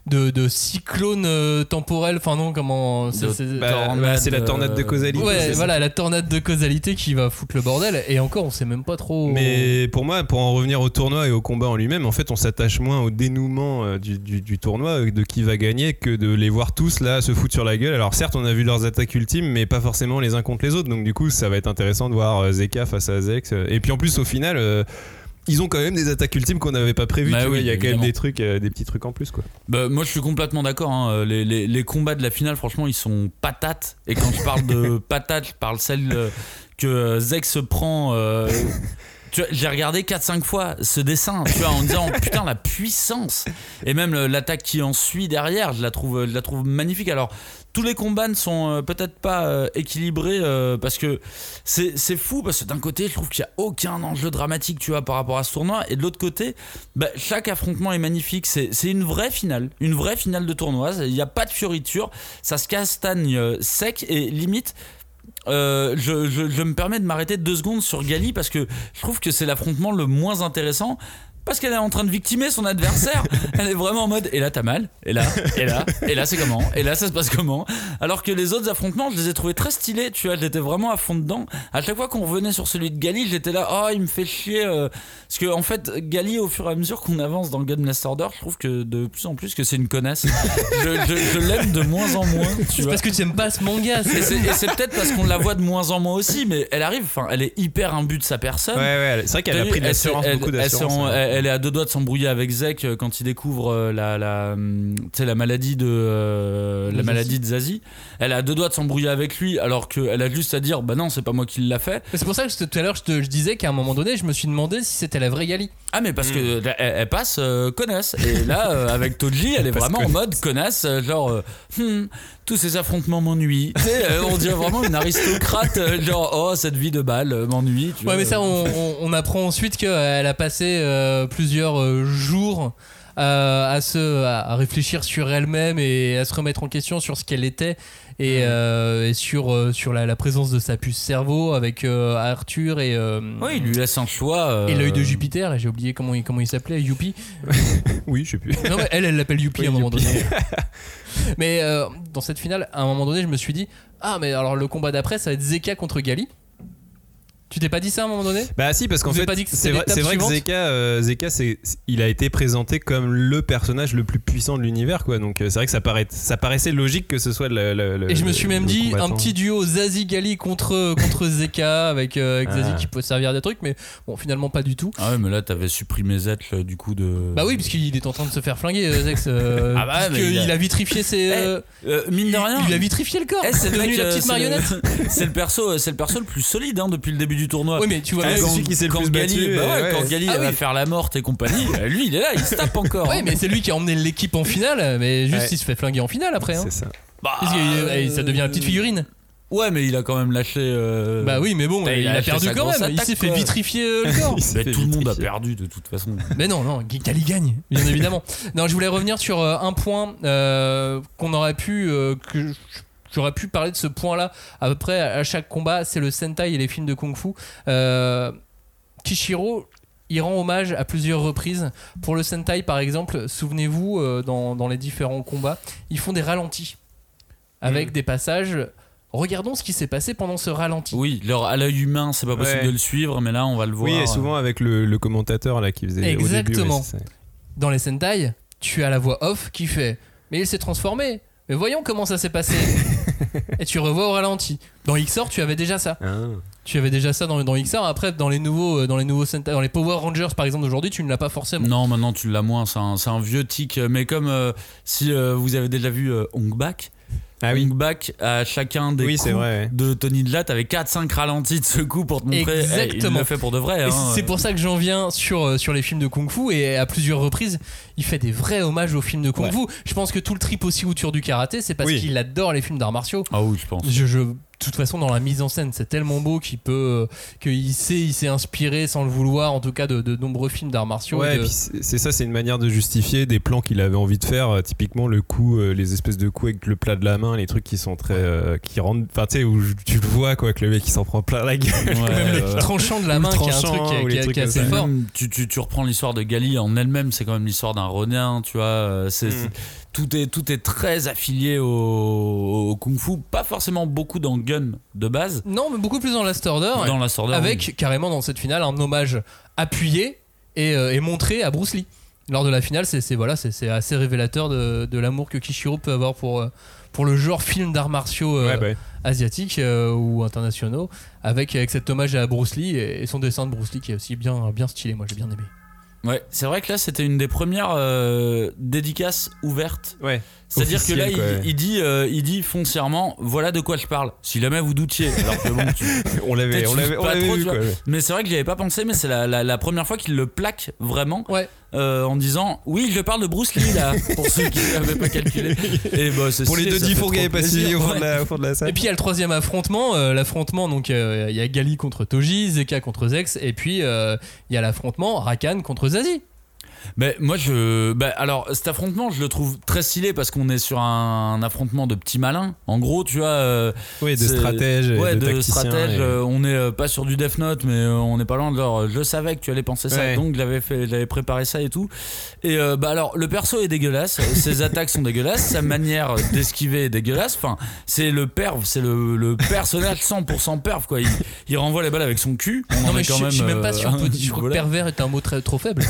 de de cyclone euh, temporel enfin non comment c'est- bah, bah, la tornade de causalité. ouais ça. voilà la tornade de causalité qui va foutre le bordel et encore on sait même pas trop Mais pour moi, pour en revenir au tournoi et au combat en lui-même, en fait, on s'attache moins au dénouement du, du- du tournoi, de qui va gagner, que de les voir tous là se foutre sur la gueule. Alors certes, on a vu leurs attaques ultimes, mais pas forcément les uns contre les autres. Donc du coup, ça va être intéressant de voir Zeka face à Zex. Et puis en plus, au final. euh, ils ont quand même des attaques ultimes qu'on n'avait pas prévues. Bah tu vois, oui, il y a quand même des trucs, euh, des petits trucs en plus, quoi. Bah, moi je suis complètement d'accord. hein. Les, les- les combats de la finale, franchement, ils sont patates. Et quand je parle de patates, je parle celle euh, que euh, Zek se prend. euh, J'ai regardé 4-5 fois ce dessin, tu vois, en me disant putain la puissance. Et même l'attaque qui en suit derrière, je la trouve, je la trouve magnifique. Alors tous les combats ne sont euh, peut-être pas euh, équilibrés euh, parce que c'est fou parce que d'un côté je trouve qu'il n'y a aucun enjeu dramatique tu vois par rapport à ce tournoi et de l'autre côté bah, chaque affrontement est magnifique. C'est une vraie finale une vraie finale de tournoi il n'y a pas de fioriture ça se castagne sec et limite je, je- je me permets de m'arrêter deux secondes sur Gali parce que je trouve que c'est l'affrontement le moins intéressant parce qu'elle est en train de victimer son adversaire. Elle est vraiment en mode et là t'as mal, et là, et là, et là c'est comment, et là ça se passe comment? Alors que les autres affrontements, je les ai trouvés très stylés, tu vois, j'étais vraiment à fond dedans. À chaque fois qu'on revenait sur celui de Gali, j'étais là, oh il me fait chier. euh, parce que en fait, Gali, au fur et à mesure qu'on avance dans le Gun Last Order, je trouve que de plus en plus que c'est une connasse. Je, je- je l'aime de moins en moins, tu c'est vois. parce que tu aimes pas ce manga Et c'est- c'est et c'est peut-être parce qu'on la voit de moins en moins aussi, mais elle arrive, enfin, elle est hyper imbue de sa personne. Ouais, ouais, c'est vrai qu'elle a pris de l'assurance, beaucoup d'assurance. Elle, est à deux doigts de s'embrouiller avec Zek euh, quand il découvre euh, la, la, hum, la maladie de euh, la maladie de Zazie. Elle à deux doigts de s'embrouiller avec lui, alors qu'elle a juste à dire bah non, c'est pas moi qui l'a fait. C'est pour ça que tout à l'heure je, te- je disais qu'à un moment donné je me suis demandé si c'était la vraie Gali Ah mais parce Hmm. que elle, elle passe euh, connasse et là euh, avec Toji elle est vraiment en mode connasse euh, genre euh, Hmm, tous ces affrontements m'ennuient euh, on dirait vraiment une aristocrate euh, genre oh cette vie de balle euh, m'ennuie Ouais, vois. mais ça, on, on- on apprend ensuite qu'elle a passé euh, plusieurs euh, jours euh, à, se, à à réfléchir sur elle-même et à se remettre en question sur ce qu'elle était et, euh, et sur, euh, sur la, la présence de sa puce cerveau avec euh, Arthur et, euh, Oui, il lui laisse un choix euh, et l'œil de Jupiter. Là, j'ai oublié comment il, comment il s'appelait, Youpi. Oui, je sais plus. Non, mais elle, elle l'appelle Youpi Oui, à un moment donné. mais euh, dans cette finale, à un moment donné, je me suis dit Ah, mais alors le combat d'après, ça va être Zeka contre Gali. Tu t'es pas dit ça à un moment donné Bah si parce qu'en fait pas dit que c'est vrai, vrai que Zeka, euh, Zeka c'est, il a été présenté comme le personnage le plus puissant de l'univers quoi donc euh, c'est vrai que ça, paraît, ça paraissait logique que ce soit le, le- le- Et je me suis même dit un petit duo Zazie Gali contre, contre Zeka avec, euh, avec Zazie Ah. qui peut servir des trucs, mais bon, finalement pas du tout. Ah ouais, mais là, t'avais supprimé Zettel du coup de. Bah oui, puisqu'il est en train de se faire flinguer, euh, Zex. euh, Ah bah, mais il a... a- vitrifié ses. euh, Euh, mine de rien. Il a vitrifié le corps. Eh, c'est le devenu la euh, petite marionnette. C'est le perso, c'est le perso le plus solide hein, depuis le début du tournoi. Oui, mais tu vois, mais c'est qui s'est le quand plus Gali, battu, bah et ouais, ouais. quand Gali Ah va oui. faire la morte et compagnie, euh, lui il est là, il se tape encore. Ouais, hein. mais c'est lui qui a emmené l'équipe en finale, mais juste Ouais. il se fait flinguer en finale après. Hein. c'est ça Bah, Parce que, euh, ça devient la petite figurine. Ouais, mais il a quand même lâché. euh, Bah oui, mais bon, il, il a perdu quand même. Il s'est fait vitrifier euh, le corps. Mais tout le monde a perdu de toute façon. Mais non, non, Gali gagne, bien évidemment. Non, je voulais revenir sur un point euh, qu'on aurait pu, que j'aurais pu parler de ce point-là à peu près à chaque combat, c'est le Sentai et les films de Kung Fu. Euh, Kishiro, il rend hommage à plusieurs reprises. Pour le Sentai, par exemple, souvenez-vous, euh, dans, dans les différents combats, ils font des ralentis avec Mm. des passages. Regardons ce qui s'est passé pendant ce ralenti. Oui, leur, à l'œil humain, c'est pas possible Ouais. de le suivre, mais là on va le voir. oui et souvent avec le, le commentateur là qui faisait au début, Exactement. c'est ça. dans les Sentai, tu as la voix off qui fait Mais il s'est transformé. Mais voyons comment ça s'est passé. et tu revois au ralenti. Dans XOR, tu avais déjà ça. Ah. Tu avais déjà ça dans, dans XOR. Après, dans les nouveaux, euh, dans les nouveaux Sentai, dans les Power Rangers par exemple d'aujourd'hui, tu ne l'as pas forcément. Non, maintenant tu l'as moins, c'est un, c'est un vieux tic. Mais comme euh, si euh, vous avez déjà vu euh, Hong Bak, ah oui Bak, à chacun des Oui, coups vrai, ouais. de Tony Dlat, t'avais 4-5 ralentis de ce coup pour te montrer. eh, il Exactement. le fait pour de vrai. Hein. c'est pour ça que j'en viens sur, euh, sur les films de Kung Fu et à plusieurs reprises, il fait des vrais hommages aux films de Kung Fu. Je pense que tout le trip aussi autour du karaté, c'est parce Oui. qu'il adore les films d'arts martiaux. Ah oui, je pense. Je, je- de toute façon, dans la mise en scène, c'est tellement beau qu'il peut, euh, qu'il sait, il s'est inspiré sans le vouloir, en tout cas, de, de nombreux films d'arts martiaux. Ouais, de- puis c'est ça, c'est une manière de justifier des plans qu'il avait envie de faire. euh, typiquement, le coup, euh, les espèces de coups avec le plat de la main, les trucs qui sont très. euh, qui rendent. Enfin, tu sais, où tu le vois, quoi, que le mec il s'en prend plein la gueule. Ouais, même le ouais. tranchant de la main, qui est un truc qui est, qui qui assez fort. Tu, tu, tu reprends l'histoire de Gali en elle-même, c'est quand même l'histoire d'un Ronin, tu vois. euh, C'est, Mm. Tout, est, tout est très affilié au, au Kung Fu, pas forcément beaucoup dans Gun de base, Non, mais beaucoup plus dans Last Order. dans la Order. avec carrément dans cette finale un hommage appuyé et, euh, et montré à Bruce Lee. Lors de la finale, c'est voilà, assez révélateur de, de l'amour que Kishiro peut avoir pour, euh, pour le genre film d'arts martiaux euh, Ouais, bah, asiatiques euh, ou internationaux, avec, avec cet hommage à Bruce Lee et, et son dessin de Bruce Lee qui est aussi bien, bien stylé. Moi, j'ai bien aimé. Ouais, c'est vrai que là, c'était une des premières euh, dédicaces ouvertes. ouais. C'est-à-dire que là, il, ouais. dit, euh, il dit foncièrement, voilà de quoi je parle. Si jamais vous doutiez, alors que bon, tu- On l'avait, on l'avait. Mais c'est vrai que j'y avais pas pensé, mais c'est la, la- la première fois qu'il le plaque vraiment Ouais. Euh, en disant oui, je parle de Bruce Lee là, pour ceux qui n'avaient pas calculé. Et bah, c'est Pour les deux fours qui avaient au fond ouais. de la- au fond de la salle. Et puis il y a le troisième affrontement, euh, l'affrontement donc euh, il y a Gali contre Toji, Zeka contre Zex, et puis euh, il y a l'affrontement Rakan contre Zazie. Mais moi, je. Bah, alors, cet affrontement, je le trouve très stylé parce qu'on est sur un, affrontement de petits malins. En gros, tu vois. euh, Oui, de c'est- stratège, et Ouais, de, de, tacticien, stratège. et- euh, on n'est euh, pas sur du Death Note, mais euh, on n'est pas loin de leur. Je savais que tu allais penser ça, Ouais. donc j'avais fait, j'avais préparé ça et tout. Et euh, bah alors, le perso est dégueulasse, ses attaques sont dégueulasses, sa manière d'esquiver est dégueulasse. Enfin, c'est le perv, c'est le, le personnage 100% perv quoi. Il, il renvoie les balles avec son cul. On Non mais je, quand je suis même, pas euh, sûr. Je crois que pervers est un mot très trop faible.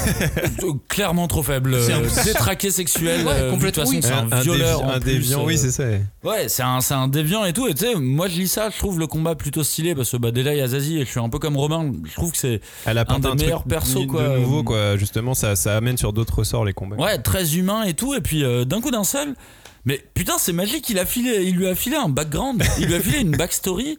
Euh, clairement trop faible. C'est un- euh, Détraqué sexuel. Ouais, euh, de complètement, toute façon, oui. c'est un, violeur. un déviant, euh, oui, c'est ça. Ouais, c'est un, c'est un déviant et tout. Et tu sais, moi je lis ça, je trouve le combat plutôt stylé parce que bah, déjà il y a Zazie et je suis un peu comme Romain. Je trouve que c'est Elle apporte des un, truc meilleurs persos, de quoi. nouveau, quoi. Justement, ça, ça amène sur d'autres ressorts les combats. ouais, très humain et tout. Et puis euh, d'un coup d'un seul. Mais putain, c'est magique, il, a filé, il lui a filé un background, il lui a filé une backstory.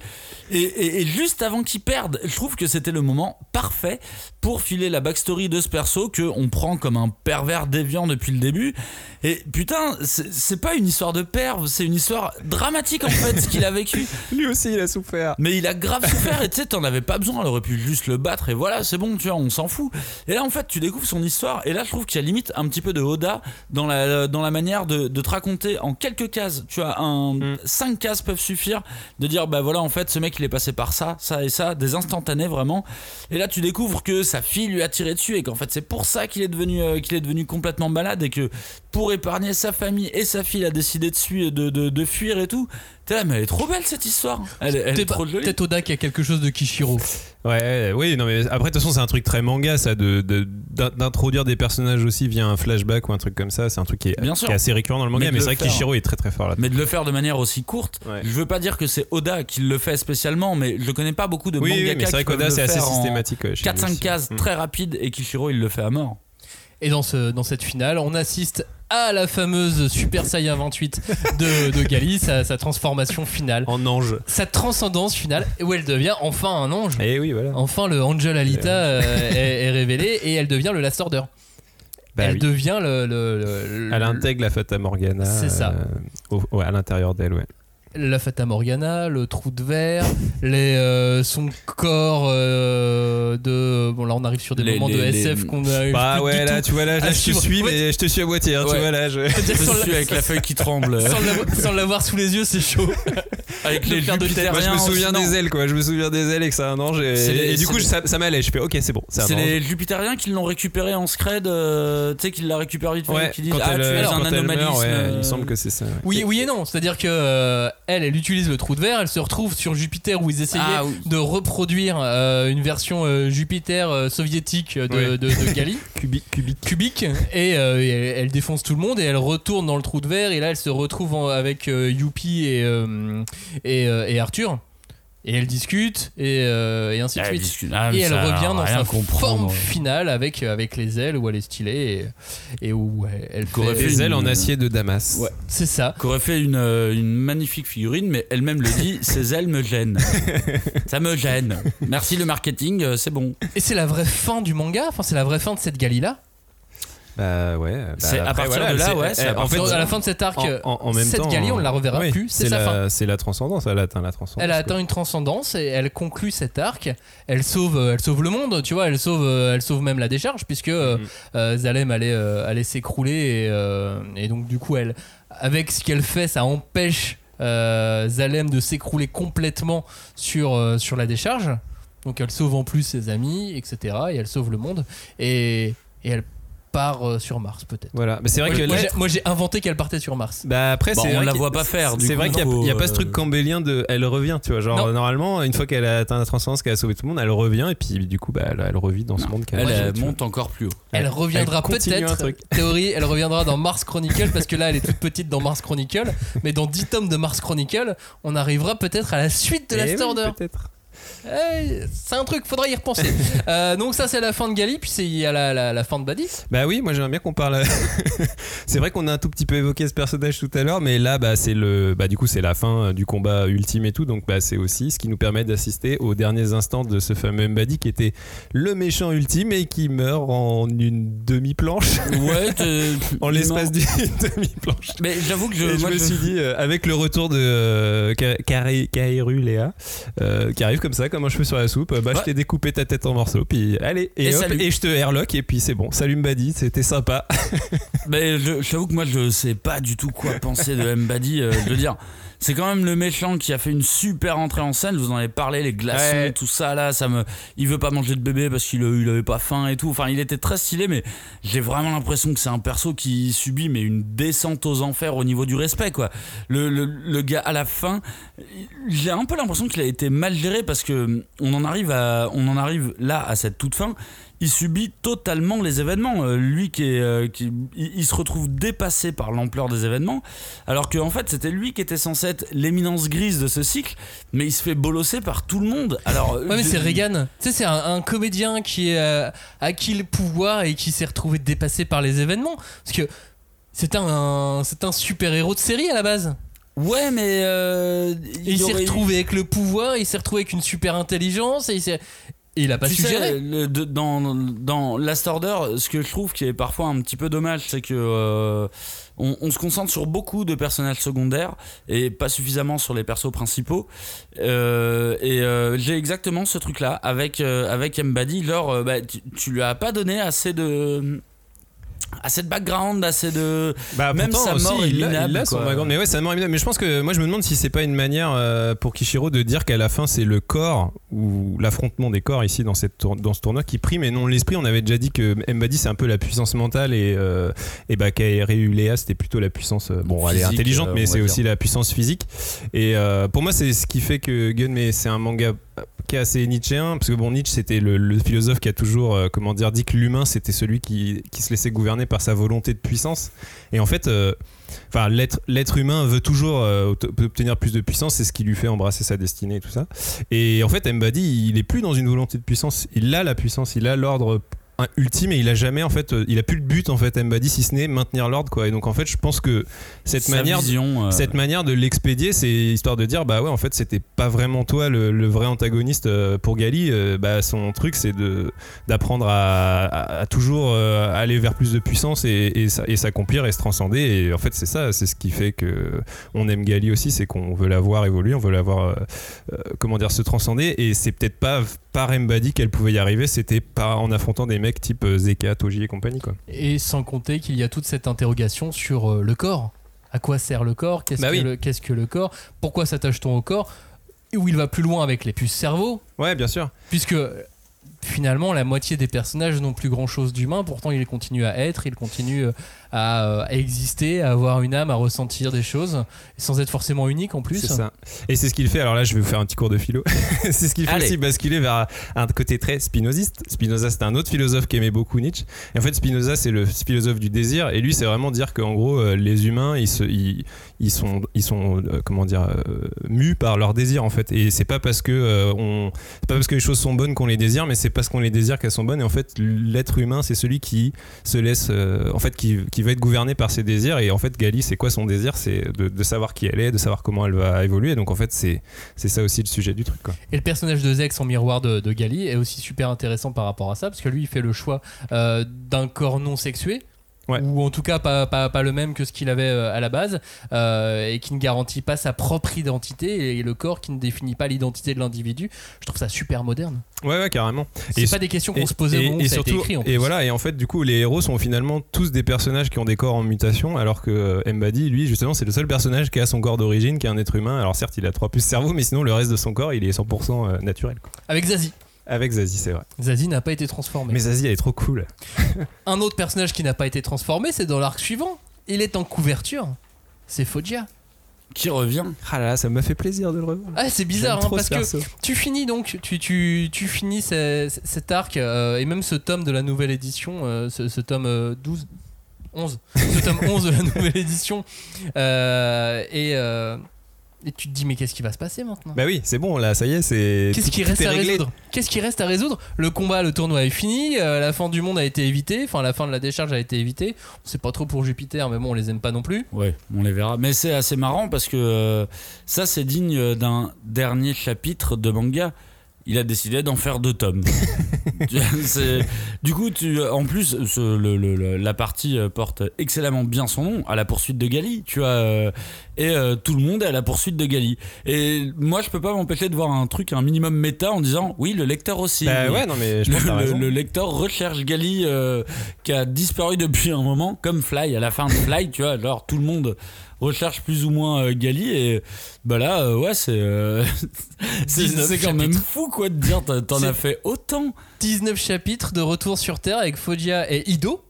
Et, et- et juste avant qu'il perde, je trouve que c'était le moment parfait pour filer la backstory de ce perso que on prend comme un pervers déviant depuis le début. Et putain, c'est c'est pas une histoire de perve, c'est une histoire dramatique en fait, ce qu'il a vécu. Lui aussi, il a souffert. Mais il a grave souffert et tu sais, t'en avais pas besoin, elle aurait pu juste le battre et voilà, c'est bon, tu vois, on s'en fout. Et là, en fait, tu découvres son histoire et là, je trouve qu'il y a limite un petit peu de Oda dans la, dans la manière de, de te raconter en quelques cases. Tu vois, un, Mm. cinq cases peuvent suffire de dire, bah voilà, en fait, ce mec, il est passé par ça, ça et ça, des instantanés vraiment. Et là, tu découvres que sa fille lui a tiré dessus et qu'en fait, c'est pour ça qu'il est devenu, euh, qu'il est devenu complètement malade et que pour épargner sa famille et sa fille a décidé de, suivre, de, de, de fuir et tout. T'es là, mais elle est trop belle cette histoire. Elle, est trop jolie. peut-être Oda qui a quelque chose de Kishiro. Ouais, oui, non, mais après, de toute façon, c'est un truc très manga, ça, de, de- d'introduire des personnages aussi via un flashback ou un truc comme ça. C'est un truc qui est, Bien qui sûr. est assez récurrent dans le manga, Mais mais, de c'est vrai que. Kishiro est très très fort là. Mais de le faire de manière aussi courte, Ouais. je veux pas dire que c'est Oda qui le fait spécialement, mais je connais pas beaucoup de Oui, oui, mangaka mais c'est vrai qu'Oda, c'est assez systématique. ouais, chez lui 4-5 aussi. cases Mm. très rapides et Kishiro il le fait à mort. Et dans, ce, dans cette finale, on assiste à la fameuse Super Saiyan 28 de, de Gali, sa, sa transformation finale, En ange. sa transcendance finale, où elle devient enfin un ange. Et oui, voilà. Enfin, le Angel Alita euh, est, est révélé et elle devient le Last Order. Bah elle oui. devient le. le- le- Elle le- intègre la Fata Morgana. C'est ça. euh, au- ouais, à l'intérieur d'elle, ouais. La Fata Morgana, le trou de verre, les, euh, son corps euh, de. Bon, là, on arrive sur des Les- moments de les- SF qu'on a. Bah ouais, là, tu vois, là, je te suis, Ouais. mais je te suis à moitié, hein, tu vois, là, je... Je Sans suis la- avec la feuille qui tremble. Sans l'avoir- sous les yeux, c'est chaud. avec les faire de. Moi, je me souviens non. des ailes, quoi. Je me souviens des ailes et que c'est un ange. Et, du coup, ça, ça m'allait. Je fais, ok, c'est bon, c'est les Jupitériens qui l'ont récupéré en scred, euh, tu sais, qu'ils la récupèrent vite qui disent Ah, tu es un anomalisme. il me semble que c'est ça. Oui, oui et non. C'est-à-dire que euh, elle, elle utilise le trou de verre, elle se retrouve sur Jupiter où ils essayaient Ah, oui. de reproduire euh, une version euh, Jupiter euh, soviétique de, Ouais. de, de Gali. Cubique, cubique. cubique et, et elle, elle défonce tout le monde et elle retourne dans le trou de verre et là elle se retrouve en- avec Youpi et, et, euh, et Arthur et elle discute et, euh, et ainsi de Ah, suite. discute. Ah, et elle revient dans sa comprendre. forme finale avec, avec les ailes où elle est stylée et, et où elle, elle fait- Des ailes en acier de Damas. Ouais. C'est ça. Qu'aurait fait une, euh, une magnifique figurine, mais elle-même le dit, ses ailes me gênent. Ça me gêne. Merci le marketing, euh, c'est bon. Et c'est la vraie fin du manga, enfin c'est la vraie fin de cette Gali là. Bah ouais. bah, C'est- à partir de là, ouais, à en fait, à la fin de cet arc, en, en- en même cette temps, Gali on ne la reverra oui, plus, c'est la- fin. C'est la transcendance, elle a atteint la transcendance. Elle a quoi. atteint une transcendance et elle conclut cet arc. Elle sauve, euh, elle sauve le monde, tu vois. Elle sauve, euh, elle sauve même la décharge puisque euh, Mhm. euh, Zalem allait, euh, allait s'écrouler et, euh, et donc du coup elle, avec ce qu'elle fait, ça empêche euh, Zalem de s'écrouler complètement sur euh, sur la décharge. Donc elle sauve en plus ses amis, etc. Et elle sauve le monde et, et elle part euh, sur Mars peut-être. Voilà, mais c'est vrai que moi, l'être- j'ai- moi, j'ai inventé qu'elle partait sur Mars. Bah après, Bon, c'est on vrai la qu'il- voit pas faire, du C'est coup, vrai qu'il n'y a, faut, pas euh, ce truc cambélien de elle revient, tu vois. Genre Non. normalement, une fois qu'elle a atteint la transcendance, qu'elle a sauvé tout le monde, elle revient et puis du coup, bah, elle, elle revit dans ce monde qu'elle Elle a euh, créé, tu vois. monte encore plus haut. Elle reviendra Elle continue un peut-être, truc. théorie, elle reviendra dans Mars Chronicle parce que là elle est toute petite dans Mars Chronicle, mais dans 10 tomes de Mars Chronicle, on arrivera peut-être à la suite de Eh la oui, Order. peut-être. Eh, c'est un truc, faudra y repenser. Euh, donc ça c'est la fin de Gali, puis c'est- il y a la, la- la fin de Buddy. Bah oui, moi j'aimerais bien qu'on parle. c'est vrai qu'on a un tout petit peu évoqué ce personnage tout à l'heure, mais là, bah c'est le, bah du coup c'est la fin euh, du combat ultime et tout, donc bah c'est aussi ce qui nous permet d'assister aux derniers instants de ce fameux Mbadi qui était le méchant ultime et qui meurt en une demi-planche, Ouais, t'es- en l'espace d'une demi-planche. Mais j'avoue que je, je me je- suis dit, euh, avec le retour de euh, Kaeru Léa, euh, qui arrive comme ça, comme un cheveu sur la soupe, bah je t'ai découpé ta tête en morceaux, puis allez, et, Et hop, et je te airlock, et puis c'est bon. Salut Mbadi, c'était sympa. Mais je- j'avoue que moi je sais pas du tout quoi penser de Mbadi. euh, je veux dire, c'est quand même le méchant qui a fait une super entrée en scène. Vous en avez parlé, les glaçons, Ouais. tout ça là. Ça me, il veut pas manger de bébé parce qu'il il avait pas faim et tout. Enfin, il était très stylé, mais j'ai vraiment l'impression que c'est un perso qui subit mais une descente aux enfers au niveau du respect quoi. Le, le, le gars à la fin, j'ai un peu l'impression qu'il a été mal géré parce que on en arrive à, on en arrive là à cette toute fin il subit totalement les événements. Euh, lui qui est, euh, qui, il, il se retrouve dépassé par l'ampleur des événements, alors qu'en fait c'était lui qui était censé être l'éminence grise de ce cycle, mais il se fait bolosser par tout le monde. Alors, Ouais mais c'est Reagan. Tu sais c'est un, un comédien qui est euh, acquis le pouvoir et qui s'est retrouvé dépassé par les événements parce que c'est un c'est un super héros de série à la base. Ouais, mais euh, il s'est aurait- retrouvé avec le pouvoir, il s'est retrouvé avec une super intelligence et il s'est et il a pas tu sais, le- de- dans, dans Last Order, ce que je trouve qui est parfois un petit peu dommage, c'est que euh, on, on se concentre sur beaucoup de personnages secondaires et pas suffisamment sur les persos principaux. Euh, et euh, j'ai exactement ce truc-là avec avec Mbadi. Genre, euh, bah, tu, tu lui as pas donné assez de assez de background, assez de. Bah, Même pourtant, sa aussi, mort est il, a, minable, il a son background. Mais ouais, sa mort est minable. Mais je pense que moi, je me demande si c'est pas une manière euh, pour Kishiro de dire qu'à la fin, c'est le corps ou l'affrontement des corps ici dans, cette tour- dans ce tournoi qui prime et non l'esprit. On avait déjà dit que Mbadi, c'est un peu la puissance mentale et, euh, et bah, Kairi Ulea, c'était plutôt la puissance. euh, bon, elle est intelligente, euh, mais c'est aussi la puissance physique. Et euh, pour moi, c'est ce qui fait que Gun, mais c'est un manga qui est assez nietzschéen parce que bon Nietzsche c'était le, philosophe qui a toujours euh, comment dire dit que l'humain c'était celui qui, qui se laissait gouverner par sa volonté de puissance. Et en fait euh, l'être humain veut toujours euh, obtenir plus de puissance c'est ce qui lui fait embrasser sa destinée et tout ça. Et en fait Mbadi il est plus dans une volonté de puissance. Il a la puissance il a l'ordre ultime et il a jamais en fait euh, il a plus le but en fait Mbadi si ce n'est maintenir l'ordre quoi et donc en fait je pense que cette Sa manière vision, euh, cette manière de l'expédier, c'est histoire de dire bah ouais en fait c'était pas vraiment toi le, le vrai antagoniste euh, pour Gali. Bah son truc c'est de d'apprendre à, à- à toujours aller vers plus de puissance et, et, s'a- et s'accomplir et se transcender. Et en fait c'est ça, c'est ce qui fait que on aime Gali aussi, c'est qu'on veut la voir évoluer, on veut la voir euh, comment dire se transcender. Et c'est peut-être pas par Mbadi qu'elle pouvait y arriver, c'était pas en affrontant des mecs type euh, Zeka, Toji et compagnie quoi. Et sans compter qu'il y a toute cette interrogation sur euh, le corps. À quoi sert le corps? Qu'est-ce Bah que, oui. le- qu'est-ce que le corps? Pourquoi s'attache-t-on au corps? Où il va plus loin avec les puces cerveau? Ouais bien sûr. Puisque finalement la moitié des personnages n'ont plus grand chose d'humain, pourtant ils continuent à être, ils continuent euh, à, euh, à exister, à avoir une âme, à ressentir des choses, sans être forcément uniques en plus. C'est ça. Et c'est ce qu'il fait. Alors là, je vais vous faire un petit cours de philo. c'est ce qu'il fait Allez. aussi basculer vers un côté très spinoziste. Spinoza, c'est un autre philosophe qui aimait beaucoup Nietzsche. Et en fait, Spinoza, c'est le philosophe du désir. Et lui, c'est vraiment dire qu'en gros, euh, les humains, ils, se, ils, ils sont, ils sont euh, comment dire, euh, mus par leur désir en fait. Et c'est pas parce que euh, on, pas parce que les choses sont bonnes qu'on les désire, mais c'est parce qu'on les désire qu'elles sont bonnes. Et en fait, l'être humain, c'est celui qui se laisse, en fait, qui, qui va être gouverné par ses désirs. Et en fait, Gali, c'est quoi son désir? C'est de, savoir qui elle est, de savoir comment elle va évoluer. Donc en fait, c'est ça aussi le sujet du truc. Et le personnage de Zex en miroir de, de Gali est aussi super intéressant par rapport à ça, parce que lui, il fait le choix euh, d'un corps non sexué. Ouais. Ou en tout cas pas, pas, pas le même que ce qu'il avait euh, à la base, euh, et qui ne garantit pas sa propre identité, et le corps qui ne définit pas l'identité de l'individu. Je trouve ça super moderne. Ouais, ouais, carrément. C'est Et- pas des questions qu'on et- se posait au et, moment où et été surtout, écrit. En et plus. voilà, et en fait, du coup, les héros sont finalement tous des personnages qui ont des corps en mutation, alors que euh, Mbadi, lui, justement, c'est le seul personnage qui a son corps d'origine, qui est un être humain. Alors certes, il a trois puces cerveau, mais sinon, le reste de son corps, il est 100% euh, naturel. quoi. Avec Zazie. Avec Zazie, c'est vrai. Zazie n'a pas été transformé. Mais Zazie, elle est trop cool. Un autre personnage qui n'a pas été transformé, c'est dans l'arc suivant. Il est en couverture. C'est Foggia. Qui revient? Ah là là, ça m'a fait plaisir de le revoir. Ah, c'est bizarre, hein, parce ce que perso. tu finis donc, tu, tu, tu finis ce- cet arc euh, et même ce tome de la nouvelle édition, euh, ce, ce tome euh, 12, 11, ce tome 11 de la nouvelle édition, euh, et, euh, et tu te dis, mais qu'est-ce qui va se passer maintenant? Bah oui, c'est bon, là, ça y est, c'est. Qu'est-ce qui reste est à résoudre? Qu'est-ce qui reste à résoudre? Le combat, le tournoi est fini, euh, la fin du monde a été évitée, enfin la fin de la décharge a été évitée. On sait pas trop pour Jupiter, mais bon, on les aime pas non plus. Ouais, on les verra. Mais c'est assez marrant parce que euh, ça, c'est digne d'un dernier chapitre de manga. Il a décidé d'en faire deux tomes. Du coup, tu, en plus, ce- le- le- le- la partie euh, porte excellemment bien son nom, à la poursuite de Gali, tu vois, euh, et euh, tout le monde est à la poursuite de Gali. Et moi, je peux pas m'empêcher de voir un truc, un minimum méta, en disant, oui, le lecteur aussi. Bah Oui. ouais, non, mais je pense que t'as le, lecteur recherche Gali euh, qui a disparu depuis un moment, comme Fly à la fin de Fly, tu vois. Alors tout le monde recherche plus ou moins euh, Gali et bah là, euh, ouais, c'est euh, c'est 19 c'est quand même fou quoi de dire t'en- as fait autant. 19 chapitres de retour sur Terre avec Foggia et Ido,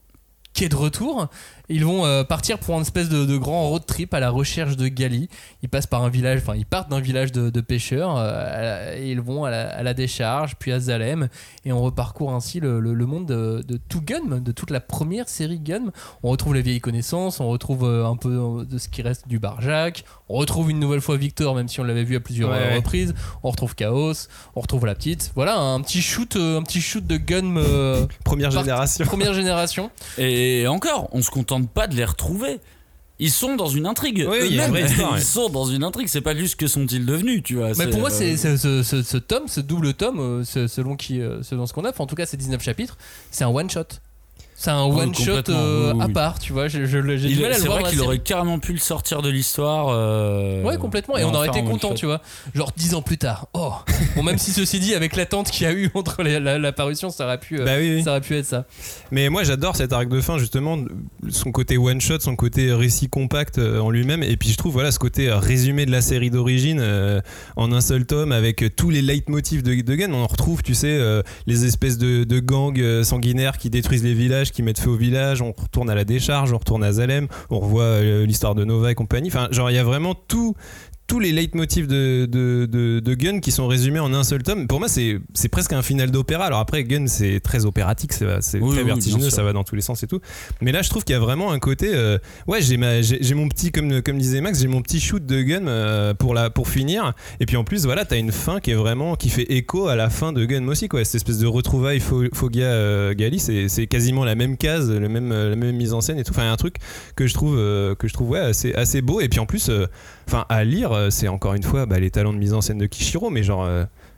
qui est de retour. Ils vont euh, partir pour une espèce de, de grand road trip à la recherche de Gali. Ils passent par un village, enfin ils partent d'un village de, de pêcheurs euh, et ils vont à la, à la décharge, puis à Zalem, et on reparcourt ainsi le, le- le monde de, de tout Gun, de toute la première série Gun. On retrouve les vieilles connaissances, on retrouve euh, un peu de ce qui reste du Barjac, on retrouve une nouvelle fois Victor, même si on l'avait vu à plusieurs Ouais, reprises. On retrouve Chaos, on retrouve la petite. Voilà un petit shoot, un petit shoot de Gun. euh, Première Part- génération. Première génération. Et encore, on se contente pas de les retrouver. Ils sont dans une intrigue. Oui, il y a une eux-mêmes. vraie histoire, ouais. Ils sont dans une intrigue. C'est pas juste que sont-ils devenus, tu vois. Mais pour moi, euh, c'est ce, ce- ce tome, ce double tome, euh, selon, qui, euh, selon ce qu'on a, enfin, en tout cas, c'est 19 chapitres, c'est un one shot. C'est un Oui, one shot complètement, euh, oui, oui. à part, tu vois. je- je le- J'ai Il- du mal à le C'est vrai qu'il aurait carrément pu le sortir de l'histoire. euh, Ouais, complètement. Et on aurait été content, shot. tu vois. Genre dix ans plus tard. Oh. Bon, même si ceci dit, avec l'attente qu'il y a eu entre les- la, la parution, ça aurait pu, euh, Bah oui, oui. ça aurait pu être ça. Mais moi j'adore cet arc de fin justement, son côté one shot, son côté récit compact euh, en lui-même, et puis je trouve voilà ce côté résumé de la série d'origine euh, en un seul tome avec tous les leitmotifs de, de Gun. On en retrouve, tu sais, euh, les espèces de, de gangs sanguinaires qui détruisent les villages, qui mettent feu aux villages. On retourne à la décharge, on retourne à Zalem, on revoit euh, l'histoire de Nova et compagnie. Enfin, genre il y a vraiment tout tous les leitmotifs de, de, de, de Gun qui sont résumés en un seul tome. Pour moi, c'est presque un final d'opéra. Alors après, Gun, c'est très opératique, c'est Oui, très oui, vertigineux, ça va dans tous les sens et tout. Mais là, je trouve qu'il y a vraiment un côté. euh, ouais, j'ai mon petit, comme, comme disait Max, j'ai mon petit shoot de Gun euh, pour, la, pour finir. Et puis en plus, voilà, t'as une fin qui est vraiment. qui fait écho à la fin de Gun aussi, quoi. Cette espèce de retrouvaille Fo- Fogia euh, Gali, c'est quasiment la même case, le même, euh, la même mise en scène et tout. Enfin, un truc que je trouve, que je trouve ouais, assez, assez beau. Et puis en plus, enfin, à lire, euh, c'est encore une fois bah, les talents de mise en scène de Kishiro, mais genre.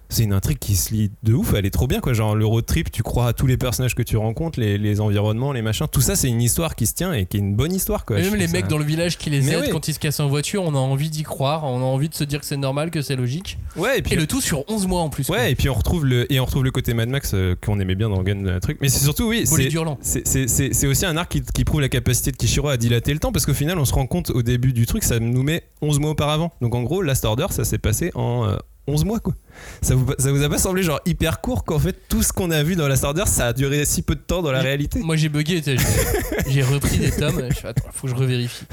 C'est une intrigue qui se lit de ouf, elle est trop bien quoi. Genre le road trip, tu crois à tous les personnages que tu rencontres, les, les environnements, les machins, tout ça c'est une histoire qui se tient et qui est une bonne histoire quoi. Et même les mecs dans le village qui les Mais aident quand ils se cassent en voiture, on a envie d'y croire, on a envie de se dire que c'est normal, que c'est logique. Ouais, et puis Et le tout sur 11 mois en plus. quoi. Ouais, et puis on retrouve le et on retrouve le côté Mad Max euh, qu'on aimait bien dans Gun euh, truc. Mais c'est surtout oui, c'est aussi un arc qui, qui prouve la capacité de Kishiro à dilater le temps parce qu'au final on se rend compte au début du truc ça nous met 11 mois auparavant. Donc en gros Last Order ça s'est passé en euh, 11 mois quoi. Ça vous, ça vous a pas semblé genre hyper court qu'en fait tout ce qu'on a vu dans Last Order ça a duré si peu de temps dans la réalité? Moi j'ai bugué, j'ai- j'ai repris des tomes, je fais attends, faut que je revérifie.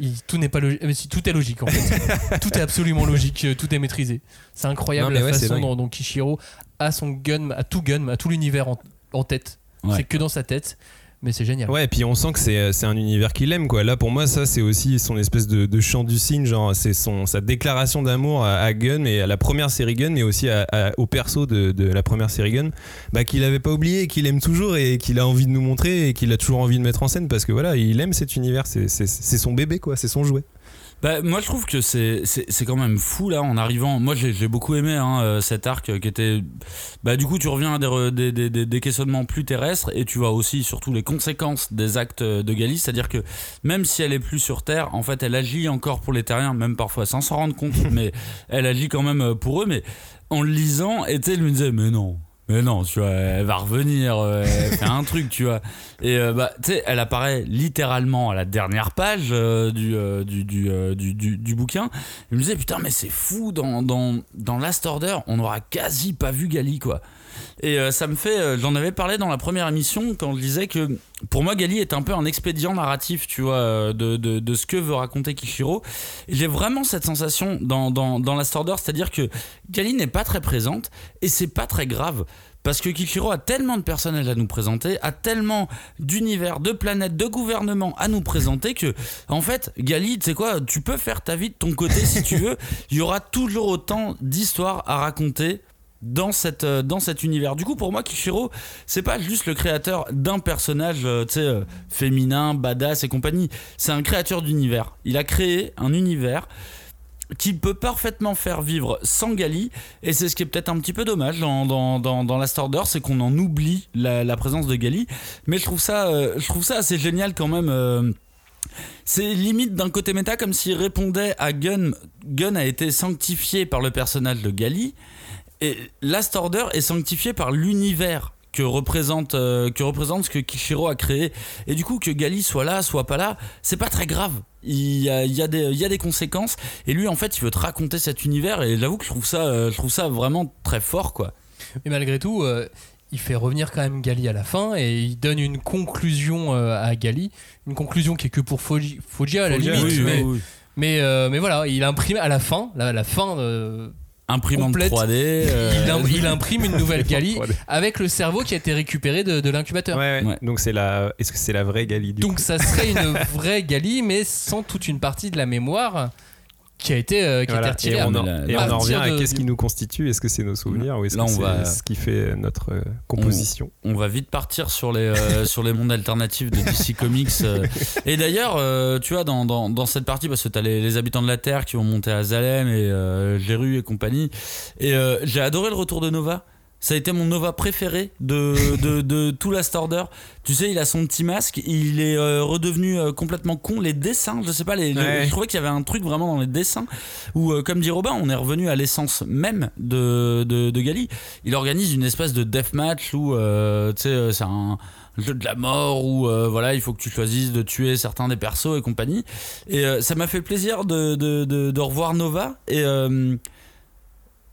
Il- Tout n'est pas logique, mais si tout est logique en fait. tout est absolument logique, euh, tout est maîtrisé. C'est incroyable Non, mais la ouais, c'est façon dingue. dont, dont Kishiro a son gun, a tout gun, a tout l'univers en, en tête. Ouais. C'est que dans sa tête, mais c'est génial. Ouais, et puis on sent que c'est c'est un univers qu'il aime, quoi. Là, pour moi, ça, c'est aussi son espèce de, chant du cygne, genre, c'est sa déclaration d'amour à, à Gun et à la première série Gun, mais aussi au perso de, de la première série Gun, bah, qu'il avait pas oublié, qu'il aime toujours et qu'il a envie de nous montrer et qu'il a toujours envie de mettre en scène parce que voilà, il aime cet univers, c'est son bébé, quoi, c'est son jouet. Bah, moi je trouve que c'est c'est quand même fou là en arrivant. Moi j'ai j'ai beaucoup aimé hein, euh, cet arc qui était. Bah du coup tu reviens à des, des, des, des- questionnements plus terrestres et tu vois aussi surtout les conséquences des actes de Gali. C'est-à-dire que même si elle est plus sur Terre, en fait elle agit encore pour les Terriens, même parfois sans s'en rendre compte, mais elle agit quand même euh, pour eux. Mais en le lisant, et tu sais, elle me disait mais non. Mais non, tu vois, elle va revenir, euh, elle fait un truc, tu vois. Et euh, bah, tu sais, elle apparaît littéralement à la dernière page euh, du, du, du, du, du- du bouquin. Je me disais, putain, mais c'est fou, dans, dans, dans Last Order, on aura quasi pas vu Gali, quoi. Et euh, ça me fait. euh, J'en avais parlé dans la première émission quand je disais que pour moi, Gali est un peu un expédient narratif, tu vois, euh, de, de, ce que veut raconter Kishiro. J'ai vraiment cette sensation dans, dans, dans Last c'est-à-dire que Gali n'est pas très présente et c'est pas très grave. Parce que Kishiro a tellement de personnages à nous présenter, a tellement d'univers, de planètes, de gouvernements à nous présenter que, en fait, Gali, tu sais quoi, tu peux faire ta vie de ton côté si tu veux. Il y aura toujours autant d'histoires à raconter dans, cette, euh, dans cet univers. Du coup, pour moi, Kishiro, c'est pas juste le créateur d'un personnage, euh, euh, féminin, badass et compagnie. C'est un créateur d'univers. Il a créé un univers qu'il peut parfaitement faire vivre sans Gali et c'est ce qui est peut-être un petit peu dommage dans, dans, dans, dans Last c'est qu'on en oublie la, la présence de Gali mais je trouve ça, euh, je trouve ça assez génial quand même euh, c'est limite d'un côté méta comme s'il répondait à Gun Gun a été sanctifié par le personnage de Gali et Last Order est sanctifié par l'univers que représente, euh, que représente ce que Kishiro a créé. Et du coup, que Gali soit là, soit pas là, c'est pas très grave. Il y, a, il, y a des, il y a des conséquences. Et lui, en fait, il veut te raconter cet univers. Et j'avoue que je trouve, ça, euh, je trouve ça vraiment très fort, quoi. Mais malgré tout, euh, il fait revenir quand même Gali à la fin et il donne une conclusion euh, à Gali. Une conclusion qui est que pour Foggia à la Foggia, limite. oui, mais, oui, oui. mais, euh, mais voilà, il imprime à la fin, la fin. Imprimante Complète. 3D. euh, il, im- il imprime une nouvelle Gali 3D. avec le cerveau qui a été récupéré de, de l'incubateur. Ouais, ouais. Ouais. Donc c'est la. Est-ce que c'est la vraie Gali du Donc ça serait une vraie Gali, mais sans toute une partie de la mémoire qui a été, euh, qui a été Voilà. retirée. Et on en, la- et on en partir revient à qu'est-ce qui nous constitue Est-ce que c'est nos souvenirs ou est-ce Là, que on c'est va- ce qui fait notre euh, composition On va vite partir sur les, euh, sur les mondes alternatifs de DC Comics. euh. Et d'ailleurs, euh, tu vois, dans, dans, dans cette partie, parce que tu as les, les habitants de la Terre qui vont monter à Zalem et euh, Géru et compagnie. Et euh, j'ai adoré le retour de Nova. Ça a été mon Nova préféré de, de, de tout Last Order. Tu sais, il a son petit masque, il est euh, redevenu euh, complètement con. Les dessins, je sais pas, les, Ouais. je trouvais qu'il y avait un truc vraiment dans les dessins où, euh, comme dit Robin, on est revenu à l'essence même de, de, de Gali. Il organise une espèce de deathmatch où, tu sais, c'est un jeu de la mort où euh, voilà il faut que tu choisisses de tuer certains des persos et compagnie et euh, ça m'a fait plaisir de, de, de, de revoir Nova et euh,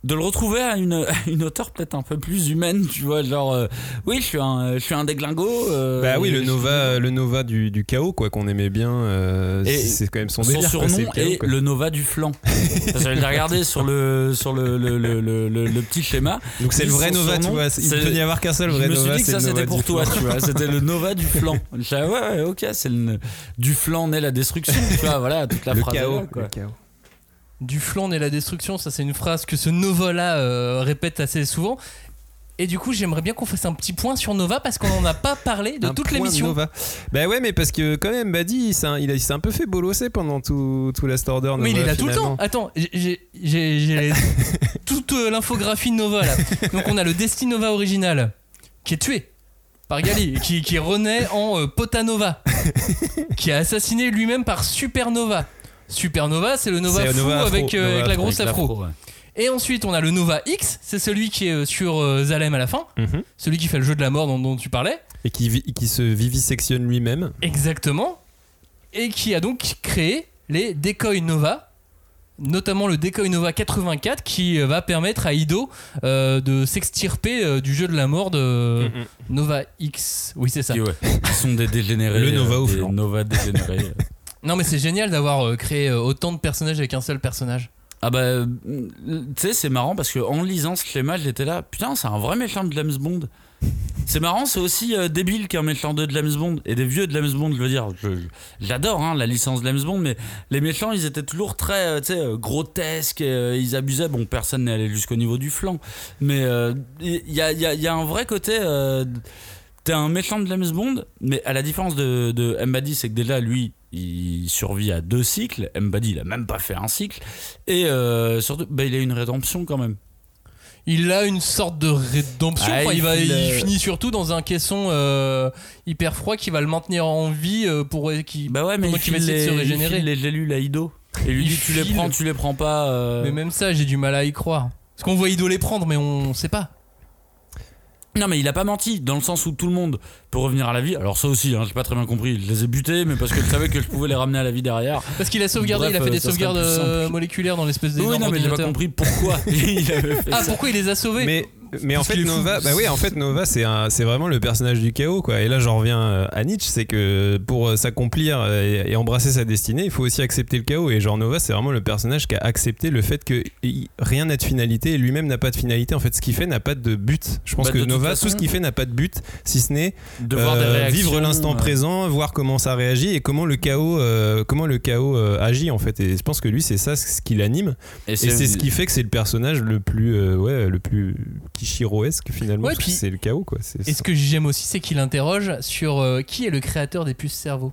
de le retrouver à une, à une hauteur peut-être un peu plus humaine tu vois genre euh, oui je suis un je suis un déglingo euh, Bah oui, le je- Nova, le Nova du, du chaos, quoi, qu'on aimait bien. euh, c'est quand même son, son délire. quoi, surnom chaos, est quoi. le Nova du flanc. J'avais regardé sur le sur le, le, le, le, le- le petit schéma. Donc c'est le vrai Nova, tu surnom, vois. Il c'est- peut n'y avoir qu'un seul Je vrai me Nova. suis dit que ça c'était pour toi, tu vois. C'était le Nova du flanc. Je disais, ouais, ouais, ok, c'est le du flanc naît la destruction, tu vois. Voilà, toute la phrase. chaos. là, quoi. le chaos. Du flanc et la destruction, ça c'est une phrase que ce Nova-là euh, répète assez souvent. Et du coup, j'aimerais bien qu'on fasse un petit point sur Nova parce qu'on n'en a pas parlé de Un toute l'émission. Nova. Bah ouais, mais parce que quand même, Buddy, il s'est il un peu fait bolosser pendant tout, tout Last Order. Mais il Nova, est là tout le temps. Attends, j'ai- toute euh, l'infographie de Nova là. Donc on a le Destiny Nova original qui est tué par Gali, qui, qui renaît en euh, Potanova, qui a assassiné lui-même par Supernova. Supernova, c'est le Nova fou Nova afro, avec, euh, Nova avec la afro, grosse Avec afro. ouais. Et ensuite, on a le Nova X, c'est celui qui est euh, sur euh, Zalem à la fin, Mhm. celui qui fait le jeu de la mort dont, dont tu parlais. Et qui, vi- qui se vivisectionne lui-même. Exactement. Et qui a donc créé les Decoy Nova, notamment le Decoy Nova 84 qui va permettre à Ido euh, de s'extirper euh, du jeu de la mort de Nova X. Oui, c'est ça. Ouais, ils sont des dégénérés. Le Nova euh, au. Nova dégénérés. Non, mais c'est génial d'avoir euh, créé euh, autant de personnages avec un seul personnage. Ah bah, euh, tu sais, c'est marrant parce que en lisant ce schéma, j'étais là, putain, c'est un vrai méchant de James Bond. C'est marrant, c'est aussi débile qu'un méchant de James Bond et des vieux de James Bond, je veux dire. J'adore hein, la licence James Bond, mais les méchants, ils étaient toujours très, tu sais, grotesques, ils abusaient. Bon, personne n'est allé jusqu'au niveau du flanc, mais il y, a, un vrai côté. T'es un méchant de James Bond, mais à la différence de, de c'est que déjà lui, il survit à deux cycles. Mbadi, il a même pas fait un cycle. Et euh, surtout, bah, il a une rédemption quand même. Il a une sorte de rédemption. Ah, Enfin, il, il va, il euh, finit surtout dans un caisson euh, hyper froid qui va le maintenir en vie euh, pour Bah ouais, mais pendant il qu'il va essayer de se les, il régénérer. file les gélules à Ido. Et lui Il dit tu les prends, tu les prends pas. Mais même ça, j'ai du mal à y croire. Parce qu'on voit Ido les prendre, mais on sait pas. Non, mais il a pas menti, dans le sens où tout le monde peut revenir à la vie. Alors ça aussi, hein, j'ai pas très bien compris. Je les ai butés, mais parce que je savais que je pouvais les ramener à la vie derrière. Parce qu'il a sauvegardé, Bref, il a fait euh, des serait sauvegardes euh, moléculaires dans l'espèce de. Oui, non, mais j'ai pas compris pourquoi il avait fait Ah, ça. pourquoi il les a sauvés Mais, mais en fait. Nova, bah oui, en fait, Nova, c'est un- c'est vraiment le personnage du chaos, quoi. Et là, j'en reviens euh, à Nietzsche, c'est que pour euh, s'accomplir euh, et, et embrasser sa destinée, il faut aussi accepter le chaos. Et genre, Nova, c'est vraiment le personnage qui a accepté le fait que rien n'a de finalité et lui-même n'a pas de finalité. En fait, ce qu'il fait n'a pas de but. Je pense Bah, que Nova, façon- tout ce qu'il fait n'a pas de but, si ce n'est De voir des euh, réactions, vivre l'instant euh, présent, voir comment ça réagit et comment le chaos, euh, comment le chaos euh, agit en fait. Et je pense que lui, c'est ça ce qui l'anime. Et Et c'est ce qui fait que c'est le personnage le plus, euh, ouais, le plus Kishiroesque finalement. Ouais, parce que puis- c'est le chaos quoi. C'est Et ce que j'aime aussi, c'est qu'il interroge sur euh, qui est le créateur des puces cerveau.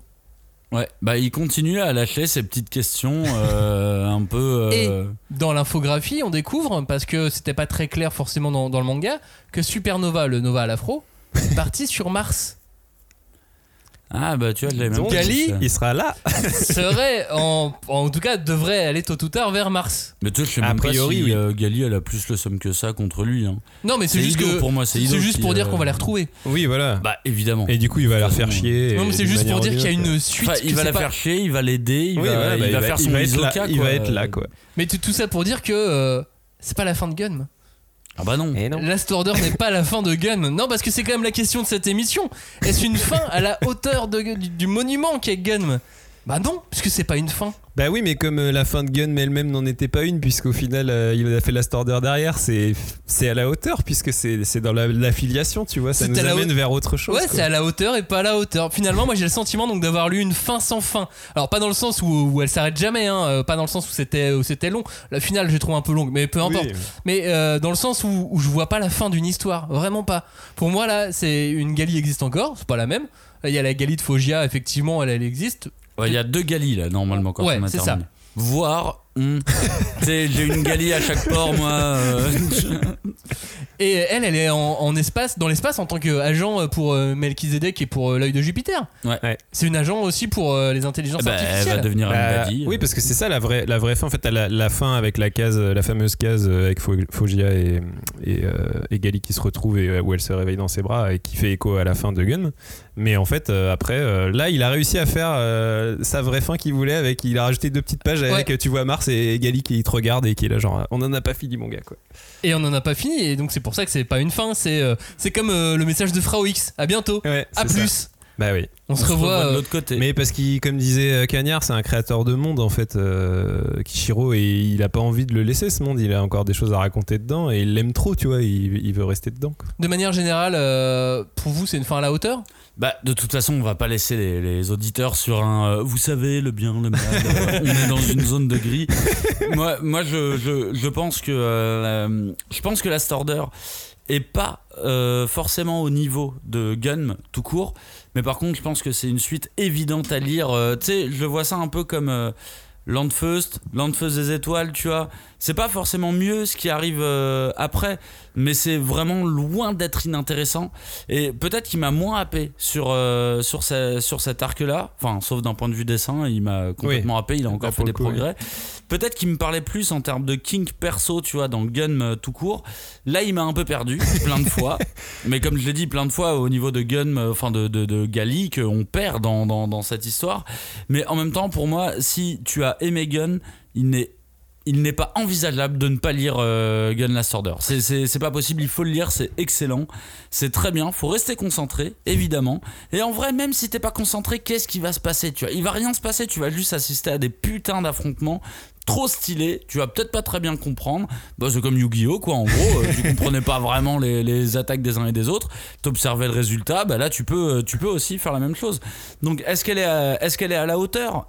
Ouais, bah il continue à lâcher ces petites questions euh, un peu. euh, Dans l'infographie, on découvre, parce que c'était pas très clair forcément dans, dans le manga, que Supernova, le Nova à l'afro, est parti sur Mars. Ah bah tu vois, même Donc, Gali- il sera là. Serait, en, en tout cas, devrait aller tôt ou tard vers Mars. Mais tu sais, je sais A même priori, pas si oui. euh, Gali elle a plus le somme que ça contre lui. Hein. Non, mais c'est juste que. pour moi, c'est Ido juste qui, pour dire euh, qu'on va les retrouver. Oui voilà. Bah évidemment. Et du coup il va la faire chier. non, mais c'est juste pour dire qu'il y a une suite. Enfin, il que va c'est la pas- faire chier, il va l'aider, il, Oui, va, voilà, il va faire son il va être là. Il quoi. va être là quoi. Mais tout tout ça pour dire que euh, c'est pas la fin de Gun. Ah bah non. Et non. Last Order n'est pas la fin de Gun. Non, parce que c'est quand même la question de cette émission. Est-ce une fin à la hauteur de- du, du monument qu'est Gun? Bah non, puisque c'est pas une fin. Bah oui mais comme euh, la fin de Gun mais elle-même n'en était pas une puisqu'au final euh, il a fait la order derrière c'est c'est à la hauteur puisque c'est c'est dans la- l'affiliation tu vois ça nous amène vers autre chose. Ouais, c'est à la hauteur et pas à la hauteur. Finalement, moi j'ai le sentiment donc d'avoir lu une fin sans fin. Alors pas dans le sens où, où elle s'arrête jamais, hein, euh, pas dans le sens où c'était où c'était long. La finale, j'ai trouvé un peu longue, mais peu importe. Oui. Mais euh, dans le sens où, où je vois pas la fin d'une histoire, vraiment pas. Pour moi là, c'est une Gali existe encore, c'est pas la même. Il y a la Gali de Fogia, effectivement, elle, elle existe. Ouais, Il y a deux Gali là normalement quand Ouais, on a c'est terminé. ça. Voir. hmm. Tu sais, j'ai une Gali à chaque port moi. euh, Et elle, elle est en, en espace, dans l'espace en tant qu'agent pour euh, Melchizedek et pour euh, l'œil de Jupiter. Ouais. Ouais. C'est une agent aussi pour euh, les intelligences Bah, elle artificielles. va devenir Bah, un daddy. oui, parce que c'est ça la vraie, la vraie fin. En fait, t'as la, la fin avec la case, la fameuse case euh, avec Fo- Fogia et, et, euh, et Gali qui se retrouvent et euh, où elle se réveille dans ses bras et qui fait écho à la fin de Gun. Mais en fait, euh, après, euh, là, il a réussi à faire euh, sa vraie fin qu'il voulait avec. Il a rajouté deux petites pages avec Ouais. tu vois Mars et Gali qui te regarde et qui est là, genre, on en a pas fini, mon gars, quoi. Et on en a pas fini, et donc c'est pour ça que c'est pas une fin, c'est euh, c'est comme euh, le message de Frau X. À bientôt. Ouais, À ça. plus. Bah oui. On, se revoit. de l'autre côté. Mais parce qu'il, comme disait Cagnard, c'est un créateur de monde en fait, euh, Kishiro, et il a pas envie de le laisser ce monde. Il a encore des choses à raconter dedans et il l'aime trop, tu vois. Il, il veut rester dedans. quoi. de manière générale, euh, pour vous, c'est une fin à la hauteur? Bah, de toute façon, on va pas laisser les, les auditeurs sur un. euh, vous savez, le bien, le mal. euh, on est dans une zone de gris. moi, moi, je, je, je pense que euh, la- je pense que Last Order est pas forcément au niveau de Gun tout court, mais par contre, je pense que c'est une suite évidente à lire. Tu sais, je vois ça un peu comme. Landfeust, Landfeust des étoiles, tu vois. C'est pas forcément mieux ce qui arrive euh, après, mais c'est vraiment loin d'être inintéressant. Et peut-être qu'il m'a moins happé sur, euh, sur, ce- sur cet arc-là, enfin, sauf d'un point de vue dessin, il m'a complètement happé, il a encore fait des oui. progrès. Peut-être qu'il me parlait plus en termes de kink perso, tu vois, dans Gun euh, tout court. Là, il m'a un peu perdu, plein de fois. Mais comme je l'ai dit plein de fois, au niveau de Gun, enfin de, de, de Gali, qu'on perd dans, dans, dans cette histoire. Mais en même temps, pour moi, si tu as aimé Gun, il n'est il n'est pas envisageable de ne pas lire euh, Gun Last Order. C'est- pas possible, il faut le lire, c'est excellent, c'est très bien, faut rester concentré, évidemment. Et en vrai, même si t'es pas concentré, qu'est-ce qui va se passer tu vois? Il va rien se passer, tu vas juste assister à des putains d'affrontements trop stylés, tu vas peut-être pas très bien comprendre. Bah, c'est comme Yu-Gi-Oh! quoi, en gros, euh, tu comprenais pas vraiment les, attaques des uns et des autres, t'observais le résultat, bah là tu peux, euh, aussi faire la même chose. Donc est-ce qu'elle est à la hauteur?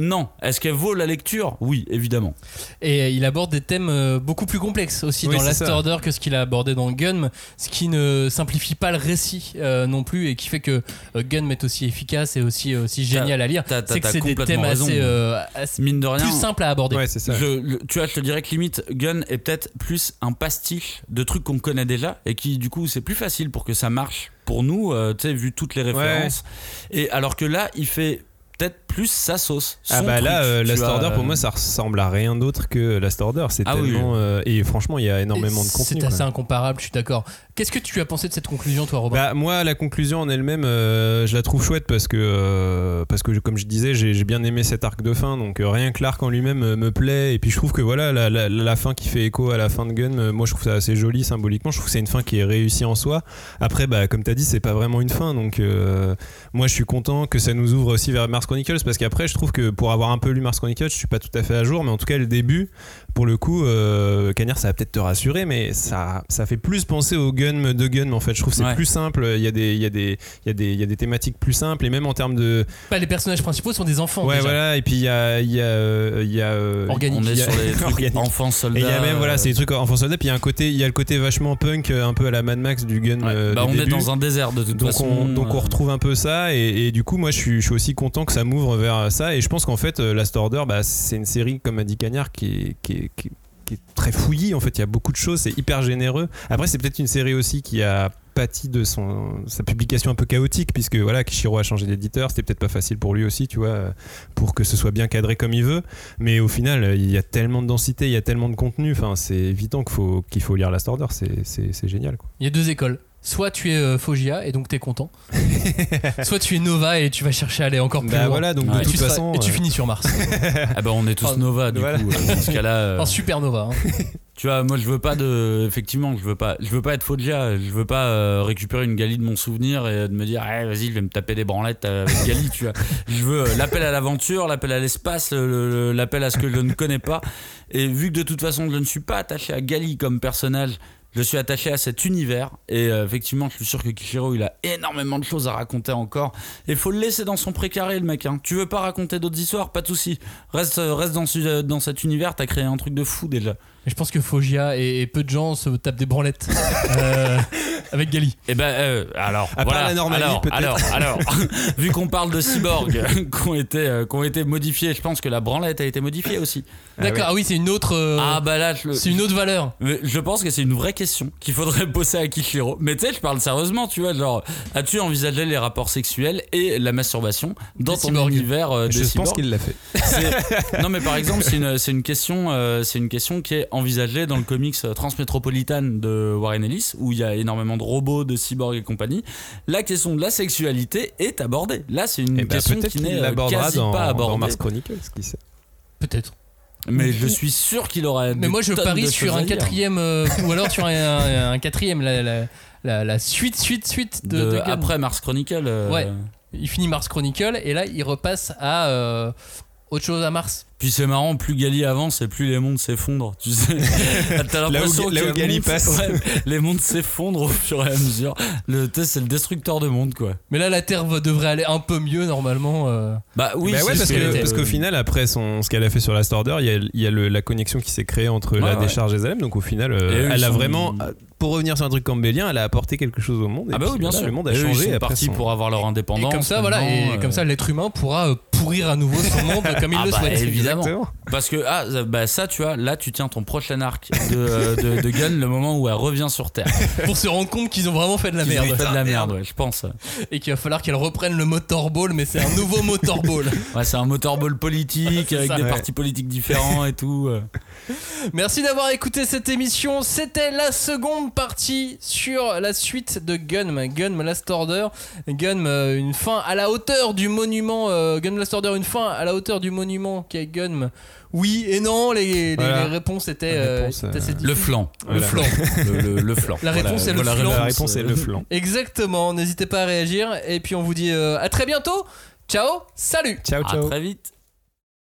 Non. Est-ce qu'elle vaut la lecture? Oui, évidemment. Et il aborde des thèmes euh, beaucoup plus complexes aussi Oui, dans Last ça. Order que ce qu'il a abordé dans Gun, ce qui ne simplifie pas le récit euh, non plus et qui fait que euh, Gun est aussi efficace et aussi, aussi génial à lire. C'est que c'est des thèmes raison. assez, euh, assez Mine de rien. plus simples à aborder. Ouais, ça. Je- le- tu vois, je te dirais que limite, Gun est peut-être plus un pastiche de trucs qu'on connaît déjà et qui, du coup, c'est plus facile pour que ça marche pour nous, euh, tu sais, vu toutes les références. Et alors que là, il fait peut-être plus sa sauce. Ah bah là, euh, Last Order pour moi ça ressemble à rien d'autre que Last Order. C'est Ah oui. tellement euh, et franchement il y a énormément de contenu. C'est assez quoi. incomparable, je suis d'accord. Qu'est-ce que tu as pensé de cette conclusion, toi, Robin? Bah moi la conclusion en elle-même euh, je la trouve chouette parce que euh, parce que comme je disais j'ai bien aimé cet arc de fin donc euh, rien que l'arc en lui-même euh, me plaît et puis je trouve que voilà la, la- la fin qui fait écho à la fin de Gun euh, moi je trouve ça assez joli symboliquement je trouve que c'est une fin qui est réussie en soi après bah comme t'as dit c'est pas vraiment une fin donc euh, moi je suis content que ça nous ouvre aussi vers Mars Chronicles parce qu'après je trouve que pour avoir un peu lu Mars Chronicles je suis pas tout à fait à jour mais en tout cas le début pour le coup euh, Cagnard ça va peut-être te rassurer mais ça ça fait plus penser au Gun de Gun en fait je trouve que c'est Ouais. plus simple il y a des il y a des il y a des il y a des thématiques plus simples et même en termes de Bah, Les personnages principaux sont des enfants. ouais déjà. voilà et puis il y a il y a euh, il y a euh, Organique. On est il y a- sur les trucs enfants soldats. et il y a même voilà euh, c'est des trucs enfants soldats puis il y a un côté il y a le côté vachement punk euh, un peu à la Mad Max du Gun ouais. euh, bah, on est dans un désert de toute donc façon. on, donc on euh, retrouve un peu ça et, et du coup moi je suis, je suis aussi content que ça m'ouvre vers ça. Et je pense qu'en fait euh, Last Order bah, c'est une série comme a dit Cagnard qui est, qui est- qui est- très fouillie en fait. Il y a beaucoup de choses c'est hyper généreux. Après c'est peut-être une série aussi qui a pâti de son sa publication un peu chaotique puisque voilà Kishiro a changé d'éditeur. C'était peut-être pas facile pour lui aussi tu vois pour que ce soit bien cadré comme il veut. Mais au final il y a tellement de densité il y a tellement de contenu. Enfin c'est évident qu'il faut qu'il faut lire Last Order. C'est génial quoi. Il y a deux écoles. Soit tu es euh, Fogia et donc t'es content. Soit tu es Nova et tu vas chercher à aller encore plus bah loin. voilà donc de et, toute tu seras- façon et tu euh, finis sur Mars. Ah bah on est tous Oh, Nova du voilà. coup. euh, dans ce cas-là. euh, supernova. hein. Tu vois, moi je veux pas de. Effectivement, je veux pas. Je veux pas être Foggia. Je veux pas euh, récupérer une Gali de mon souvenir et de me dire, eh, vas-y, je vais me taper des branlettes euh, avec Gali. tu vois. Je veux euh, l'appel à l'aventure, l'appel à l'espace, le- le- l'appel à ce que je ne connais pas. Et vu que de toute façon je ne suis pas attaché à Gali comme personnage. Je suis attaché à cet univers et euh, effectivement, je suis sûr que Kishiro il a énormément de choses à raconter encore. Et faut le laisser dans son précaré, le mec. Hein. Tu veux pas raconter d'autres histoires, pas de souci. Reste, euh, reste dans, ce- dans cet univers. T'as créé un truc de fou déjà. Et je pense que Fogia et, et peu de gens se tapent des branlettes. Euh, avec Gali. Et ben euh, alors À part voilà. la alors, peut-être. alors alors vu qu'on parle de cyborgs qui ont été euh, qui ont été modifiés, je pense que la branlette a été modifiée aussi. D'accord, ah oui, c'est une autre. euh, Ah bah là c'est une autre valeur. Mais je pense que c'est une vraie question qu'il faudrait poser à Kishiro. Mais tu sais, je parle sérieusement, tu vois, genre, as-tu envisagé les rapports sexuels et la masturbation dans Des ton cyborgs. univers euh, de Je pense qu'il l'a fait. Non, mais par exemple, c'est une, c'est une question, euh, c'est une question qui est envisagée dans le comics euh, Transmétropolitan de Warren Ellis, où il y a énormément de robots, de cyborgs et compagnie. La question de la sexualité est abordée. Là, c'est une Et bah, question qui n'est euh, quasi dans, pas dans abordée. Mars Chronicles, qui sait. Peut-être. Mais je suis sûr qu'il aura. Mais moi, je parie sur un quatrième. euh, ou alors sur un, un- un quatrième, la, la, la- la suite, suite, suite de. De- de Gunn. après Mars Chronicle. euh, Ouais. Il finit Mars Chronicle et là, il repasse à euh, autre chose à Mars. Puis c'est marrant, plus Gali avance et plus les mondes s'effondrent. Tu sais, t'as Là l'impression là que où Gali mondes- passe. ouais, les mondes s'effondrent au fur et à mesure. Le c'est le destructeur de monde, quoi. Mais là, la Terre va- devrait aller un peu mieux normalement. euh. Bah oui, Bah c'est ouais, parce que- parce qu'au final, après son, ce qu'elle a fait sur Last Order, il y a, il y a le- la connexion qui s'est créée entre Ouais, la ouais. décharge et Zalem. Donc au final, euh, Et elle a vraiment, pour revenir sur un truc campbellien, elle a apporté quelque chose au monde. et Ah bah puis oui, bien voilà, sûr. Le monde a Et changé. Ils sont partis son- pour avoir leur Et indépendance. comme ça, voilà, et comme euh, ça, l'être humain pourra euh, pourrir à nouveau son monde comme il Ah le bah, souhaite. évidemment. Exactement. Parce que ah, bah ça, tu vois, là, tu tiens ton prochain arc de, euh, de, de Gunn, le moment où elle revient sur Terre. Pour se rendre compte qu'ils ont vraiment fait de la Ils ont merde. fait de la merde, ouais, je pense. Et qu'il va falloir qu'elle reprenne le motorball, mais c'est un nouveau motorball. Ouais, c'est un motorball politique avec ça. des Ouais. partis politiques différents et tout. Euh. Merci d'avoir écouté cette émission. C'était la seconde partie sur la suite de Gunm. Gunm Last Order. Gunm, euh, une fin à la hauteur du monument. Euh, Gunm Last Order, une fin à la hauteur du monument qui est Gunm. Oui et non, les, les- Voilà. les réponses étaient, euh, réponse, étaient assez Le difficiles. flanc. Le flanc. Le, le- le flanc. La réponse est le flanc. La réponse est le flanc. Exactement. N'hésitez pas à réagir. Et puis on vous dit euh, à très bientôt. Ciao, salut Ciao, À ciao. très vite.